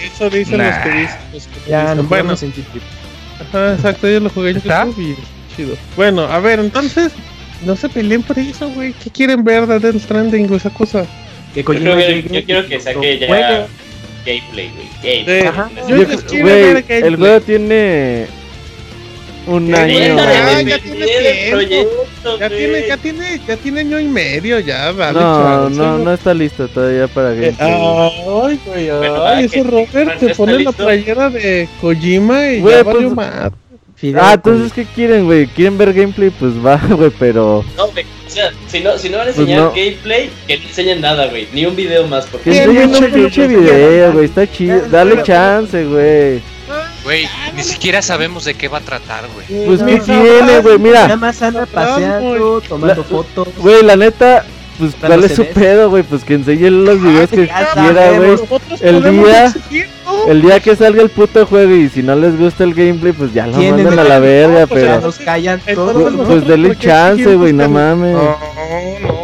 Eso dicen Nah. los que dicen. los que Ya, dicen. no bueno, podemos sentir ajá, exacto, yo lo jugué en ¿Está? YouTube y chido. Bueno, a ver, entonces, no se peleen por eso, güey. ¿Qué quieren ver de Death Stranding o esa cosa? que Yo, creo que- llegue yo quiero que saque ya gameplay, güey. Gameplay. Sí. Ajá. Yo Yo- les quiero güey, ver el gameplay. juego tiene un año. ya, ya tiene tiempo. proyecto, Ya tiene, ya tiene, ya tiene año y medio ya, dale No, no, no está listo todavía para Eh, gameplay. Ay, güey, Bueno, ay, ese que- Robert se pone la listo. playera de Kojima y Güey, ya pues- valió más. Fideo Ah, entonces, ¿qué quieren, güey? ¿Quieren ver gameplay? Pues va, [LAUGHS] güey, pero... No, güey. O sea, si no, si no van a Pues enseñar no. gameplay, que no enseñen nada, güey. Ni un video más, por Que enseñen un pinche video, güey, está chido. Dale chance, güey. Güey, ni siquiera sabemos de qué va a tratar, güey. Pues, ¿qué Mira, tiene, güey? Nada Mira, más anda Ah, paseando, tomando fotos. güey, la neta, pues, ¿cuál es su CDs. pedo, güey? Pues que enseñe los videos que quiera, güey. El día-. [LAUGHS] El día que salga el puto juego y si no les gusta el gameplay, pues ya lo mandan a la verga, pero... Pues, denle ¿por qué chance, güey, no mames. No, no.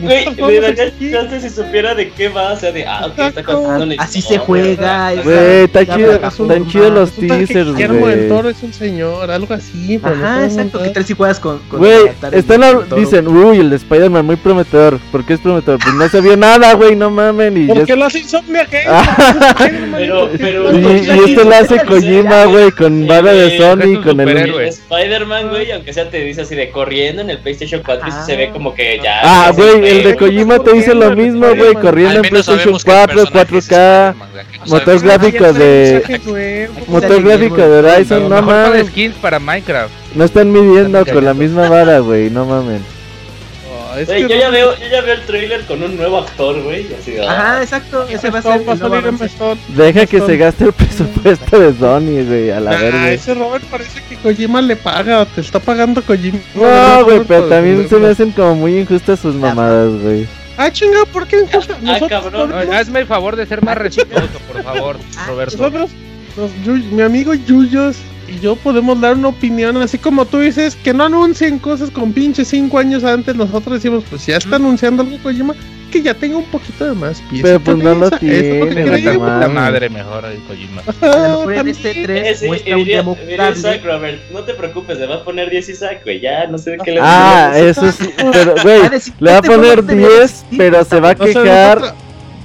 Güey, a daría chance si supiera de qué va, o sea, de, ah, ok, está contando una Así se juega, Güey, está Ya chido, me chidos los teasers, Guillermo del güey. Toro es un señor, algo así. pero Ajá, exacto. ¿Qué tal si juegas con. Güey, están dicen, uy, el de Spider-Man muy prometedor. ¿Por qué es prometedor? Pues no se vio nada, güey, no mamen. Y, Porque lo hace Insomniac Games. [LAUGHS] Ah. Pero, pero. y, esto lo hace Kojima, güey, con vara de güey, Sony, con el... Spider-Man, güey, aunque sea te dice así de corriendo en el PlayStation 4 y sí se ve como que ya. Ah, güey, el de ve. Kojima te dice lo mismo, güey, corriendo en PlayStation sabemos que el 4, personaje es 4K, Spider-Man, güey, aquí no motor gráfico de... Motor gráfico de Horizon, no mames. skins para Minecraft. No están midiendo con la misma vara, güey, no mamen. Es Güey, que yo ya veo, yo ya veo el trailer con un nuevo actor, güey. Ajá, ah, exacto. Ese va a ser va a salir en. Deja que se gaste el presupuesto de Sony, güey, a la Nah, verga. ese Robert parece que Kojima le paga, te está pagando Kojima. No, güey, Robert, pero también se me hacen como muy injustas sus mamadas, güey. Ah, chinga, ¿por qué injusta? Ah, Nosotros cabrón. podemos- No, hazme el favor de ser más respetuoso, por favor, Roberto. Nosotros, nos- Yu- mi amigo Yuyos y yo podemos dar una opinión, así como tú dices, que no anuncien cosas con pinches cinco años antes, nosotros decimos, pues ya está anunciando algo Kojima, que ya tenga un poquito de más pies. Pero pues no lo tiene, Puta güey, puta mames. madre mejor el Kojima. A lo mejor en este 3 Ese, muestra un demo. Robert, no te preocupes, le va a poner 10 Isaac, güey, ya, no sé de qué le Ah, le- eso sí, [LAUGHS] pero, güey, Va a decir, le va a "Este poner no debería 10, existir". pero se va a O sea, quejar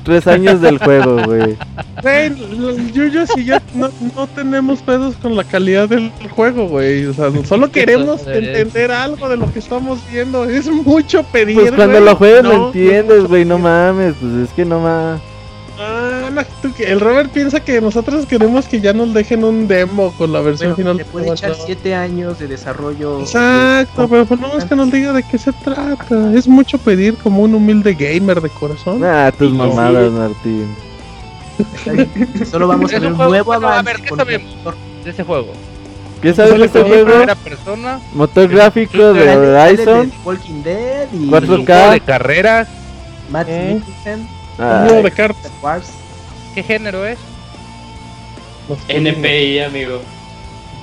tres años del juego, güey. Güey, los Yuyos y yo no, no tenemos pedos con la calidad del juego, güey. O sea, solo queremos entender algo de lo que estamos viendo. Es mucho pedir. Pues cuando lo juegues No, lo entiendes, güey, no mames, pues es que no mames. El Robert piensa que nosotros queremos que ya nos dejen un demo con la versión Bueno, final. le puede echar 7 años de desarrollo. Exacto, de- pero pues no es que nos diga de qué se trata. Es mucho pedir como un humilde gamer de corazón. Ah, tus Sí. mamadas, Martín. Solo vamos a ver un nuevo bueno, a avance. ver, ¿qué sabemos? De ese juego. ¿Qué sabes de este juego? Persona, Motor gráfico de Horizon. de Walking Dead y 4K. un juego de carreras. Matt Eh. Mikkelsen, Ah, Un juego de cartas. ¿Qué género es? NPI, amigo.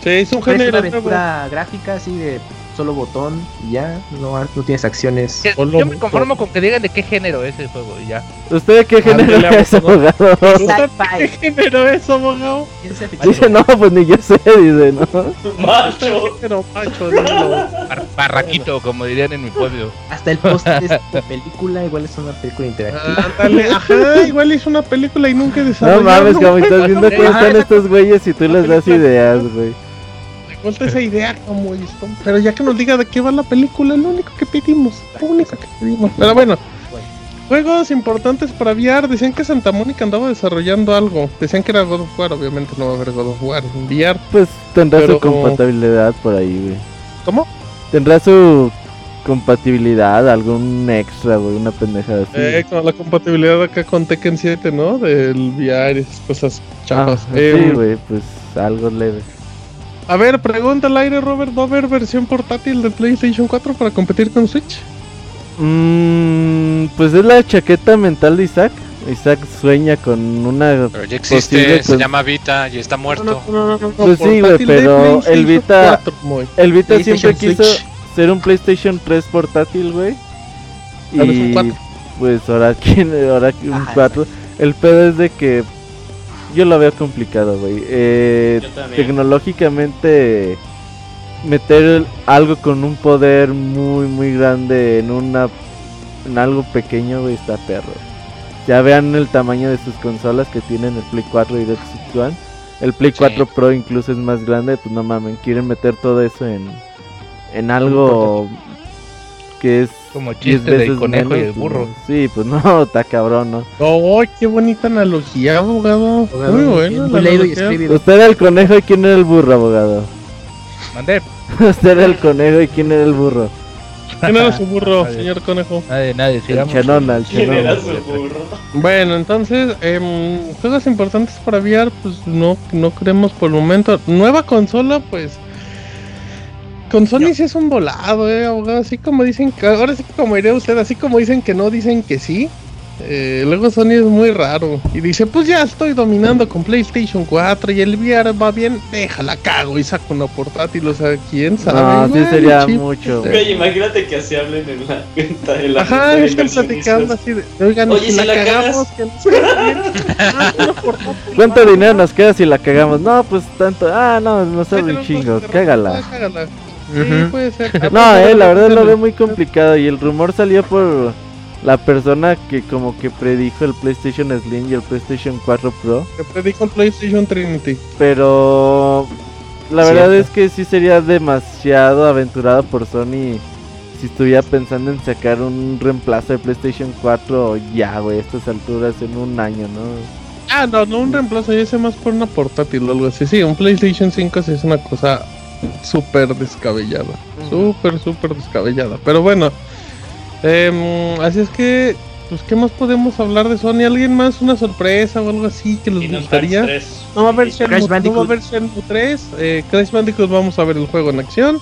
Sí, es un Es una género nuevo. aventura gráfica así de solo botón y ya, no, no tienes acciones. Yo me conformo con que digan de qué género es el juego y ya. ¿Usted de qué género Ándale, es, abogado. ¿Qué género es, abogado? Dice, no, pues ni yo sé, dice, ¿no? Macho. Género macho, barraquito, como dirían en mi pueblo. Hasta el es de película, igual es una película interactiva. Ándale, ajá, igual hizo una película y nunca No desarrolló. mames, como estás viendo cómo están estos güeyes y tú les das ideas, güey. Vuelta esa idea como esto. Pero ya que nos diga de qué va la película, lo único que pedimos. Lo único que pedimos. Pero bueno. Juegos importantes para VR. Decían que Santa Mónica andaba desarrollando algo. Decían que era God of War. Obviamente no va a haber God of War en VR. Pues tendrá Pero- su compatibilidad por ahí, güey. ¿Cómo? Tendrá su compatibilidad, algún extra, güey, una pendejada así. Eh, con la compatibilidad acá con Tekken 7, ¿no? Del VR y esas cosas Ah, chapas. sí, Eh, güey, pues algo leve. A ver, pregunta al aire, Robert. ¿Va a haber versión portátil de PlayStation 4 para competir con Switch? Mm, pues es la chaqueta mental de Isaac. Isaac sueña con una... Pero ya existe, Posible se llama Vita y está muerto. No, no, no, no, no, Pues sí, güey, pero el PlayStation Vita- 4, Moy. El Vita siempre quiso Switch. ser un PlayStation 3 portátil, güey. Ahora es un Y pues ahora [LAUGHS] quién, ahora un Ajá, 4. El pedo es de que yo lo veo complicado, güey. Eh, tecnológicamente meter algo con un poder muy muy grande en una en algo pequeño, güey, está perro. Ya vean el tamaño de sus consolas que tienen el Play 4 y el Xbox One. El Play Sí. 4 Pro incluso es más grande, pues no mamen, quieren meter todo eso en, en algo que es Como 10 chiste del conejo y el burro. Sí, pues no, [LAUGHS] está cabrón, ¿no? Oh, qué bonita analogía, abogado. Abogado, Muy bien, bueno. muy leído y escribido. Usted era el conejo y quién era el burro, abogado. Mandé. [LAUGHS] Usted era el conejo y quién era el burro. ¿Quién era su [LAUGHS] burro, Nadie. señor conejo? Nadie, nadie. El sigamos. Chenona, el ¿Quién era Chenona. su burro? Bueno, entonces, em, juegos importantes para VR, pues no, no creemos por el momento. Nueva consola, pues. Con Sony sí es un volado, eh, abogado. Así como dicen que. Ahora sí que como diría usted, así como dicen que no, dicen que sí. Eh, luego Sony es muy raro. Y dice, pues ya estoy dominando con PlayStation 4 y el VR va bien, déjala cago y saco una portátil. O sea, quién sabe. No, sí Bueno, sería chip. mucho. Güey, imagínate que así hablen en la venta de la Ajá, están platicando así de, oigan, Oye, si si la, la cagamos, cagas. que nos bien. [LAUGHS] ¿Cuánto dinero nos queda si la cagamos? No, pues tanto. Ah, no, no sabe un chingo. Cágala. cágala. Sí, Ujú. puede ser. [LAUGHS] No, eh, la verdad lo veo muy complicado. Y el rumor salió por la persona que como que predijo el PlayStation Slim y el PlayStation 4 Pro. Te predico el PlayStation Trinity. Pero la verdad Cierto. es que sí sería demasiado aventurado por Sony si estuviera pensando en sacar un reemplazo de PlayStation 4 ya, güey, a estas alturas en un año, ¿no? Ah, no, no un reemplazo, yo sé más por una portátil o algo así. Sí, un PlayStation 5 sí es una cosa súper descabellada. Súper, súper descabellada. Pero bueno, em, así es que, pues, ¿qué más podemos hablar de Sony? ¿Alguien más? ¿Una sorpresa o algo así que les gustaría? Hearts 3. No va a haber Shenmue, no va a Bandicoot. haber Shenmue 3. Eh, Crash Bandicoot vamos a ver el juego en acción.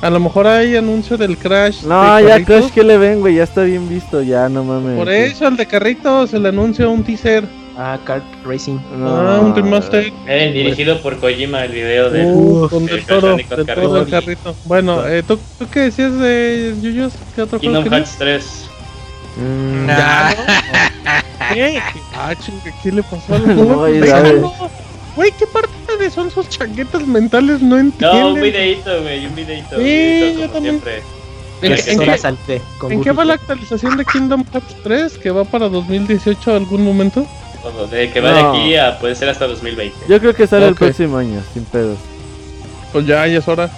A lo mejor hay anuncio del Crash. No, de ya. Crash que le ven, güey, ya está bien visto, ya no mames. Por eso, el de carritos, el anuncio, un teaser. Ah, Kart Racing. No. Ah, un remaster. Eh, dirigido por Kojima el video de Uh, con el del Crash toro, Bandicoot del carrito. Bueno, eh, ¿tú, ¿tú qué decías de Yuyos? ¿Qué otro juego Kingdom? Hearts 3. Mm, Nah. [LAUGHS] ¿Qué? Ah, chinga, ¿qué le pasó al No, juego? Déjalo. Güey, ¿qué parte de son sus chaquetas mentales? No No, un videito, güey, un videito. Sí, videito, yo también. siempre. ¿En, en qué, al té, con en qué va la actualización de Kingdom Hearts 3? ¿Que va para 2018 algún momento? Todo, De que va No. de aquí a puede ser hasta 2020. Yo creo que sale el Ok. próximo año, sin pedos. Pues ya, ya es hora.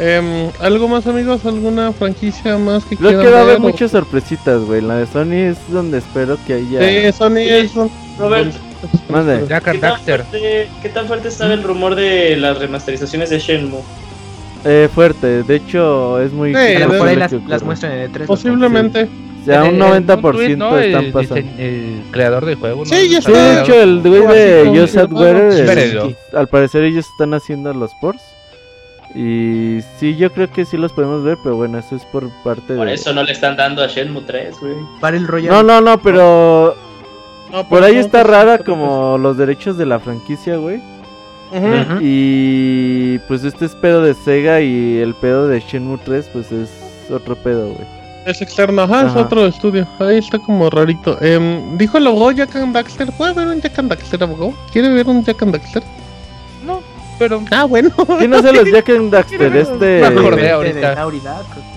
Em, ¿Algo más, amigos? ¿Alguna franquicia más que Creo que va a haber muchas sorpresitas, güey. La de Sony es donde espero que haya. Sí, Sony es... Robert, Mande. [LAUGHS] Jack ¿qué and tan, fuerte, ¿qué tan fuerte estaba el rumor de las remasterizaciones de Shenmue? Eh, fuerte, de hecho es muy. Sí, A lo mejor ahí las, las muestran en E3. Posiblemente. O sea, un En- en 90% tweet, ¿no? están El pasando. dise- El creador del juego, ¿no? Sí, ya Sí, de está. hecho, el güey de Just Adware, el- al parecer ellos están haciendo los ports. Y sí, yo creo que sí los podemos ver, pero bueno, eso es por parte Por de. eso no le están dando a Shenmue 3, güey. Para el Royal. No, no, no, pero No, por ahí no, está pues, rara como los derechos de la franquicia, güey. ujú. Ujú. Y pues este es pedo de Sega y el pedo de Shenmue 3 pues es otro pedo, güey. Es externo, ajá, es otro estudio. Ahí está como rarito. Em, dijo el abogado Jack and Daxter. ¿Puede ver un Jack and Daxter, abogado? ¿Quiere ver un Jack and Daxter? No, pero Ah, bueno. [LAUGHS] ¿Quién hace los Jack and [LAUGHS] Daxter? Me Este... acordé De ahorita. Dog.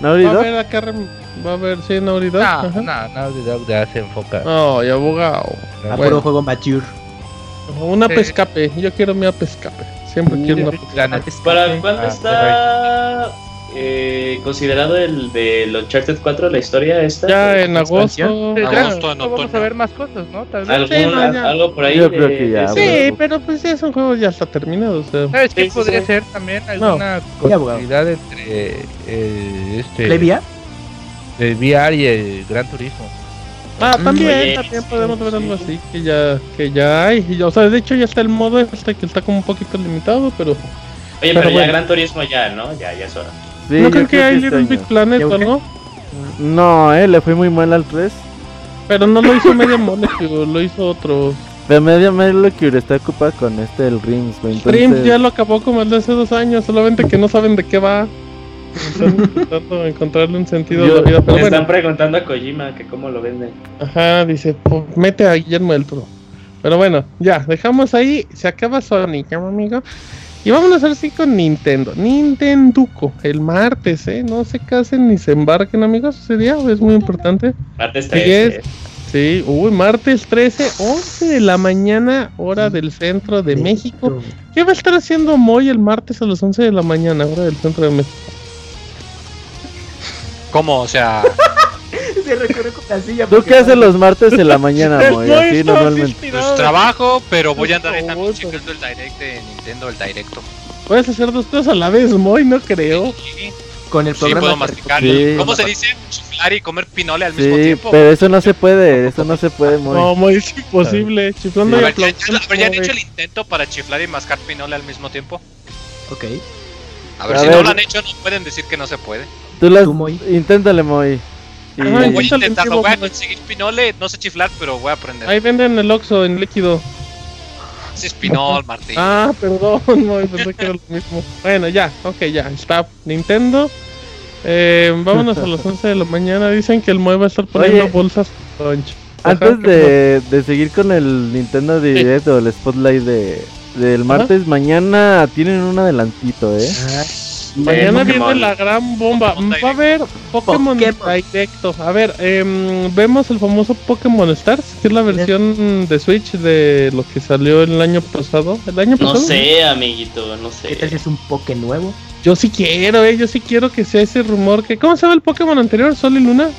¿Naughty Va a ver acá, va a ver, sí, Dog. no, no, no, ya se enfoca. Ay, abogado. A Bueno. puro juego mature. Una Sí. pescape. Yo quiero mi pescape. Siempre quiero una Ganas. ¿Para cuándo Ah, está eh, considerado el del Uncharted 4 la historia esta? Ya en agosto. Ya. ya, Agosto, en vamos a ver más cosas, ¿no? Tal vez. ¿Algún- Sí, no, ya. algo por ahí. Yo de- creo que ya, de-. Sí, pero pues ya son juegos ya está terminado. O sea. ¿Sabes qué Sí, podría sí. ser también alguna continuidad entre eh, este ¿Play VR? el VR y el Gran Turismo? Ah, Mm, también, oye, también sí, podemos ver algo sí. así que ya, que ya hay. Y, O sea, de hecho ya está el modo este que está como un poquito limitado, pero Oye, Pero pero, ya bueno. Gran Turismo ya, ¿no? Ya, ya es hora. Sí, no creo que hay este Little Big. Planet ¿Ya o qué? algo. No, eh, le fue muy mal al 3. Pero no lo hizo Media Molecule, [LAUGHS] lo hizo otro. De media Molecule está ocupada con este, el Rims, güey. Ya lo acabó como el de hace dos años, solamente que no saben de qué va. Están [LAUGHS] intentando encontrarle un sentido Yo- a la vida, pero Le bueno. están preguntando a Kojima que cómo lo vende. Ajá, dice, "Pues, mete a Guillermo del Toro. Pero bueno, ya, dejamos ahí, se acaba Sonic, ¿no, amigo? Y vámonos ahora sí con Nintendo. Nintenduco, el martes, ¿eh? No se casen ni se embarquen, amigos, ese día es muy importante. Martes Sí 3. es. eh. Sí, uy, martes 13, 11 de la mañana, hora del centro de México. ¿Qué va a estar haciendo Moy el martes a las 11 de la mañana, hora del centro de México? ¿Cómo? O sea, [LAUGHS] Se recorre con la silla ¿Tú qué haces los martes en la [LAUGHS] mañana, Moy? Así normalmente. pues trabajo, pero voy a andar ahí también checando el direct de Nintendo, el directo. Puedes hacer dos cosas a la vez, Moy, no creo. Con el Sí, programa. puedo de masticar. Sí. ¿Cómo se dice? Chiflar y comer pinole al mismo Sí, tiempo. pero eso no se puede, eso no se puede, Moy. No, Moy, es imposible. Chiflando A y ver, ¿ya, a ver, ¿ya han hecho el intento para chiflar y mascar pinole al mismo tiempo? Ok. A ver, A si ver. no lo han hecho, no pueden decir que no se puede. Tú las... Tú, Moy. Inténtale, Moy. Y- Ajá, Voy a intentarlo, voy a conseguir pinole, no sé chiflar, pero voy a aprender. Ahí venden el Oxxo en líquido. Es pinol, Martín. Ah, [LAUGHS] perdón, Moy, pensé que era lo mismo. Bueno, ya, ok, ya, está. Nintendo. Eh, vámonos a las 11 de la mañana. Dicen que el Moy va a estar poniendo Oye. bolsas lunch. Ajá, Antes ¿qué de, de seguir con el Nintendo Direct o el Spotlight de, del martes, mañana tienen un adelantito, ¿eh? Mañana viene Pokémon. la gran bomba. Va a haber Pokémon, Pokémon. Directo. A ver, em, vemos el famoso Pokémon Stars, que es la versión de Switch de lo que salió el año pasado. ¿El año No pasado? sé, amiguito, no ¿Qué tal si sé. es un Poké nuevo? Yo sí quiero, eh. Yo sí quiero que sea ese rumor que. ¿Cómo se llama el Pokémon anterior? ¿Sol y Luna?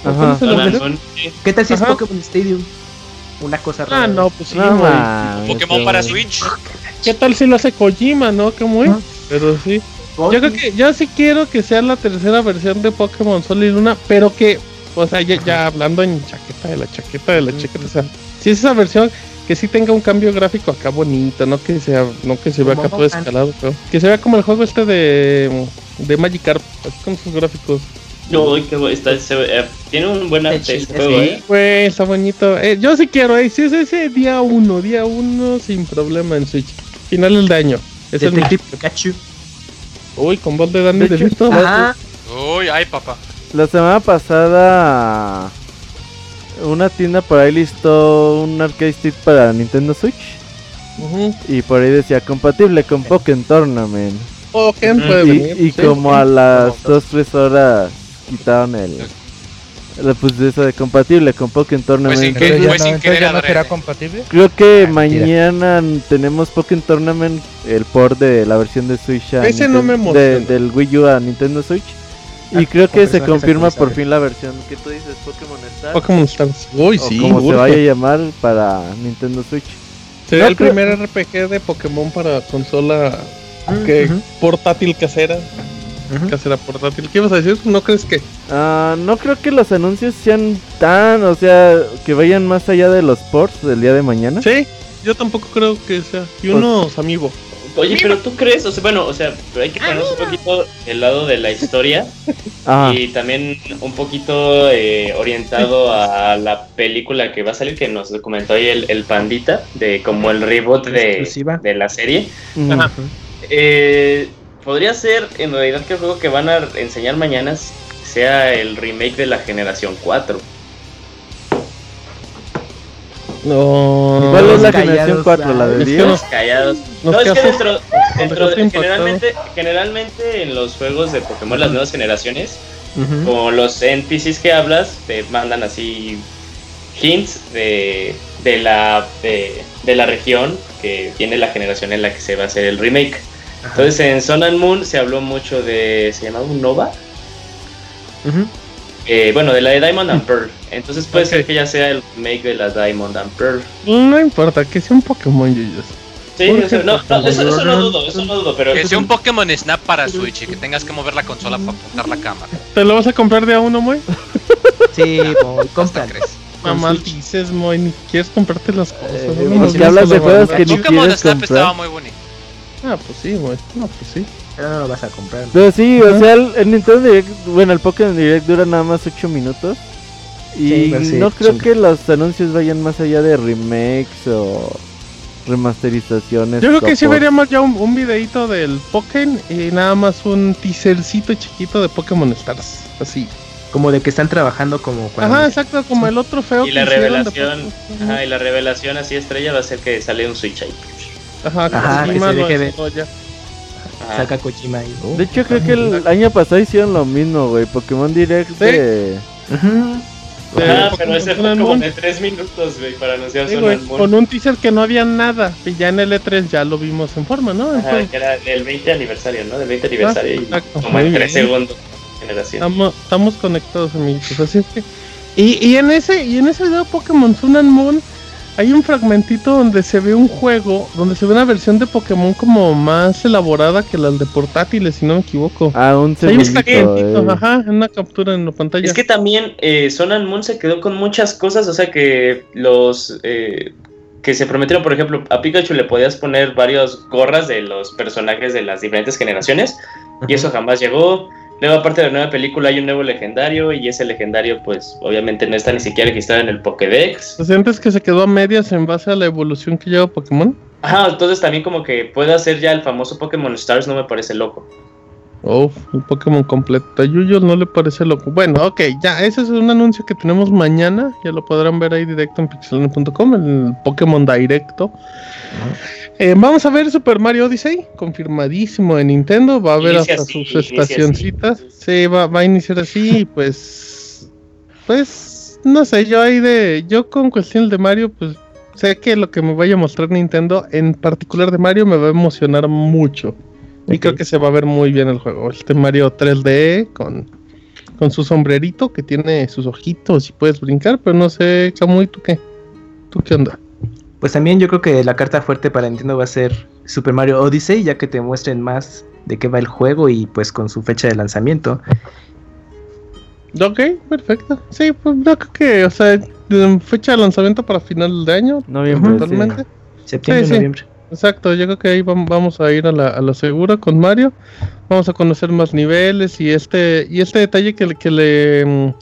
¿Qué tal si es. Pokémon Stadium? Una cosa rara. Ah, no, pues sí, No, Pokémon para Switch. ¿Qué tal si lo hace Kojima, no? ¿Cómo es? Pero sí. Yo creo que yo sí quiero que sea la tercera versión de Pokémon Sol y Luna, pero que, o sea, ya, ya hablando en chaqueta de la chaqueta de la chaqueta, o sea, si es esa versión que sí tenga un cambio gráfico acá bonito, no que sea, no que se vea acá todo escalado, pero que se vea como el juego este de, de Magikarp, así con sus gráficos. Qué bueno, está, se- eh, tiene un buen arte este sí. eh. Güey, está bonito. Eh, yo sí quiero, eh, si es ese día uno, día uno sin problema en Switch. Finales de año. Ese es Detective Pikachu. Uy, con voz de Danny De hecho, DeVito. Ajá. Uy, ay, papá. La semana pasada una tienda por ahí listó un arcade stick para Nintendo Switch y por ahí decía compatible con Pokémon Tournament. Pokémon Y, y sí. como a las 2-3 horas quitaron el... la- Pues eso de compatible con Pokémon Tournament. sin Entonces que- ya fue no, sin entonces querer ya no será compatible. Creo que Ah, mañana tenemos Pokémon Tournament, el port de la versión de Switch a Ese no me Nintendo- de- del Wii U a Nintendo Switch. Y Ah, creo que se confirma por fin la versión que tú dices Pokémon Stars. Pokémon Stars. Uy, sí, como se vaya a llamar para Nintendo Switch. Sería No el creo- primer RPG de Pokémon para consola que Ujú. portátil casera. Ujú. Casera portátil. ¿Qué ibas a decir? ¿No crees que? Ah, no creo que los anuncios sean tan, o sea, que vayan más allá de los ports del día de mañana. Sí, yo tampoco creo que sea. Y Pues- unos amigos. Oye, pero tú crees, o sea, bueno, o sea, pero hay que ponernos un poquito el lado de la historia [LAUGHS] Ajá. y también un poquito eh, orientado a la película que va a salir, que nos comentó ahí el, el Pandita, de como el reboot de, de la serie. Ajá. Eh, podría ser en realidad que el juego que van a enseñar mañana sea el remake de la generación 4. No. ¿Cuál es la generación 4? ¿La de que 10? nos- Callados. Nos No, es que dentro, [LAUGHS] dentro generalmente, generalmente en los juegos de Pokémon, las nuevas generaciones, como los NPCs que hablas, te mandan así hints de, de la, de, de la región que tiene la generación en la que se va a hacer el remake. Entonces en Sun and Moon se habló mucho de. ¿Se llamaba un Nova? Eh, bueno, de la de Diamond and Pearl. Entonces puede ser que ya sea el remake de la Diamond and Pearl. No importa, que sea un Pokémon, Yuyos. Sí, ¿Por o sea, qué no, no, Pokémon? eso, eso no dudo, eso no dudo, pero Que sea un Pokémon Snap para Switch y que tengas que mover la consola para apuntar la cámara. ¿Te lo vas a comprar de a uno, Moy? Sí, Moy, ¿Hasta cómpralo. crees? Mamá, dices, Moy, ni quieres comprarte las cosas. Eh, no vas hablas de juegos que ni Pokémon quieres Snap comprar. estaba muy bonito. Ah, pues sí, Moy. No, pues sí. Pero no lo vas a comprar. Pero sí, o sea, el, el Nintendo Direct, bueno, el Pokémon Direct dura nada más 8 minutos. Y Sí, sí, no creo que los anuncios vayan más allá de remakes o remasterizaciones. Yo creo que sí veríamos ya un, un videito del Pokémon y nada más un teasercito chiquito de Pokémon Stars. Así. Como de que están trabajando como cuando... Ajá, exacto, como el otro feo Y la que de revelación, Pokémon. ajá, y la revelación así estrella va a ser que sale un Switch ahí. Ajá, que Ajá, Kojima que se deje. Ajá. Saca Kojima ahí. Oh. De hecho, creo que el año pasado hicieron lo mismo, güey. Pokémon Direct Sí. de. Ah, pero ese fue como Moon. de tres minutos, güey, para anunciar Sí, Moon. con un teaser que no había nada. Y ya en el E3 ya lo vimos en forma, ¿no? Ajá, Entonces, que era el 20 aniversario, ¿no? Del 20 aniversario y exacto, como en 3 bien. segundos generación. estamos, estamos conectados, amiguitos. Así es que. Y, y en ese, y en ese video Pokémon Sun and Moon hay un fragmentito donde se ve un juego, donde se ve una versión de Pokémon como más elaborada que las de portátiles, si no me equivoco. Ah, un Hay un eh. ajá, en una captura en la pantalla. Es que también eh, Sun and Moon se quedó con muchas cosas, o sea que los eh, que se prometieron, por ejemplo, a Pikachu le podías poner varias gorras de los personajes de las diferentes generaciones y eso jamás llegó. Luego, aparte de la nueva película, hay un nuevo legendario y ese legendario, pues, obviamente no está ni siquiera registrado en el Pokédex. ¿Sientes que se quedó a medias en base a la evolución que lleva Pokémon? Ajá, entonces también como que pueda hacer ya el famoso Pokémon Stars no me parece loco. Oh, el Pokémon completo. A Yuyo no le parece loco. Bueno, ok, ya, ese es un anuncio que tenemos mañana. Ya lo podrán ver ahí directo en pixelania.com, el Pokémon Directo. Eh, vamos a ver Super Mario Odyssey, confirmadísimo en Nintendo. Va a haber hasta así, sus estacioncitas. así. Sí, va, va a iniciar así pues. Pues, no sé, yo ahí de. Yo con cuestiones de Mario, pues. Sé que lo que me vaya a mostrar Nintendo, en particular de Mario, me va a emocionar mucho. Y creo que se va a ver muy bien el juego. Este Mario 3D con, con su sombrerito que tiene sus ojitos y puedes brincar, pero no sé, Camuy, ¿tú qué? ¿Tú qué onda? Pues también yo creo que la carta fuerte para Nintendo va a ser Super Mario Odyssey, ya que te muestren más de qué va el juego y pues con su fecha de lanzamiento. Ok, perfecto. Sí, pues yo creo que, o sea, fecha de lanzamiento para final de año. Noviembre, sí. Totalmente. Septiembre, Sí, sí. Exacto, yo creo que ahí vam- vamos a ir a la, a la segura con Mario. Vamos a conocer más niveles y este y este detalle que, le- que le mm,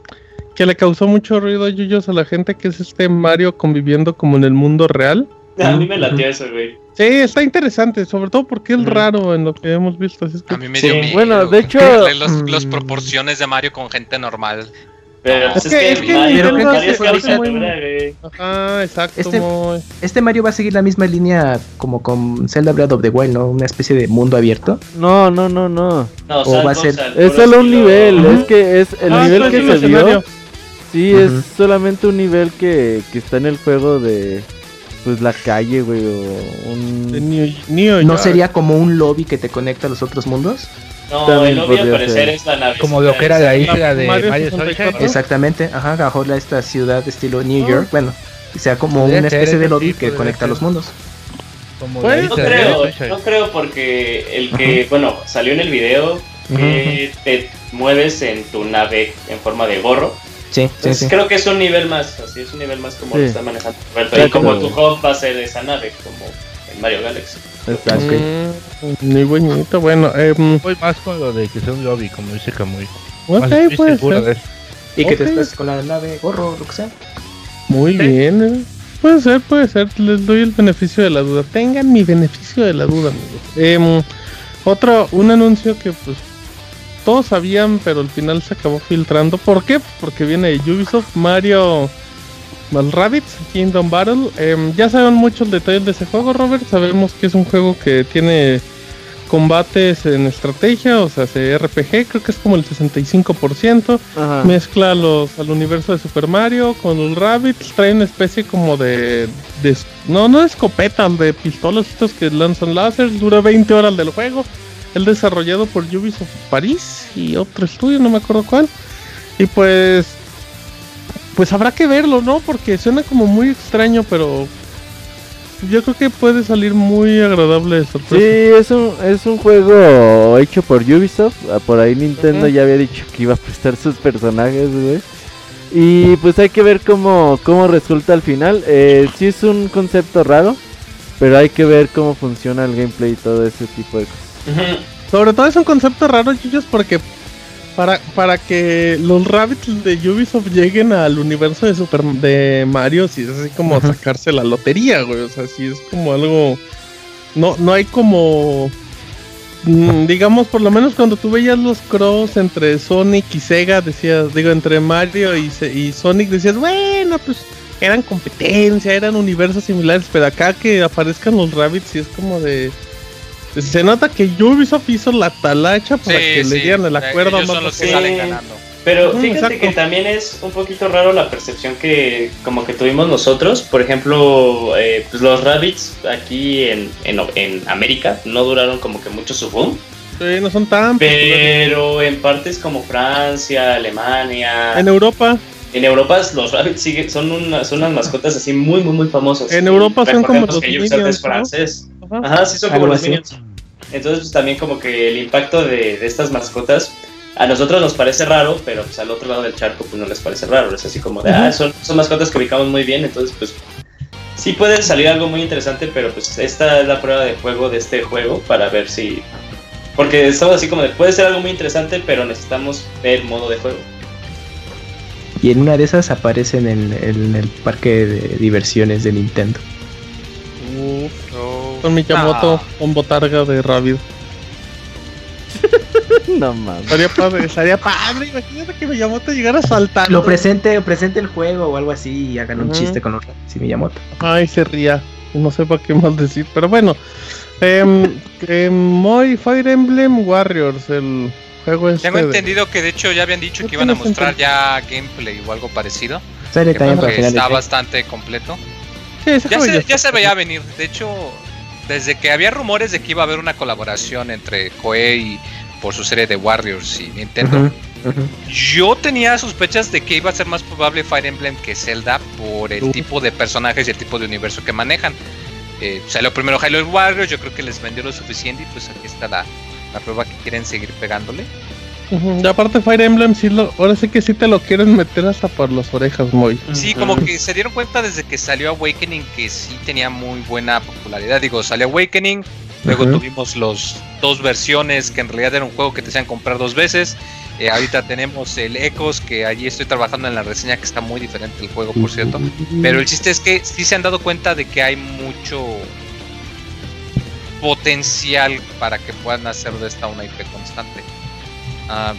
que le causó mucho ruido a Yuyos a la gente que es este Mario conviviendo como en el mundo real. A mí me latió eso, güey. Sí, está interesante, sobre todo porque es raro en lo que hemos visto. Así es que, A mí me Sí. dio miedo. Bueno, de hecho, los, las mm, proporciones de Mario con gente normal. Pero pues, Es es, que- que, es que Mario, Nintendo Mario hace- es hace caricatura, muy- güey. Ajá, exacto. Este- muy- Este Mario va a seguir la misma línea como con Zelda Breath of the Wild, ¿no? Una especie de mundo abierto. no, no, no, no. No, O va a ser- Es solo un nivel, es que es el Ah, nivel que se vio. Sí, es solamente un nivel que, que está en el juego de pues la calle, güey, o un ¿No sería como un lobby que te conecta a los otros mundos? No, También el lobby al podría parecer ser. es la nave. Como lo que era la isla de Mario Mario 64. Sunshine. Exactamente, ajá, Gajola, esta ciudad estilo New. York, bueno, que sea como Podría una especie de lobby sí, que conecta ser. los mundos. Como Pues, la No creo, no creo porque el que, bueno, salió en el video que te mueves en tu nave en forma de gorro. Sí, sí, Entonces sí. creo que es un nivel más, así es un nivel más como Sí. lo está manejando Roberto. Sí, Y como como- tu hub va a ser esa nave, como en Mario Galaxy. Exacto. Mm, muy bonito. Bueno, em, Voy más con lo de que sea un lobby, como dice ok, Más eso. Y que te estás con la nave, gorro, lo que sea. Muy bien, eh. Puede ser, puede ser. Les doy el beneficio de la duda. Tengan mi beneficio de la duda, amigos. Em, otro, un anuncio que pues todos sabían, pero al final se acabó filtrando. ¿Por qué? Porque viene de Ubisoft, Mario más Rabbids, Kingdom Battle. Em, ya saben muchos detalles de ese juego, Robert. Sabemos que es un juego que tiene combates en estrategia, o sea, hace RPG, creo que es como el 65%. Ajá. Mezcla los al universo de Super Mario con los Rabbits, trae una especie como de, de- no, no de escopetas, de pistolas estos que lanzan láser, dura 20 horas del juego. El desarrollado por Ubisoft París y otro estudio, no me acuerdo cuál. Y pues pues habrá que verlo, ¿no? Porque suena como muy extraño, pero yo creo que puede salir muy agradable de Sí, sorpresa. es un, es un juego hecho por Ubisoft. Ah, Por ahí Nintendo ya había dicho que iba a prestar sus personajes, güey. Y pues hay que ver cómo, cómo resulta al final. Eh, sí es un concepto raro, pero hay que ver cómo funciona el gameplay y todo ese tipo de cosas. Sobre todo es un concepto raro, chicos, porque para, para que los rabbits de Ubisoft lleguen al universo de Super de Mario, si es así como Ajá. sacarse la lotería, güey. O sea, si es como algo. No, no hay como. mm, digamos, por lo menos cuando tú veías los cross entre Sonic y Sega, decías, digo, entre Mario y, y Sonic, decías, bueno, pues eran competencia, eran universos similares, pero acá que aparezcan los rabbits, y es como de. Se nota que Ubisoft hizo la talacha para que le dieran el acuerdo a los que Sí. salen ganando. Pero fíjate exacto. que también es un poquito raro la percepción que como que tuvimos nosotros. Por ejemplo, eh, pues los Rabbits aquí en, en, en América no duraron como que mucho su boom. Sí, no son tan. Pero en partes como Francia, Alemania, En Europa, en Europa los Rabbits siguen, son, una- son unas mascotas así muy, muy, muy famosas. En Europa son como los que Minions, es ¿no? Ajá, sí, son como los. Minions. Entonces, pues también como que el impacto de, de estas mascotas a nosotros nos parece raro, pero pues al otro lado del charco pues no les parece raro. Es así como de, ah, son, son mascotas que ubicamos muy bien, entonces pues sí puede salir algo muy interesante, pero pues esta es la prueba de juego de este juego para ver si... Porque estamos así como de, puede ser algo muy interesante, pero necesitamos ver modo de juego. Y en una de esas aparece en el, en el parque de diversiones de Nintendo. Uf, Oh. Con Miyamoto, Ah. con botarga de Rabbit. [LAUGHS] no mames. Estaría padre, estaría padre. Imagínate que Miyamoto llegara saltando. Lo presente, presente el juego o algo así y hagan un chiste con los sí, Miyamoto. Ay, se ría. No sé para qué más decir, pero bueno. [LAUGHS] Em, Moy Fire Emblem Warriors, el juego este. Tengo de- entendido que de hecho ya habían dicho ¿Qué que iban a mostrar entendido? ya gameplay o algo parecido. Que está de- bastante completo. Sí, se, ya se veía venir. De hecho, desde que había rumores de que iba a haber una colaboración entre Koei por su serie de Warriors y Nintendo, yo tenía sospechas de que iba a ser más probable Fire Emblem que Zelda por el tipo de personajes y el tipo de universo que manejan. Eh, salió primero Halo Warriors, yo creo que les vendió lo suficiente y pues aquí está la, la prueba que quieren seguir pegándole. Ujú, Y aparte Fire Emblem, sí lo, ahora sí que sí te lo quieren meter hasta por las orejas, Moy. Sí, como que se dieron cuenta desde que salió Awakening que sí tenía muy buena popularidad. Digo, salió Awakening, luego tuvimos los dos versiones que en realidad era un juego que te hacían comprar dos veces. Eh, ahorita tenemos el Ecos, que allí estoy trabajando en la reseña, que está muy diferente el juego, por cierto. Pero el chiste es que sí se han dado cuenta de que hay mucho potencial para que puedan hacer de esta una IP constante. Ah,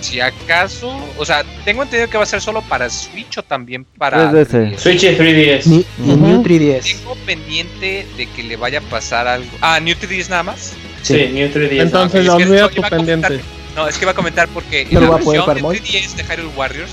si acaso, o sea, tengo entendido que va a ser solo para Switch o también para 3DS. 3DS. Switch y 3DS. Ni, ni Ujú. New 3DS. Tengo pendiente de que le vaya a pasar algo. Ah, New 3DS nada más. Sí, New 3DS. Entonces, es que olvida no, tu iba a comentar- pendiente. No, es que iba a comentar porque ¿No en la versión de para Moy? 3DS de Hyrule Warriors,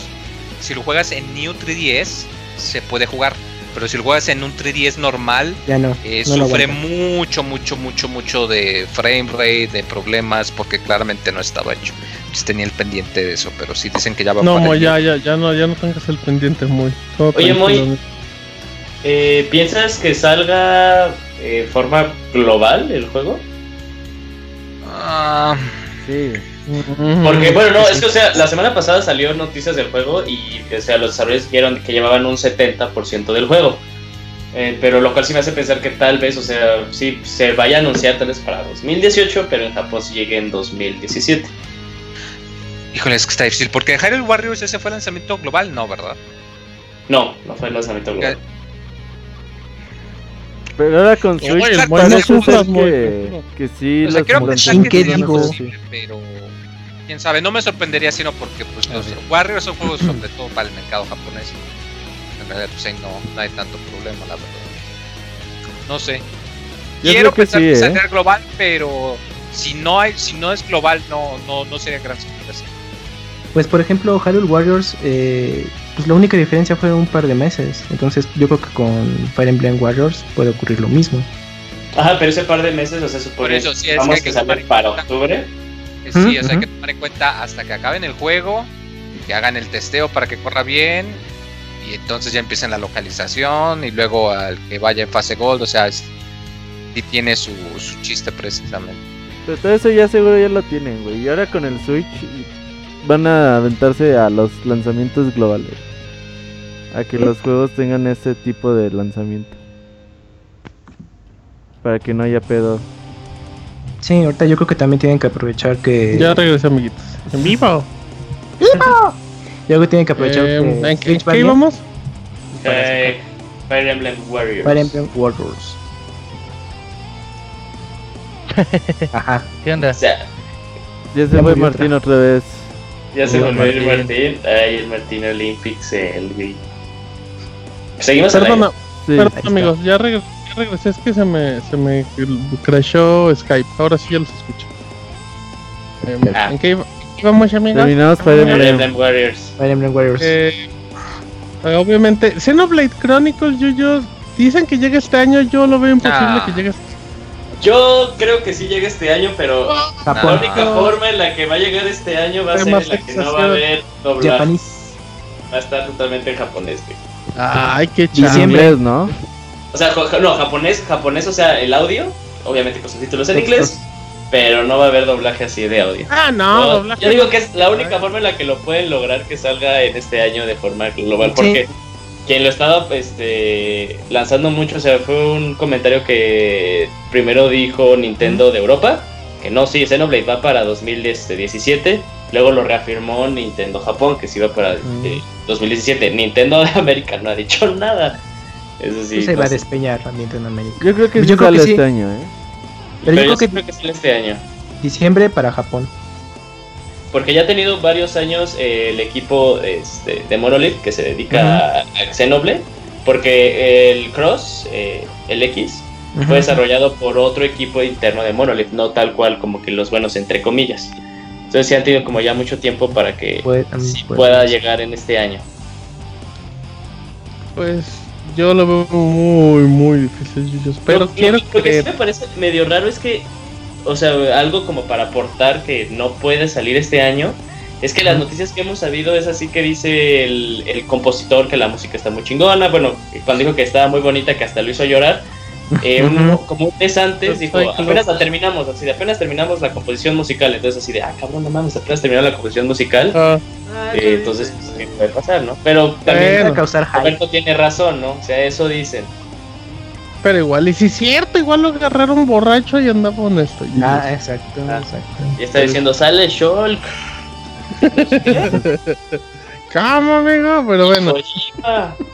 si lo juegas en New 3DS, se puede jugar. Pero si lo juegas en un 3DS normal, Ya no. eh, no sufre mucho, mucho, mucho, mucho de frame rate, de problemas, porque claramente no estaba hecho. Entonces tenía el pendiente de eso, pero sí dicen que ya va No, para el- ya, ya, ya no, ya no tengas el pendiente. Todo Oye. Moy. Eh, ¿Piensas que salga eh, forma global el juego? Ah, Sí. Porque, bueno, no, es que, o sea, la semana pasada salió noticias del juego y, o sea, los desarrolladores dijeron que llevaban un 70% del juego. Eh, pero lo cual sí me hace pensar que tal vez, o sea, sí se vaya a anunciar tal vez para 2018, pero en Japón sí llegue en 2017. híjole, es que está difícil, porque Hyrule Warriors ese fue el lanzamiento global, no, ¿verdad? No, no fue el lanzamiento global. Pero ahora con Switch Exacto, Moy, no parece sufras, que, que sí O sea, los quiero los pensar ¿En que digo? posible, pero quién sabe, no me sorprendería sino porque pues los Warriors son juegos [CLEARS THROAT] sobre todo para el mercado japonés. En realidad pues ahí no, no hay tanto problema, la verdad. No sé. Yo Quiero que pensar sí, que ¿eh? saldrá global, pero si no hay, si no es global, no, no, no sería gran sorpresa. Pues por ejemplo, Hyrule Warriors, eh, pues la única diferencia fue un par de meses. Entonces yo creo que con Fire Emblem Warriors puede ocurrir lo mismo. Ajá, pero ese par de meses, o sea, supone eso, sí, es vamos que que, en para cuenta. Sí, o sea, hay que tomar en cuenta hasta que acaben el juego, que hagan el testeo para que corra bien, y entonces ya empiecen la localización, y luego al que vaya en fase gold, o sea, sí tiene su, su chiste precisamente. Pero todo eso ya seguro ya lo tienen, güey. Y ahora con el Switch van a aventarse a los lanzamientos globales. A que los juegos tengan ese tipo de lanzamiento. Para que no haya pedo. Sí, ahorita yo creo que también tienen que aprovechar que... Ya regresé, amiguitos. En vivo. Yo creo que tienen que aprovechar Eh, que ¿En qué, qué íbamos? Eh, Fire Emblem Warriors. Fire Emblem Warriors. [LAUGHS] Ajá. ¿Qué onda? O sea, Ya se Ya fue Martín otra vez. ya se volvió el Martín. Martín. Ay, el Martín Olympics, el güey. Seguimos al aire? Perdona, Sí. perdón, amigos. Ya, regre- ya regresé. Es que se me, se me crashó Skype. Ahora sí ya los escucho. Eh, Ah. ¿en, qué iba, Vamos, amigos. Terminamos Fire Emblem. Warriors. Fire Emblem Warriors. Eh, eh, obviamente, Xenoblade Chronicles, yo, yo, dicen que llega este año, yo lo veo imposible Ah. que llegue este Yo creo que sí llega este año, pero la Japón. única forma en la que va a llegar este año va a ser en la que no va a haber doblaje. Va a estar totalmente en japonés, güey. Ay, qué chaval. Diciembre. ¿no? O sea, no, japonés, japonés, o sea, el audio, obviamente con subtítulos en inglés, pero no va a haber doblaje así de audio. Ah, no, No, doblaje. yo digo que es la única forma en la que lo pueden lograr que salga en este año de forma global, porque quien lo estaba este, lanzando mucho, o sea, fue un comentario que primero dijo Nintendo de Europa, que no, sí, Xenoblade va para 2017, luego lo reafirmó Nintendo Japón, que sí va para eh, 2017. Nintendo de América no ha dicho nada. Eso sí. Pues se no va a despeñar también en América. Yo creo que Yo sí creo que sale sí. este año, ¿eh? Pero, Pero yo yo creo que sí creo que sale este año. diciembre para Japón. Porque ya ha tenido varios años eh, el equipo este, de Monolith que se dedica a, a Xenoblade. Porque el Cross, eh, el X, fue desarrollado por otro equipo interno de Monolith, no tal cual como que los buenos entre comillas. Entonces sí han tenido como ya mucho tiempo para que sí puede- pueda llegar en este año. Pues yo lo veo muy, muy difícil, Yuyos, Pero Lo- quiero lo, que sí me parece medio raro es que, o sea, algo como para aportar que no puede salir este año, es que las noticias que hemos sabido es así que dice el, el compositor que la música está muy chingona, bueno, cuando dijo que estaba muy bonita, que hasta lo hizo llorar, eh, [LAUGHS] un- como un mes antes dijo, apenas la terminamos, así de apenas terminamos la composición musical, entonces así de, ah, cabrón, no mames, apenas terminó la composición musical, Ah, eh, entonces, pues, ¿qué puede pasar, no? Pero también Bueno. Causar. Roberto tiene razón, ¿no? O sea, eso dicen. pero igual, y si es cierto, igual lo agarraron borracho y andaba honesto. Ah, exacto, Ah. exacto. Y está diciendo, sale Shulk. [LAUGHS] Calma, amigo, pero bueno.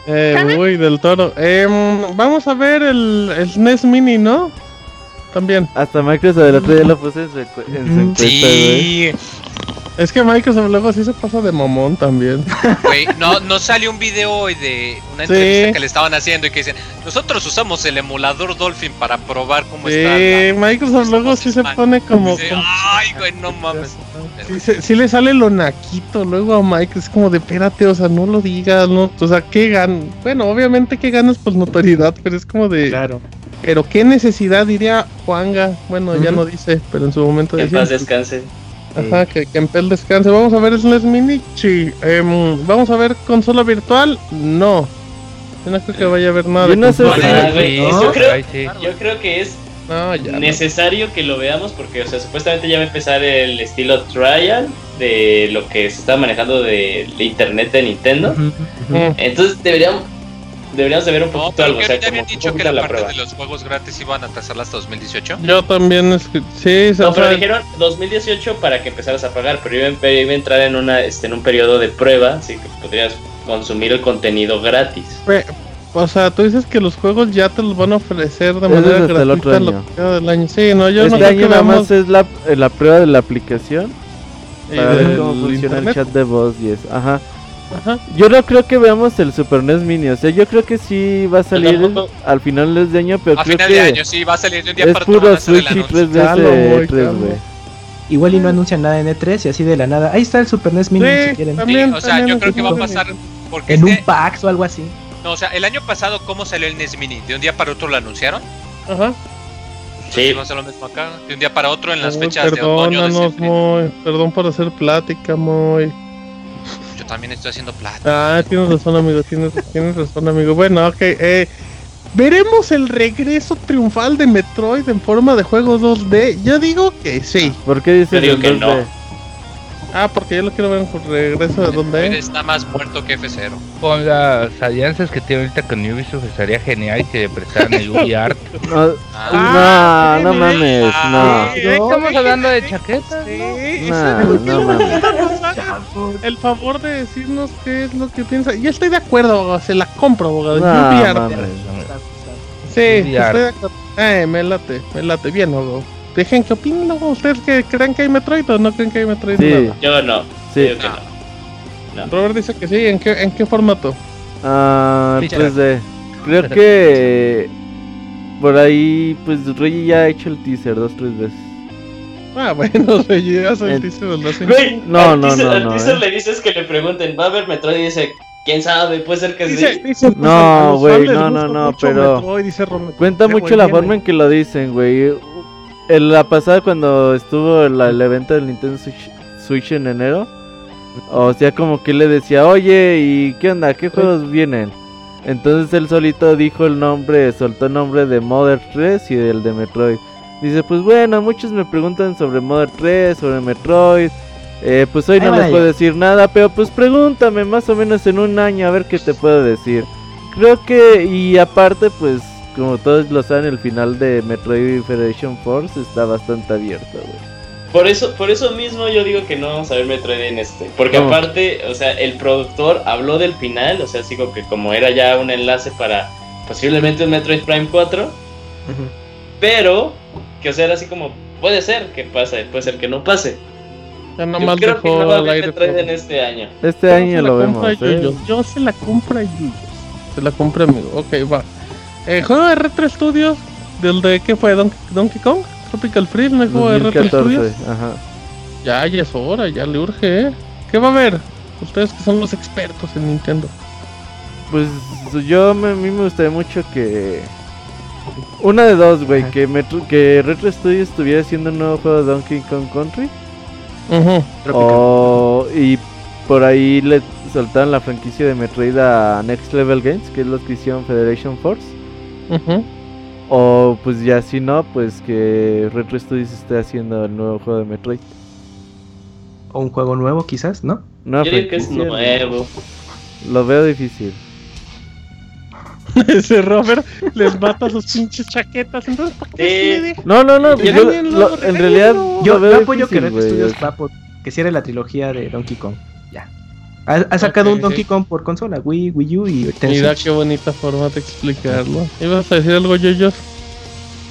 Eh, uy, del toro. Em, vamos a ver el, el SNES Mini, ¿no? También. Hasta Microsoft el otro día lo puse en su, encu- en su Ujú. encuesta. Sí, Es que Microsoft luego sí se pasa de mamón también. [LAUGHS] güey, no, no salió un video hoy de una Sí. entrevista que le estaban haciendo y que dicen, nosotros usamos el emulador Dolphin para probar cómo está. Sí, la- Microsoft luego sí se pone como... Dice, como- Ay, güey, no mames. Sí, se- sí le sale lo naquito luego a Mike, es como de espérate, o sea, no lo digas, no, o sea, ¿qué ganas? Bueno, obviamente que ganas por notoriedad, pero es como de, Claro. pero qué necesidad diría Juanga, bueno, ya no dice, pero en su momento Que en paz descanse. Ajá, que, que en pel descanse, vamos a ver SNES Mini, sí, Em, vamos a ver consola virtual, no, yo no creo que vaya a haber nada Yo no sé Ah, güey, creo, yo que es no, ya, no. necesario que lo veamos porque, o sea, supuestamente ya va a empezar el estilo trial de lo que se está manejando de, de internet de Nintendo. Mm. Entonces deberíamos, deberíamos de ver un No, poquito pero algo, o sea, habían como dicho que la la parte prueba. de los juegos gratis iban a atrasarla hasta 2018. Yo también, es que, sí, No, o pero sea, dijeron 2018 para que empezaras a pagar, pero iba, a- iba a entrar en una este, en un periodo de prueba, así que podrías consumir el contenido gratis. Pe- O sea, tú dices que los juegos ya te los van a ofrecer de manera es hasta el gratuita otro lo año. que queda del año. Sí, no, yo no este creo año que nada veamos más es la, eh, la prueba de la aplicación para ver cómo funciona internet. el chat de voz y eso. Ajá. Ajá. Yo no creo que veamos el Super NES Mini, o sea, yo creo que sí va a salir tampoco. al final de año, pero A creo final que de año, sí, va a salir de un día es para puro el Switch y anuncio. 3DS Calo, muy 3, calo. güey. Igual y no anuncian nada en E3 y así de la nada. Ahí está el Super NES Mini Sí, si quieren. también. Sí, o sea, yo creo que va a pasar porque En un este- PAX o algo así. no, o sea, el año pasado cómo salió el NES Mini, de un día para otro lo anunciaron. Ajá. Sí, Va a ser lo mismo acá, de un día para otro en las Uy, fechas de otoño de perdónanos, septiembre. Moy. Perdón por hacer plática, Moy. También estoy haciendo plata. Ah, tienes razón, amigo. Tienes, tienes razón, amigo. Bueno, ok. Eh, ¿Veremos el regreso triunfal de Metroid en forma de juego 2D? Yo digo que sí. ¿Por qué dices Yo digo el que 2D? no. Ah, porque yo lo quiero ver en regreso de 2D. está más muerto que F0. Con las alianzas que tiene ahorita con Ubisoft estaría genial que le prestaran el VR. [LAUGHS] No, Ah, no, no mames, Ah, Sí, Estamos hablando de chaquetas. Sí, no. No, no mames. el favor de decirnos qué es lo que piensa. Yo estoy de acuerdo, abogado, se la compro, abogado. No, mames. Sí, estoy de acuerdo. Eh, me late, me late. Bien, abogado. Dejen que opinen luego. ¿Ustedes que creen que hay Metroid o no creen que hay Metroid? Sí. Nada. yo no. Sí. Que no. Robert dice que sí. ¿En qué, en qué formato? Ah, Sí, 3D. Creo que por ahí, pues Rey ya ha hecho el teaser dos, tres veces. Ah, bueno, se llega a En- teaser del Resident Güey, No, no, teaser, no, al no, teaser eh. le dices que le pregunten, ¿va a haber Metroid? Y dice, ¿quién sabe? Puede ser que Dice, sí. dice, pues, No, güey, no, no, no, pero- Metroid, dice Rom- Cuenta mucho la forma en que lo dicen, güey. En la pasada cuando estuvo la- el evento del Nintendo Switch, Switch en enero, o sea, como que le decía, oye, ¿y qué onda? ¿Qué juegos vienen? Entonces él solito dijo el nombre, soltó el nombre de Mother 3 y el de Metroid. Dice, pues bueno, muchos me preguntan sobre Mother 3, sobre Metroid. Eh, pues hoy no les puedo decir nada, pero pues pregúntame más o menos en un año a ver qué te puedo decir. Creo que, y aparte, pues, como todos lo saben, el final de Metroid Federation Force está bastante abierto, güey. Por eso, por eso mismo yo digo que no vamos a ver Metroid en este. Porque ¿Cómo? aparte, o sea, el productor habló del final, o sea, digo que como era ya un enlace para posiblemente un Metroid Prime 4, pero que o sea, era así como, puede ser que pase, puede ser que no pase. Ya Yo nomás creo que no va a aire Metroid en este año. Este Yo año lo vemos, ¿eh? Yo se la compro a Yuyos. Se la compro amigo. Ok, va. Eh, juego de Retro Studios. ¿Del de qué fue? ¿Don- ¿Donkey Kong? Tropical Freeze, ¿no? juego de Retro 2014, Studios. ajá. Ya, ya es hora, ya le urge, ¿eh? ¿Qué va a haber? Ustedes que son los expertos en Nintendo. Pues yo me, a mí me gustaría mucho que... Una de dos, güey, que, Metro- que Retro Studios estuviera haciendo un nuevo juego de Donkey Kong Country. Ujú. O, y por ahí le soltaron la franquicia de Metroid a Next Level Games, que es lo que hicieron Federation Force. O pues ya si no, pues que Retro Studios esté haciendo el nuevo juego de Metroid. O un juego nuevo, quizás, ¿no? Nueva Yo digo que es no. nuevo. Lo veo difícil. [LAUGHS] Ese Robert les mata sus pinches chaquetas. Entonces, ¿para qué Sí. No, no, no. Yo- lo- en realidad. Yo, lo veo yo apoyo que difícil, güey, Studios va por- que cierre la trilogía de Donkey Kong. Ha, ha sacado un Donkey. Kong por consola, Wii, Wii U y en Mira qué bonita forma de explicarlo. ¿Ibas a decir algo, Yoyos?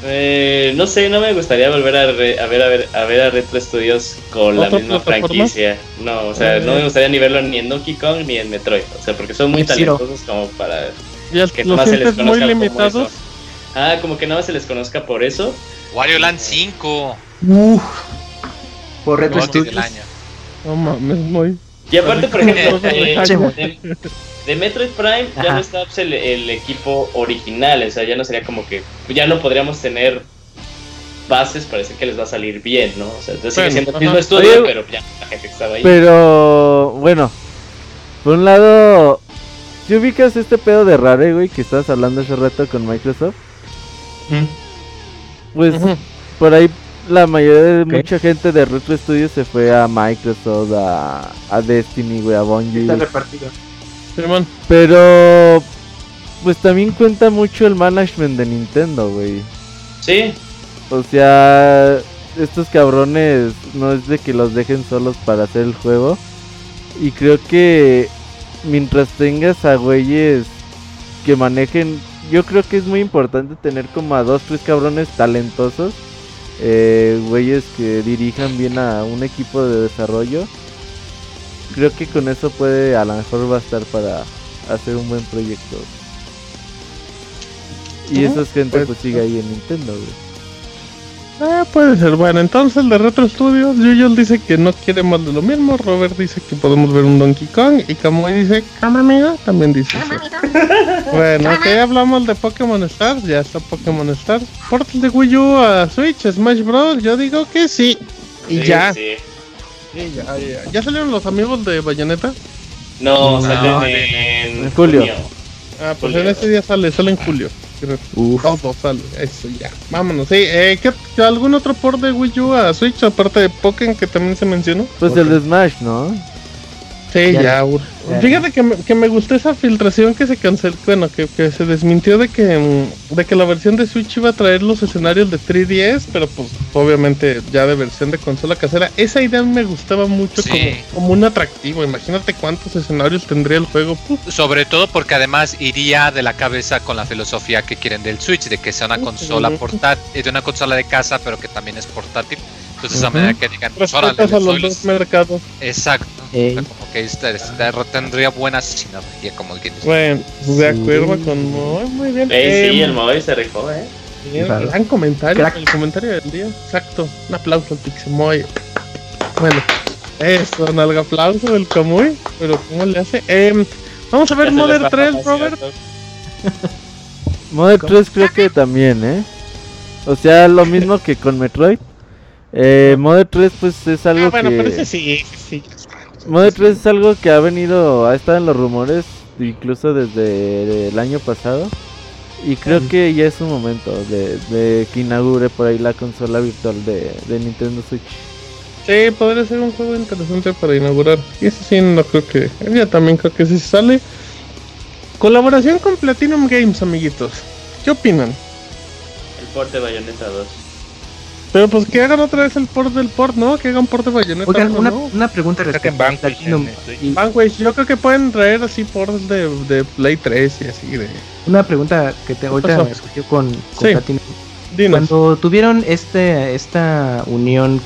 Eh, no sé, no me gustaría volver a, re- a ver, a ver a ver a Retro Studios con la ¿Otra misma franquicia. No, o sea, Eh. no me gustaría ni verlo ni en Donkey Kong ni en Metroid. O sea, porque son muy talentosos como para Ya que nomás se les muy conozca como limitados. eso. Ah, como que nada más se les conozca por eso. Wario Land 5, Uf. Por Retro Gotti del Studios. año. No mames, muy. Y aparte, por ejemplo, eh, de, de Metroid Prime ya Ajá. no está pues, el, el equipo original. O sea, ya no sería como que. Ya no podríamos tener bases para decir que les va a salir bien, ¿no? O sea, entonces sigue siendo el ajá. mismo estudio, Oye, pero ya la gente que estaba ahí. Pero bueno, por un lado, si ubicas este pedo de Rare, güey, que estabas hablando hace rato con Microsoft, pues Ujú. por ahí la mayoría de mucha gente de Retro Studios se fue a Microsoft, a, a Destiny, güey, a Bungie. Está repartido. Pero pues también cuenta mucho el management de Nintendo, güey. Sí, O sea, estos cabrones no es de que los dejen solos para hacer el juego. Y creo que mientras tengas a güeyes que manejen, yo creo que es muy importante tener como a dos, tres cabrones talentosos. Eh, güeyes que dirijan bien a un equipo de desarrollo. Creo que con eso puede a lo mejor bastar para hacer un buen proyecto. Y esa gente pues, pues sigue ahí en Nintendo, güey. Ah, puede ser. Bueno, entonces el de Retro Studios, Yuyos dice que no quiere más de lo mismo. Robert dice que podemos ver un Donkey Kong. Y Kamui dice, cama amigo, también dice eso. [LAUGHS] bueno, ok, hablamos de Pokémon Stars. Ya está Pokémon Stars. Portal de Wii U a Switch, Smash Bros. Yo digo que sí. Y sí, ya. sí. Sí, ya, ya. ¿Ya salieron los amigos de Bayonetta? No, No, salen en- en, en julio. Ah, pues Julio. en ese día sale, sale en julio. Uf. Todo sale, eso ya. Vámonos, sí. Eh, ¿qué, ¿Algún otro port de Wii U a Switch aparte de Pokémon que también se mencionó? Pues el de Smash, ¿no? Sí, Ya. ya. ur- Ya. Fíjate que me, que me gustó esa filtración que se canceló, bueno, que, que se desmintió de que mm, de que la versión de Switch iba a traer los escenarios de 3DS, pero pues obviamente ya de versión de consola casera. Esa idea me gustaba mucho Sí. como, como un atractivo. Imagínate cuántos escenarios tendría el juego. Puf, Sobre todo porque además iría de la cabeza con la filosofía que quieren del Switch, de que sea una consola portátil, de una consola de casa, pero que también es portátil. Entonces, a Ujú. medida que digan, pues órale, a los doy dos los- mercados. Exacto. Ey. O sea, como que esta, esta tendría buena sinergia, como quien dice. Bueno, de Sí. acuerdo con muy, muy bien. Ey, sí, Em, el móvil se rifó, ¿eh? Bien, Claro. gran comentario, Crack. el comentario del día. Exacto. Un aplauso al Pixemoy. Bueno, eso, no el aplauso del Camuy, pero ¿cómo le hace? Em, vamos a ver Modern baja 3, más Robert. [LAUGHS] Modern 3 creo que también, ¿eh? O sea, lo mismo que con Metroid. Eh, Modern 3 pues es algo Ah, bueno, que... pero ese sí, sí. Modern 3 es algo que ha venido, ha estado en los rumores incluso desde el año pasado. Y creo que ya es un momento de, de que inaugure por ahí la consola virtual de, de Nintendo Switch. Sí, podría ser un juego interesante para inaugurar. Y ese sí, no creo que. Yo también creo que sí sale. Colaboración con Platinum Games, amiguitos. ¿Qué opinan? El porte Bayonetta 2. Pero pues que hagan otra vez el port del port, ¿no? Que hagan port de Bayonetta. Oigan, una, ¿no? una pregunta respecto a Vanquish Platinum. Vanquish, yo creo que pueden traer así ports de, de Play 3 y así de. Una pregunta que te, ahorita pasó? me surgió con, con Sí. Platinum. Dinos. Cuando tuvieron este, esta unión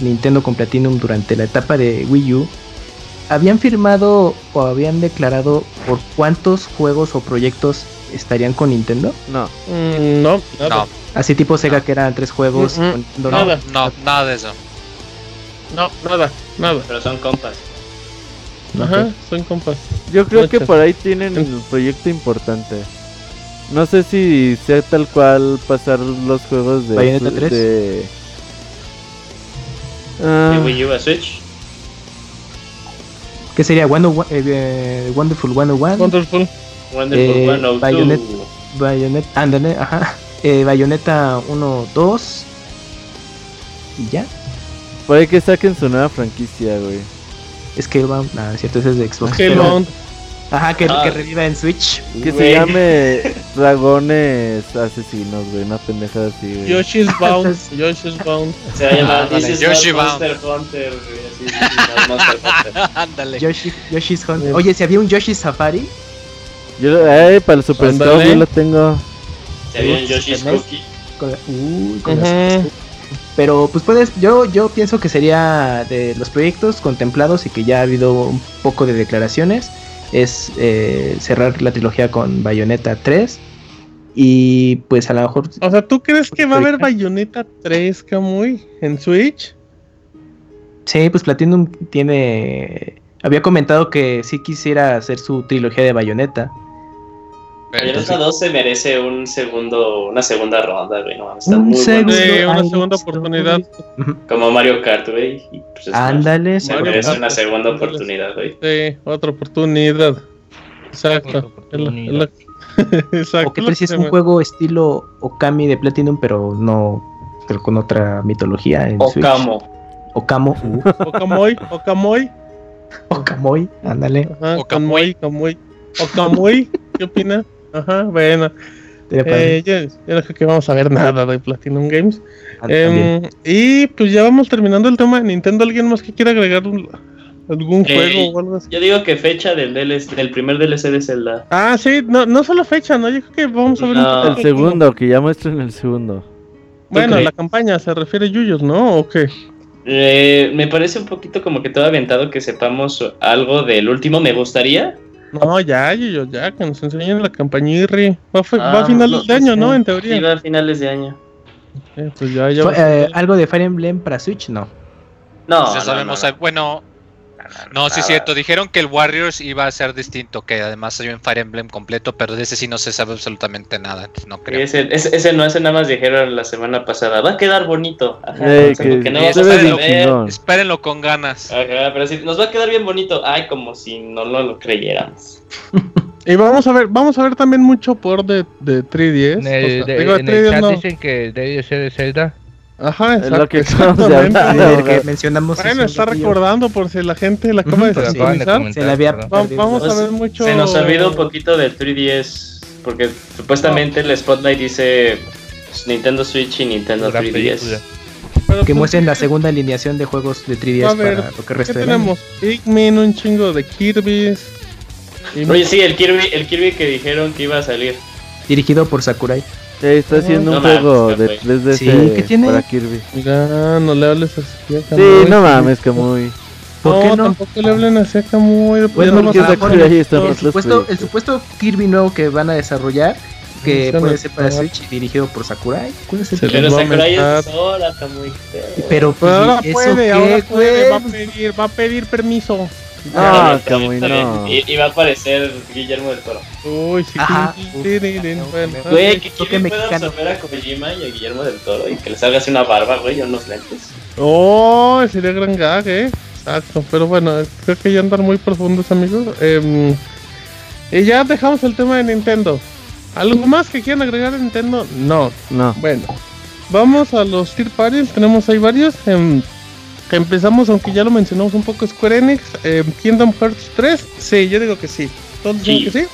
Nintendo con Platinum durante la etapa de Wii U, ¿habían firmado o habían declarado por cuántos juegos o proyectos estarían con Nintendo? No, Mm, no, nada. No, Así tipo Sega que eran tres juegos. Mm, mm, con Nintendo, no. Nada. no, nada de eso. No, nada, nada. Pero son compas. Ajá, son compas. yo creo que por ahí tienen un proyecto importante. No sé si sea tal cual pasar los juegos de... ¿Bayonetta 3? de- Ah, De Wii U a Switch. ¿Qué sería? Wonder, eh, eh, Wonderful 101, Wonderful. Wonderful Eh, 102. Bayonetta. Bayonetta, ándale, ajá. Eh, Bayonetta 1, 2. Y ya. ahí que saquen su nueva franquicia, güey. Scalebound, nada, es cierto, ese es de Xbox. Hellbound. Ajá, que, Ah. que reviva en Switch. Que se Güey. llame [LAUGHS] Dragones Asesinos, güey. Una pendejada así, güey. Yoshi's Bound. [LAUGHS] Yoshi's Bound. Se va a llamar is Yoshi Bound. Monster Hunter. güey, así, Hunter. Ándale. Yoshi, Yoshi's Hunt. Oye, si había un Yoshi Safari, Yo, eh, para el Super. Stop yo lo tengo. Se Yoshi's Cookie. con la- uy, con Ujú. las- pero pues puedes, yo, yo pienso que sería de los proyectos contemplados y que ya ha habido un poco de declaraciones, es eh, cerrar la trilogía con Bayonetta 3 y pues a lo mejor O sea, ¿tú crees que va a haber Bayonetta 3, Kamui, en Switch? Sí, pues Platinum tiene. Había comentado que sí quisiera hacer su trilogía de Bayonetta. Bayonetta 2 se merece un segundo, una segunda ronda, güey. No, está Un muy segundo. bueno. Sí, una segunda oportunidad. Como Mario Kart, güey. pues, Ándale, Se Mario merece Kart. una segunda oportunidad, güey. Sí, otra oportunidad. Exacto. Otra oportunidad. Es la- Exacto. o que lo tal si es un juego estilo Okami de Platinum, pero no. Pero con otra mitología en Switch. Okamo. Okamo. uh, Okamoy, Okamoy. Okamoy, ándale. Ajá, Okamoy. Okamoy, Okamoy. Okamoy, ¿qué opina? Ajá, bueno. Eh, yo, yo no creo que vamos a ver nada de Platinum Games. Ah. Em, y pues ya vamos terminando el tema de Nintendo. ¿Alguien más que quiera agregar un- algún Eh, juego o algo así? Yo digo que fecha del, DLC, del primer DLC de Zelda. Ah, sí, no, no solo fecha, ¿no? Yo creo que vamos a ver No. un El segundo, que ya muestren el segundo. Bueno, la campaña se refiere a Yuyos, ¿no? ¿O qué? Eh, me parece un poquito como que todo aventado que sepamos algo del último. Me gustaría. No, ya, Yuyos, ya, que nos enseñen la campañirri. Va, va a Ah, finales no, de año, sí. ¿no? En teoría. a finales de año. Eh, pues ya, ya. Eh, ¿Algo de Fire Emblem para Switch? No. No, ya no, sabemos, no, no. bueno, no, sí es cierto, dijeron que el Warriors iba a ser distinto, que además salió en Fire Emblem completo, pero de ese sí no se sabe absolutamente nada, no creo. Ese, ese, ese no, ese nada más dijeron la semana pasada. Va a quedar bonito. Ajá, o sea, que no. Espérenlo con ganas. Ajá, pero sí, nos va a quedar bien bonito. Ay, como si no lo, lo creyéramos. [LAUGHS] Y vamos a ver, vamos a ver también mucho por de, de 3DS. En el, o sea, de- digo, en el 3DS chat no. dicen que debe ser de Zelda. Ajá, Es exacto, lo que no, que mencionamos. Bueno, está recordando por si la gente la acaba de pues sí. Se la había. Va- vamos a ver mucho. Se nos olvidó un poquito del 3DS. Porque supuestamente el Spotlight dice pues, Nintendo Switch y Nintendo Gran 3DS. película. Pero, Que pues, muestren la segunda alineación de juegos de Va a 3DS haber- para lo que ¿Qué resta del año. tenemos? Pikmin, un chingo de Kirby's. Y Oye, sí, el Kirby, el Kirby que dijeron que iba a salir. Dirigido por Sakurai. Sí, está haciendo No un mames, juego ya de fue. 3DS Sí, para Kirby. Mira, no le hables así a Sí, Kamui. no mames, que muy. ¿Por qué no? tampoco le hablen así a Kamui. pues Bueno, ya no porque ahí está El supuesto, el supuesto Kirby nuevo que van a desarrollar que puede ser para actual. Switch y dirigido por Sakurai. ¿Cuál es el Pero Sakurai es sola, feo. Pero, Pero ahora ¿eso puede, qué, ahora puede, va a pedir, va a pedir permiso. Ah, Camuy, está bien. no. Y, y va a aparecer Guillermo del Toro. Uy, sí. Ajá. sí, sí, sí, bueno, Güey, que quién mexicano. absorber a Kojima y a Guillermo del Toro y que le salga así una barba, güey, y unos lentes. Oh, sería gran gag, eh. Exacto, pero bueno, creo que ya andan muy profundos, amigos. Em, y ya dejamos el tema de Nintendo. ¿Algo más que quieran agregar de Nintendo? No. No. Bueno, vamos a los tier parties. Tenemos ahí varios. Em, empezamos, aunque ya lo mencionamos un poco, Square Enix. em, Kingdom Hearts 3. Sí, yo digo que sí. ¿Todos dicen Sí. que sí?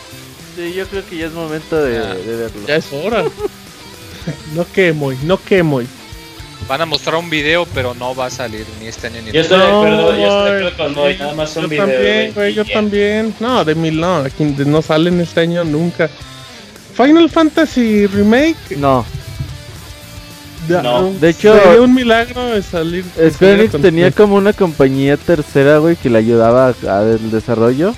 Sí, yo creo que ya es momento de, Ah. de verlo. Ya es hora. [LAUGHS] no quemo, no quemo. Van a mostrar un video, pero no va a salir ni este año ni Yo el estoy de No, yo estoy de güey. acuerdo con Moy, nada más un Yo video. también, güey, yo también. No, de mil no, aquí no salen este año nunca. Final Fantasy Remake. No, No. de hecho, sería un milagro de salir. que Square Enix tenía como una compañía tercera, güey, que le ayudaba a- al desarrollo.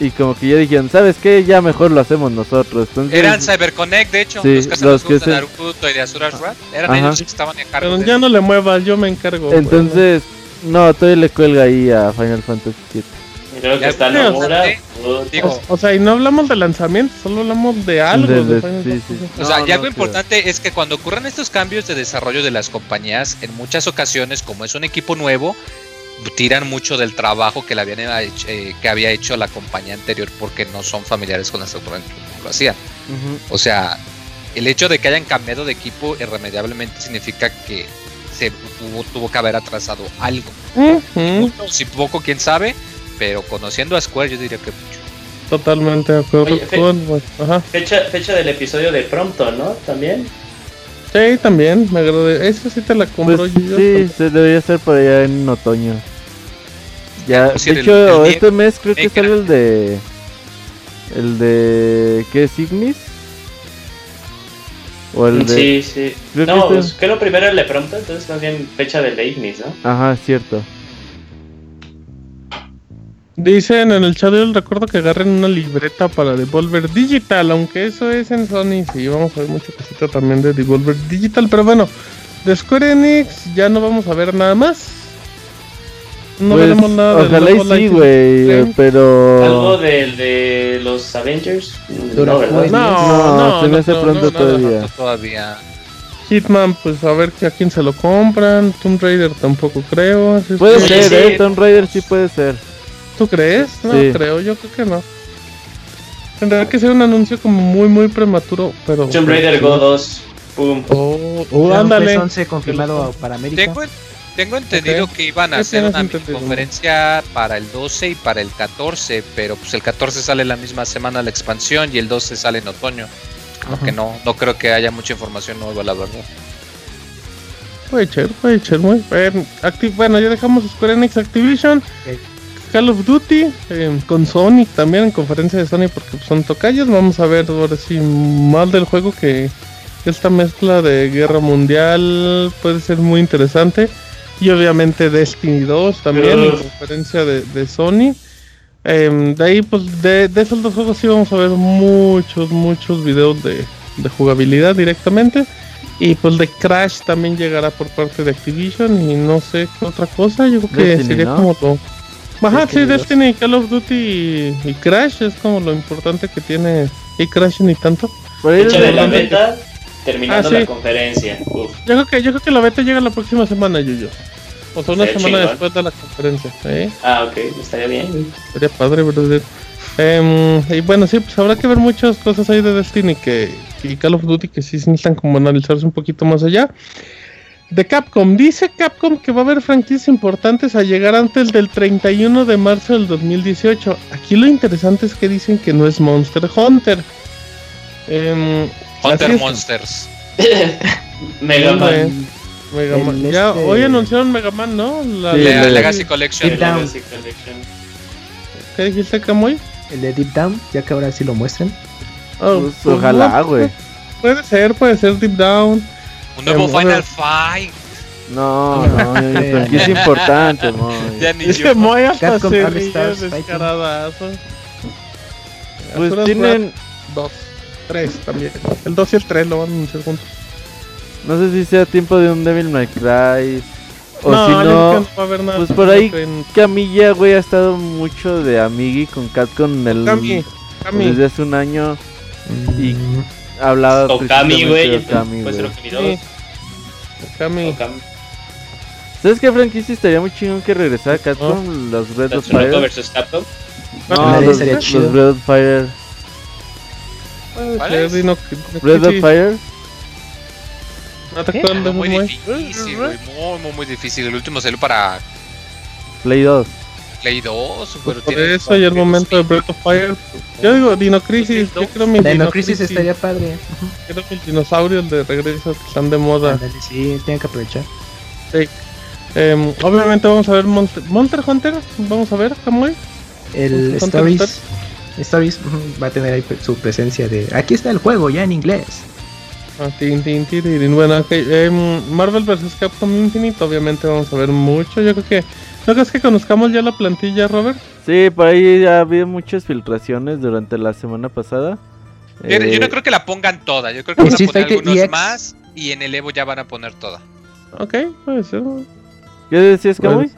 Y como que ya dijeron, ¿sabes qué? Ya mejor lo hacemos nosotros. Entonces, Eran CyberConnect, de hecho, Sí, los los los que juegos de Naruto y de. Eran Ajá. ellos los que estaban cargo Pero de ya no le muevas, yo me encargo. güey. entonces, no, todavía le cuelga ahí a Final Fantasy VII. Creo que está Nomura. Digo, O sea, y no hablamos de lanzamiento, solo hablamos de algo. De- de de- Final sí, Fantasy. sí. O sea, No, y algo no, importante es que cuando ocurren estos cambios de desarrollo de las compañías, en muchas ocasiones, como es un equipo nuevo, tiran mucho del trabajo que, le habían hecho- eh, que había hecho la compañía anterior porque no son familiares con las autoridades que lo hacían. O sea, el hecho de que hayan cambiado de equipo irremediablemente significa que se hubo- tuvo que haber atrasado algo. Mucho, si poco, quién sabe, pero conociendo a Square, yo diría que mucho. Totalmente de acuerdo Oye, Fe- con. güey. Ajá. Fecha, fecha del episodio de pronto, ¿no? También. Sí, también, me agradó. Esa sí te la compro Pues, yo. sí, se debería ser por allá en otoño. Ya, Pues de el- hecho, el este mes creo que sale el de. El de. ¿Qué es Ignis? O el de. Sí, sí. Creo que no, este- pues creo primero el de pronto, entonces más bien fecha del de Ignis, ¿no? Ajá, cierto. Dicen en el chat, yo les recuerdo que agarren una libreta para Devolver Digital, aunque eso es en Sony, sí, vamos a ver mucha cosita también de Devolver Digital, pero bueno, de Square Enix ya no vamos a ver nada más. No Pues, veremos nada ojalá y nuevo sí, güey, pero. Algo del de los Avengers. No. No, No, no, se me no, hace no, pronto todavía. No todavía. Hitman, pues a ver que a quién se lo compran, Tomb Raider tampoco creo. Puede ser, sí. eh. Tomb Raider sí puede ser. ¿Tú crees? No Sí. creo, yo creo que no. Tendrá que ser un anuncio como muy, muy prematuro, pero... Tomb Raider Go 2. Pum. Oh, oh, ándale. Quest 11 confirmado para América. Tengo, tengo entendido que iban a ¿Qué hacer una conferencia para el 12 y para el 14, pero pues el 14 sale la misma semana la expansión y el 12 sale en otoño. Como que no, no creo que haya mucha información nueva, la verdad. Puede ser, puede ser, muy bien. Acti- bueno, ya dejamos Square Enix Activision. Call of Duty, eh, con Sonic también, en conferencia de Sony, porque son tocayos. Vamos a ver ahora sí más del juego que esta mezcla de guerra mundial puede ser muy interesante. Y obviamente Destiny 2 también, en conferencia de, de Sony. Em, de ahí, pues de, de esos dos juegos sí vamos a ver muchos, muchos videos de, de jugabilidad directamente. Y pues de Crash también llegará por parte de Activision y no sé qué otra cosa. Yo creo que Destiny, sería ¿no? como lo... Ajá, sí, 2. Destiny, Call of Duty y, y Crash es como lo importante que tiene. Y Crash ni tanto. De la beta, terminando Ah, sí. la conferencia. Uf. Yo creo que yo creo que la beta llega la próxima semana, Yuyo. O sea, una semana chingón. después de la conferencia. ¿eh? Ah, ok, estaría bien. Sería padre, ¿verdad? Em, y bueno, sí, pues habrá que ver muchas cosas ahí de Destiny que, y Call of Duty que sí necesitan como analizarse un poquito más allá. De Capcom, dice Capcom que va a haber franquicias importantes a llegar antes del 31 de marzo del 2018. Aquí lo interesante es que dicen que no es Monster Hunter. Em, Hunter. Monsters. [LAUGHS] Mega Man. Mega Man. Ya, este- hoy anunciaron Mega Man, ¿no? La Sí, Legacy Collection. Deep Down. ¿Qué dijiste, Camuy? El de Deep Down, ya que ahora sí lo muestran. Oh, Pues, pues, ojalá, no, güey. Puede ser, puede ser Deep Down. Un nuevo Eh, bueno. Final Fight. No, no, es es importante, [LAUGHS] mo. Ya ni Dice yo. Moy hasta se descaradazo. Pues tienen. 2. 3 también. El 2 y el 3 lo van a anunciar juntos. No sé si sea tiempo de un Devil May Cry. O no, si no, no va a haber nada. pues por ahí En- Camilla, güey, ha estado mucho de amigui con Capcom el, Cami, Cami. desde hace un año. Y Mm, hablaba Okami, güey. de Okami, Puede ser güey. Okami 2. Cami. Okami. ¿Sabes qué franquicia estaría muy chingón que regresara Capcom? Los Red of Fire. vs Capcom. No, Ándale, los, los. Red of Fire. ¿Cuál es? Red of sí. Fire. ¿No te Ah, acuerdas, muy difícil. Muy, muy, muy difícil. El último salió para Play 2. Play 2. Pues pero por tiene eso y el que momento de 2000. Breath of Fire. Yo digo Dino Crisis. Yo quiero mi Dino Crisis estaría padre. Quiero mis dinosaurios de regreso que están de moda. Sí, tienen que aprovechar. Sí. Em, obviamente vamos a ver Monster, Monster Hunter. Vamos a ver, Camuy. El Stories, Hunter. Stories va a tener ahí su presencia de. Aquí está el juego ya en inglés. Ah, tin, tin, tiririn. Bueno, ok. em, Marvel vs. Capcom Infinite. Obviamente vamos a ver mucho. Yo creo que. ¿No crees que conozcamos ya la plantilla, Robert? Sí, por ahí ya había muchas filtraciones durante la semana pasada. Yo, yo Eh, no creo que la pongan toda. Yo creo que van a poner algunos EX. más. Y en el Evo ya van a poner toda. Ok, puede ser. ¿Qué decías, Kamui?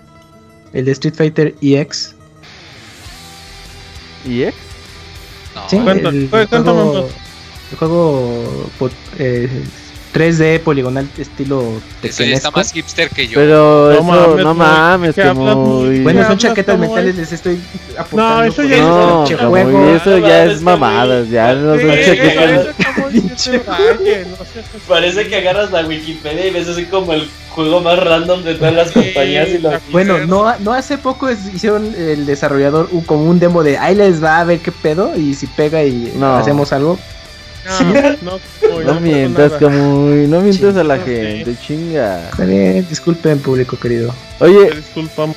El de Street Fighter EX. ¿Y X? No, Sí, el, cuéntame, juego, pues. el juego po- eh, 3D poligonal estilo eso ya está más hipster que yo. Pero No eso, mames, no mames, muy... Bueno, ¿Qué son chaquetas mentales, les estoy apuntando. eso por ya el es- No, juego. eso No ya es mamadas, ya no son Parece que- chaquetas. eso como no. Parece que agarras la Wikipedia y ves así como el juego más random de todas las compañías y lo la- Bueno, no, no hace poco es- hicieron el desarrollador como un demo de ahí les va a ver qué pedo y si pega y No. hacemos algo. No, no, Moy, No pasa mientas. Kamui, no mientas a la gente, chinga. Está bien, disculpen público querido. Oye.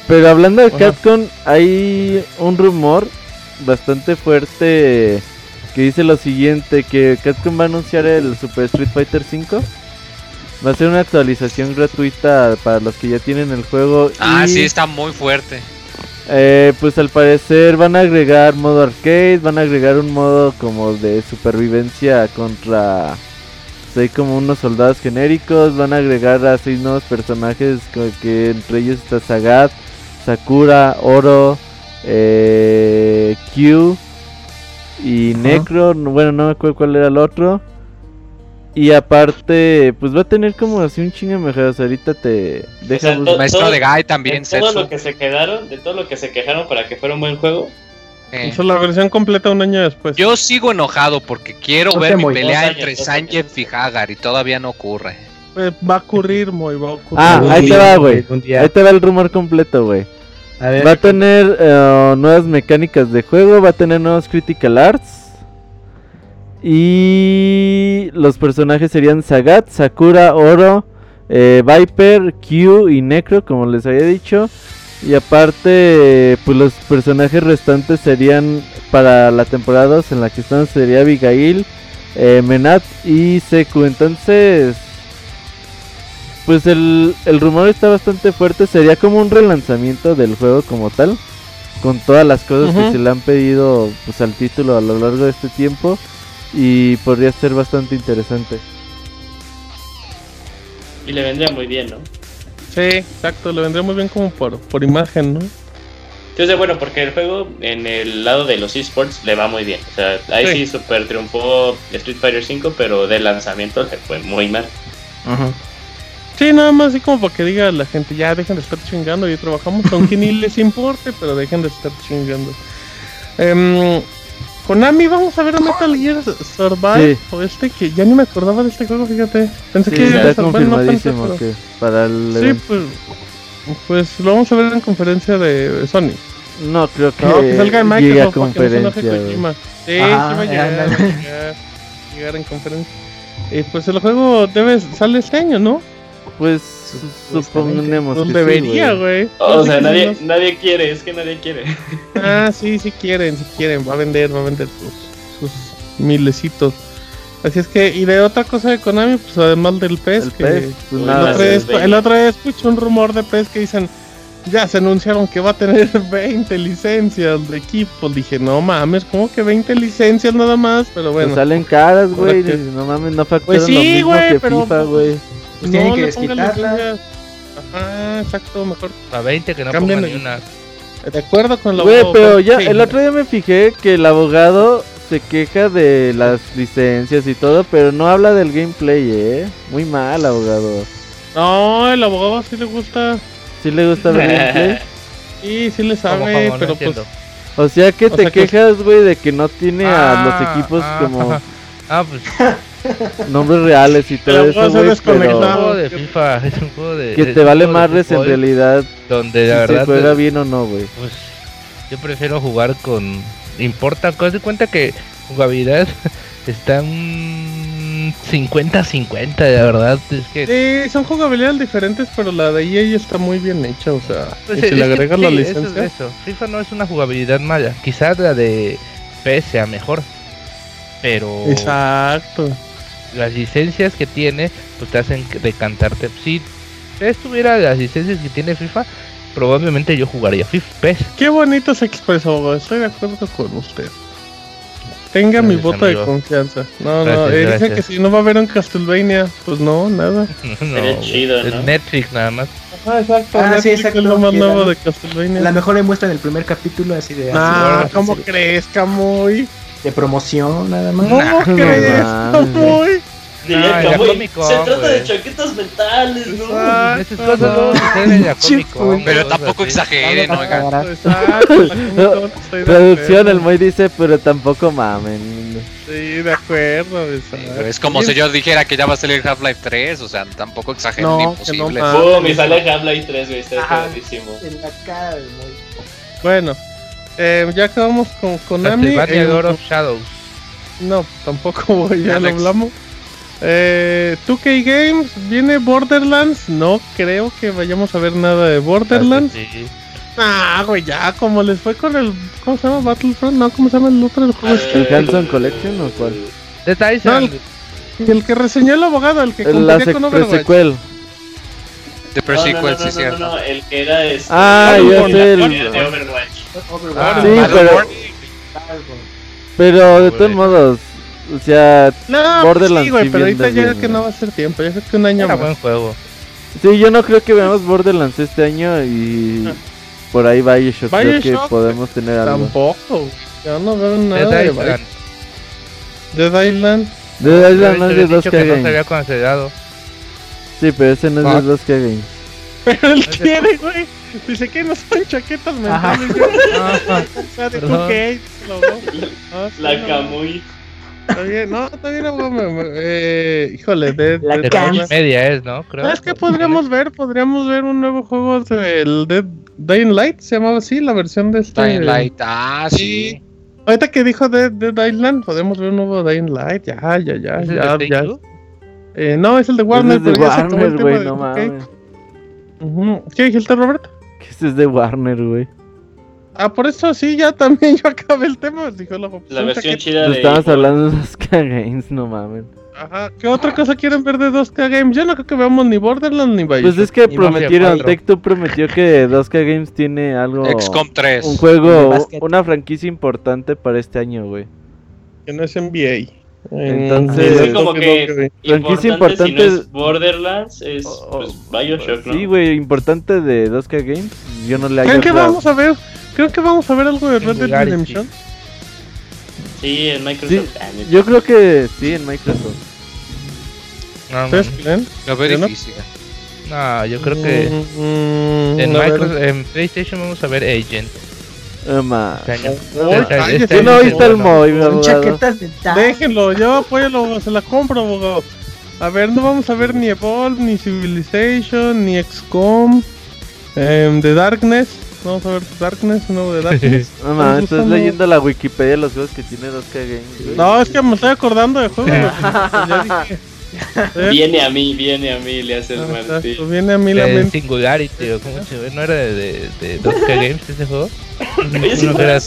Pero hablando de. Capcom, hay un rumor bastante fuerte que dice lo siguiente, que Capcom va a anunciar el Super Street Fighter V. Va a ser una actualización gratuita para los que ya tienen el juego. Ah, y, sí, está muy fuerte. Eh, pues al parecer van a agregar modo arcade, van a agregar un modo como de supervivencia contra... pues, hay como unos soldados genéricos, van a agregar a seis nuevos personajes co- que entre ellos está Sagat, Sakura, Oro, eh, Q y Necro, no- bueno no me acuerdo cuál era el otro. Y aparte, pues va a tener como así un chingo de mejoras. Ahorita te deja sea, bus- to- Maestro todo- de Guy también, de todo lo que se quedaron, de todo lo que se quejaron para que fuera un buen juego. Eh, Hizo la versión completa un año después. Yo sigo enojado porque quiero No ver mi muy- pelea años, entre Sanjeev y Hagar y todavía no ocurre. Eh, va a ocurrir, Moy, va a ocurrir. Ah, ahí te va, güey. Ahí te va el rumor completo, güey. A ver, Va a tener eh, nuevas mecánicas de juego, va a tener nuevos Critical Arts. Y los personajes serían Sagat, Sakura, Oro, eh, Viper, Q y Necro, como les había dicho. Y aparte, pues los personajes restantes serían para la temporada 2 en la que están sería Abigail, eh, Menat y Seku. Entonces, pues el, el rumor está bastante fuerte. Sería como un relanzamiento del juego como tal. Con todas las cosas que se le han pedido pues, al título a lo largo de este tiempo. Y podría ser bastante interesante. Y le vendría muy bien, ¿no? Sí, exacto, le vendría muy bien como por, por imagen, ¿no? Entonces, bueno, porque el juego en el lado de los esports le va muy bien. O sea, ahí Sí. sí, super triunfó Street Fighter V, pero de lanzamiento le fue muy mal. Ujú. Sí, nada más así como para que diga la gente, ya dejen de estar chingando y trabajamos, aunque ni [LAUGHS] les importe, pero dejen de estar chingando. Em, Konami, vamos a ver a Metal Gear Survive, Sí. o este que ya ni me acordaba de este juego, fíjate. Pensé Sí, que iba a está ser- bueno, no pensé, confirmadísimo pero- que para el Sí, pues, pues lo vamos a ver en conferencia de Sony. No, creo que, No, que salga en llega a Microsoft para que no conferencia. Kojima. Sí, sí va a llegar, ándale. va a llegar, llegar en conferencia. Y pues el juego debe sale este año, ¿no? Pues Pues que debería, sí, güey. güey. O sea, nadie, los- nadie quiere, es que nadie quiere. Ah, sí, sí quieren, sí quieren. Va a vender, va a vender sus, sus milecitos. Así es que, y de otra cosa de Konami, pues además del PES, El que PES, pues el, nada. otro día, es escu- el otro día escuché un rumor de PES que dicen, ya se anunciaron que va a tener [LAUGHS] 20 licencias de equipos. Dije, no mames, ¿cómo que 20 licencias nada más? Pero Pues bueno. salen caras, güey. No mames, no facturan Pues lo sí, mismo güey, que pero- FIFA, güey. Pues tienen que le pongan desquitarla. licencias. Ajá, exacto, mejor. A 20 que no Cambien pongan ni una. De acuerdo con lo Güey, pero ya, sí. el otro día me fijé que el abogado se queja de las licencias y todo, pero no habla del gameplay, eh. Muy mal, abogado. No, el abogado sí le gusta. ¿Sí le gusta el gameplay? [LAUGHS] Sí, sí le ¿Cómo, sabe, cómo? No pero pues. entiendo. O sea que O te sea que- quejas, güey, de que no tiene a Ah, los equipos ah, como ajá. Ah, pues [LAUGHS] [LAUGHS] nombres reales y todo eso, se es un juego de FIFA, es un juego de. que te vale madres en realidad Donde si la se verdad. juega eh, bien o no, güey. Pues yo prefiero jugar con. Importa, haz de cuenta que jugabilidad [LAUGHS] está un 50-50, de verdad. Es que. Sí, son jugabilidades diferentes, pero la de EA está muy bien hecha, o sea, Pues si le agregas la sí, eso es licencia. eso. FIFA no es una jugabilidad mala. Quizás la de PS sea mejor. Pero Exacto. Las licencias que tiene, pues te hacen decantarte. Si PS tuviera las licencias que tiene FIFA, probablemente yo jugaría FIFA PES. Qué bonito se expresó, abogado, estoy de acuerdo con usted. Tenga mi voto amigo. de confianza. No, no, eh, dice que si no va a haber un Castlevania, pues no, nada. [LAUGHS] no, Sería chido, es ¿no? Netflix nada más. Ah, exacto. Ah, sí, exacto, Es lo más que nuevo la- de Castlevania. La mejor demuestra en el primer capítulo así de, Ah, así ¿cómo crees, Camuy? De promoción nada más. ¿Cómo Nah, crees, No, Con, se trata de chaquetas mentales, ¿no? Exacto. Esas cosas no suceden en Pero tampoco exageren, oigan. [LAUGHS] De Producción, el acuerdo. Moy dice, pero tampoco mamen. Sí, de acuerdo. Sí, Es como si yo dijera que ya va a salir Half-Life 3, o sea, tampoco exageren, No, imposible. no, Boom, y sale Half-Life 3, güey, está. En la cara del Moy. Bueno, eh, ya acabamos con Konami. Eh, of Shadows. No, tampoco voy, [LAUGHS] ya lo hablamos. Eh, 2K Games, viene Borderlands. No creo que vayamos a ver nada de Borderlands. Sí. Ah, güey, ya, como les fue con el. ¿Cómo se llama? Battlefront. No, ¿cómo se llama el otro del juego? ¿El Hanson Collection o cuál? Dead Island. El que reseñó el abogado, el que El- La competía con Overwatch. secuel. The No, no, pre-sequel, no, no, sí, no, cierto. no, no, el que era este. Ah, ya sé, el- de Overwatch. Ah, Sí, Battleborn. Pero de todos modos, o sea, No, Borderlands sí, güey, pero ahorita ya bien, que no va a ser tiempo. Ya creo que un año Era más. buen juego. sí, yo no creo que veamos Borderlands este año y Ah. por ahí Bioshock, creo que Bioshock, podemos tener algo. Tampoco. Yo no veo nada Dead de Island. Dead Island. De Island no Te es de había 2K dicho que no se había considerado. Sí, pero ese no es de 2K Games. Pero él quiere, güey. Dice que no son chaquetas mentales. [LAUGHS] Ah, o sea, de Perdón. 2K. lo. Ah, La no, Camuy. Está bien, no, está bien, abogado, me- me- eh, híjole, de, La de- de media es, ¿no? Creo. ¿Sabes qué podríamos ver? Podríamos ver un nuevo juego del Dead Dying Light, se llamaba así, la versión de este. Dying Light, ah, sí. Ahorita que dijo Dead, Dead Island, podemos ver un nuevo Dying Light, ya, ya, ya, ¿Es el ya, de ya. Eh, no, es el de Warner, es de pero ya se acabó el Warner, tema güey, de no 2K. mames. Ujú. ¿Qué dijiste, Roberto? Es de Warner, güey. Ah, por eso sí, ya también [LAUGHS] yo acabé el tema, dijo la La versión chida de. Estamos hablando de 2K [LAUGHS] Games, no mames. Ajá, ¿qué otra cosa quieren ver de 2K Games? Yo no creo que veamos ni Borderlands ni Bioshock. Pues es que Mafia prometieron, 4. Tech2 prometió que [LAUGHS] 2K Games tiene algo, XCOM 3. un juego, una franquicia importante para este año, güey. Que no es NBA. Entonces- Sí, como que- Franquicia Importante, importante si no es- Borderlands, es Oh, pues, Bioshock, ¿no? Sí, güey, importante de 2K Games. Yo no le hallo ¿Creen que vamos a ver? Creo que vamos a ver algo de Red Dead. Redemption. Sí, en Microsoft. Ah, neta. Yo creo que sí, en Microsoft. No, no, ¿Ustedes creen? Lo veo difícil. no, yo creo que Mm, en, a ver. Microsoft- en PlayStation vamos a ver Agent. Tú no se viste el abogado. Déjenlo, yo apoyo, se la compro, abogado. A ver, no vamos a ver ni Evolve, ni Civilization, ni XCOM, em, The Darkness. Vamos a ver Darkness, un nuevo de Darkness. [LAUGHS] No estás leyendo la Wikipedia de los juegos que tiene 2K Games. güey. No, es que me estoy acordando de juegos. [LAUGHS] [LAUGHS] Viene a mí, viene a mí, le hace el exacto, viene a mí la mente. Singularity, o cómo se ve, ¿no era de, de, de 2K Games ese juego? [LAUGHS] Era-.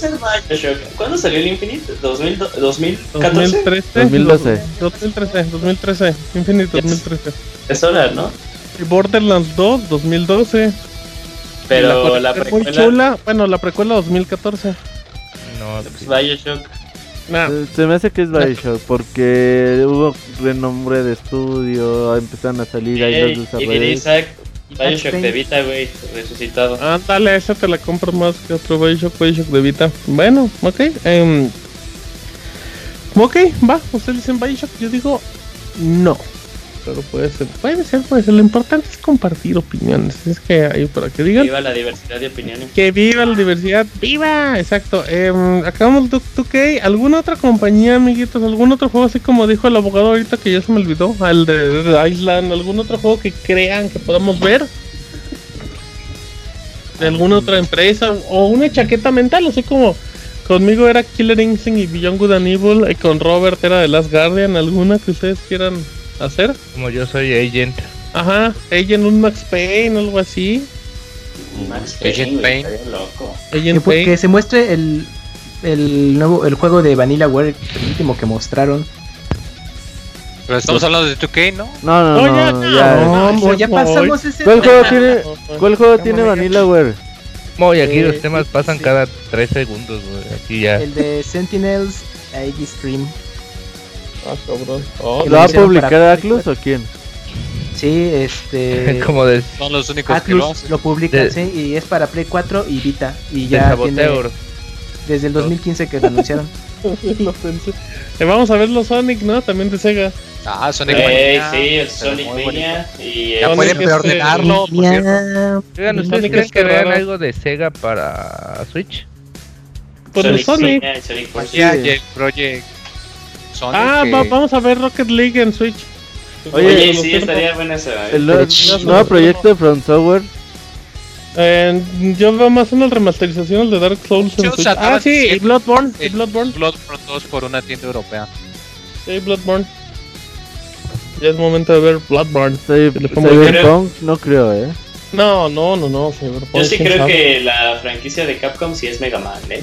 ¿Cuándo salió el Infinite? ¿2000, ¿2014? 2013. 2012. 2013, 2013. Infinite 2013. Es hora, ¿no? Y Borderlands 2, 2012. Pero la muy precuela, chula. Bueno, la precuela 2014. No, pues, Bioshock. Nah, Se me hace que es Bioshock porque hubo renombre de estudio, empezaron a salir ahí los desarrolladores. Bioshock de Vita, güey, resucitado. ándale, esa te la compro más que otro Bioshock, Bioshock de Vita. Bueno, ok. em, ok, va. Ustedes dicen Bioshock. Yo digo no. Pero puede ser, puede ser, puede ser. Lo importante es compartir opiniones. Es que ahí para que digan. Viva la diversidad de opiniones. Que viva la diversidad, viva, exacto. Eh, acabamos de 2K. ¿Alguna otra compañía, amiguitos? ¿Algún otro juego así como dijo el abogado ahorita que ya se me olvidó? Al de, de Island. ¿Algún otro juego que crean que podamos ver? ¿De alguna otra empresa? ¿O una chaqueta mental? Así como conmigo era Killer Instinct y Beyond Good and Evil. Y con Robert era The Last Guardian. ¿Alguna que ustedes quieran hacer? como yo soy agent. Ajá, Agent un Max Payne, algo así. Max Agent Payne, güey, Payne. estaría loco. Que, Agent que Payne. se muestre el, el nuevo el juego de Vanillaware, el último que mostraron. Pero estamos hablando de 2K, ¿no? No, no, No, no, ya, ya. no. No, ya pasamos ese. ¿Cuál juego tiene, no, cuál juego no, tiene no, Vanillaware? Muy aquí Eh, los temas pasan sí. cada 3 segundos, güey. Aquí ya. El de Sentinels IG Stream. Ah, cabrón. Oh, ¿Lo va a publicar Atlus o quién? Sí, este. [LAUGHS] como de, Son los únicos que lo Atlus hacen. lo publica, De- sí, y es para Play 4 y Vita. Y ya tiene desde el 2015 que lo anunciaron. [LAUGHS] lo pensé. Eh, vamos a ver los Sonic, ¿no? También de Sega. Ah, Sonic Ey, Mania. sí, el Sonic Mania. Y Ya Sonic pueden preordenarlo, por cierto. Oigan, ¿ustedes Sonic creen que vean raro. algo de Sega para Switch? Pues el Sonic. Sonic. Ya, ya el Project Sonic. Ah, que- va- vamos a ver Rocket League en Switch. Oye, Oye, sí, estaría buena esa. El eh. nuevo, nuevo proyecto de From Software. Eh, yo veo más una remasterización de Dark Souls en Sí, Switch. Ah, sí, y Bloodborne. y el Bloodborne. Bloodborne 2 por una tienda europea. Sí, Bloodborne. Ya es momento de ver Bloodborne. Pongo Cyberpunk, no creo, eh. No, no, no, no. Cyberpunk, Yo sí creo sabe. que la franquicia de Capcom sí es Mega Man, ¿eh?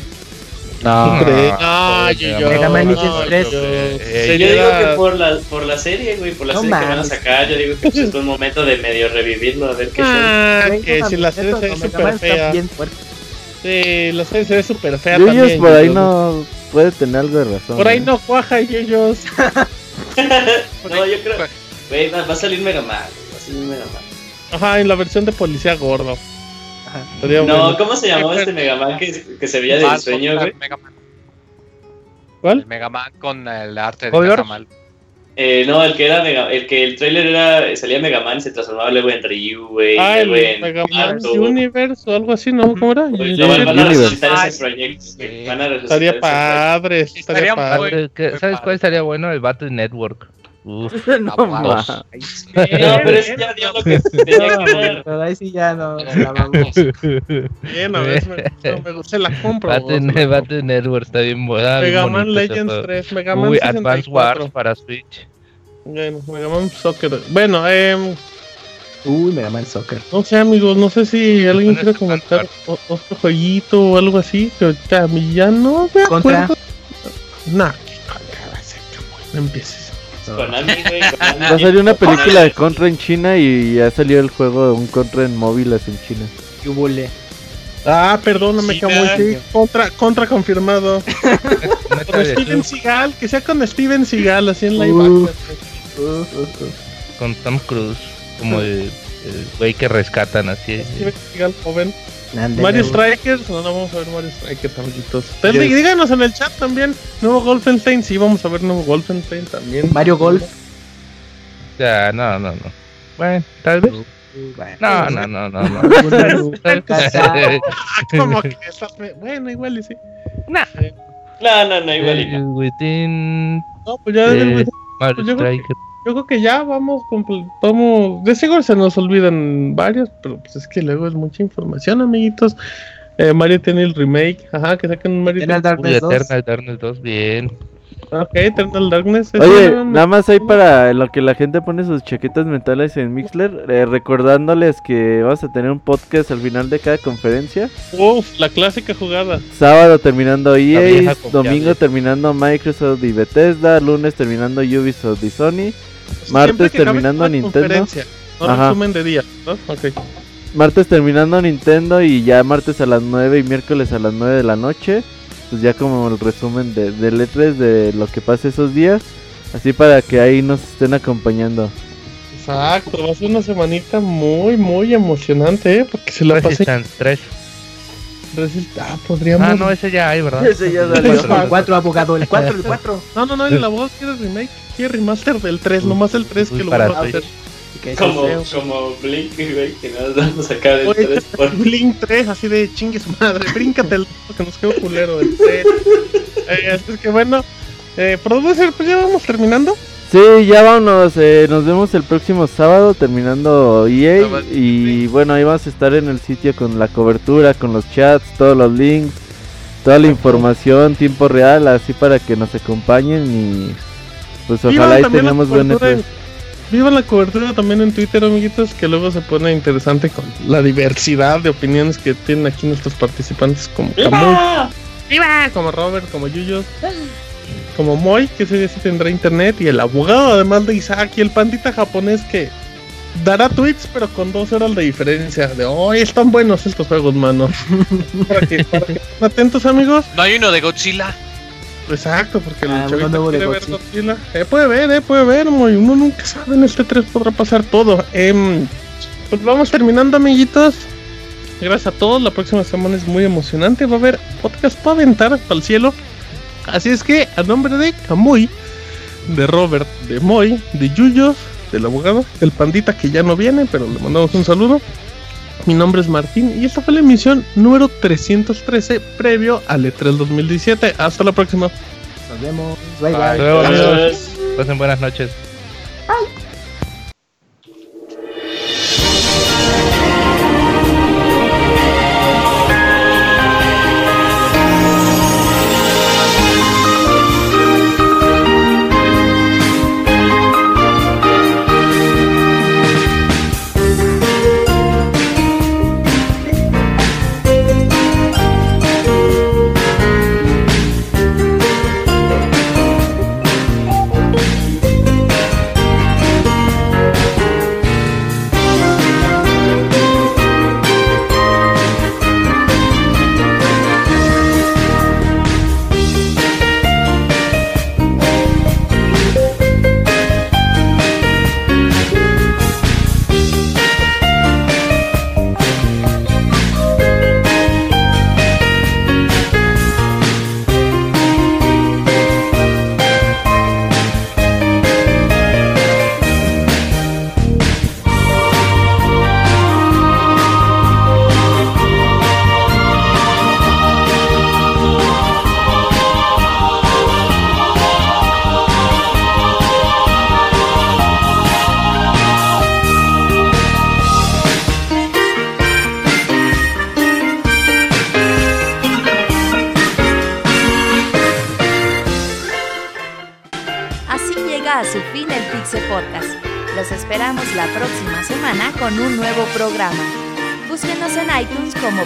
No. No, yo, yo, Mega Man no, Legends yo- 3. yo- Eh, Yo digo que por la, por la serie, güey, por la No serie que van a sacar, yo digo que pues, es un momento de medio revivirlo, a ver qué. Ah, que si la serie se ve súper fea. bien fuerte. Sí, la serie se ve súper fea Yuyos también. por ahí no puede tener algo de razón. Por ahí eh. no cuaja Yuyos. [LAUGHS] no, yo creo, güey, va, va a salir Mega Man, va a salir Mega Man. Ajá, en la versión de policía gordo. No, bueno. ¿cómo se llamaba este Mega Man que, que se veía del sueño, güey? ¿Cuál? el Mega Man con el arte de. Cajamal. Eh, no, el que era Mega, el que el trailer era, salía Mega Man y se transformaba luego en Ryu, güey, Ah, el en Mega Man Arthur. Universe o algo así, ¿no? ¿Cómo era? Pues, no, van, a resucitar ese proyecto, sí. van a resucitar Estaría ese padre, estaría Estaría padre. muy- ¿Sabes padre. cuál estaría bueno? El Battle Network. Uf, [LAUGHS] no, ma. dos. proyecto. No, pero ese ya dio lo que tenía que dar. Pero ahí sí ya no la vamos. Bien, a ver, me gusta, me se la compro. Battle, vos, Ne- Battle Network está bien bien Mega Man Legends juego. 3, Mega Man Uy, 64. Advance Wars para Switch. Bueno, Mega Man Soccer. Bueno, eh, Uy, Mega Man Soccer. no sé, amigos, no sé si alguien quiere comentar otro jueguito o algo así, que ahorita a ya no me Contra. acuerdo. Nah, que contra va a bueno, no empieces. Konami, güey. Va a salir una película de Contra en China y ya salió el juego de un Contra en móviles en China. Yubule. Ah, perdóname, Camuy, sí, contra, contra confirmado. [LAUGHS] Con Steven Seagal, que sea con Steven Seagal, así en live Uh. action. Con Tom Cruise. Como el güey que rescatan así. Steven Seagal joven. Ándale. Mario Strikers, no, no vamos a ver Mario Strikers, amiguitos. Díganos en el chat también. Nuevo Golfenstein, sí, vamos a ver nuevo Golfenstein también. Mario Golf. Ya, no, no, no. Bueno, tal vez. Bueno. No, no, no, no, no. [LAUGHS] [LAUGHS] Ah, [LAUGHS] como que estás me- Bueno, igual y sí. No, no, no, igual y no. Within No, pues ya eh, Mario pues yo creo que- ya vamos completamos. De seguro se nos olvidan varios, pero pues es que luego es mucha información, amiguitos. Eh, Mario tiene el remake, ajá, que saquen un Mario. Eternal Uy, Darkness 2. Eternal Darkness 2, bien. Ok, Eternal Darkness. Oye, no- nada más ahí para lo que la gente pone sus chaquetas mentales en Mixler, eh, recordándoles que vamos a tener un podcast al final de cada conferencia. Uf, la clásica jugada. Sábado terminando EA, confiable. domingo terminando Microsoft y Bethesda, lunes terminando Ubisoft y Sony. Martes terminando Nintendo. No Ajá. resumen de día, ¿no? Ok. martes terminando Nintendo y ya martes a las 9 y miércoles a las 9 de la noche. Pues ya como el resumen de, de letras de lo que pasa esos días. Así para que ahí nos estén acompañando. Exacto, va a ser una semanita muy, muy emocionante, ¿eh? Porque se la pasé. Resistance 3. Ah, podríamos. Ah, no, ese ya hay, ¿verdad? Ese ya El salió. 4, 4 abogado, el 4, el 4. No, no, no, el abogado quiere remake, quiere remaster del 3, nomás el 3 que Uy, lo van a Switch. Como, como Blink, güey, que nos vamos a sacar el Oye, 3 por... [LAUGHS] Blink 3, así de chingue su madre, bríncate el que nos quedó culero el 3. Eh, así es que bueno, eh, producer, pues ya vamos terminando. Sí, ya vámonos. eh, nos vemos el próximo sábado terminando EA. Y bueno, ahí vamos a estar en el sitio con la cobertura, con los chats, todos los links, toda la información, tiempo real, así para que nos acompañen y pues ojalá y tengamos buen cobertura en- E3. Viva la cobertura también en Twitter, amiguitos, que luego se pone interesante con la diversidad de opiniones que tienen aquí nuestros participantes como Camuy, ¡Viva! como Robert, como Yuyos, como Moy, que ese día sí tendrá internet, y el abogado además de Isaac y el pandita japonés que dará tweets pero con dos horas de diferencia. De hoy están buenos estos juegos, mano. [LAUGHS] para, que, para que estén atentos, amigos. No hay uno de Godzilla. Exacto, porque Ah, el chavito uno nuevo de quiere ver Godzilla. Godzilla. Eh, puede ver, eh, puede ver, muy, uno nunca sabe, en este 3 podrá pasar todo. Em, pues vamos terminando, amiguitos. Gracias a todos, la próxima semana es muy emocionante, va a haber podcast para aventar para el cielo. Así es que, a nombre de Camuy, de Robert, de Moy, de Yuyos, del abogado, del pandita que ya no viene, pero le mandamos un saludo. Mi nombre es Martín y esta fue la emisión número 313 previo al E E3 2017. Hasta la próxima. Nos vemos. Bye Bye. bye. Hasta luego, amigos. Adiós. Pasen buenas noches.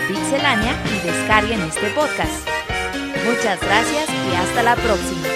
Pixelania y descarguen este podcast. Muchas gracias y hasta la próxima.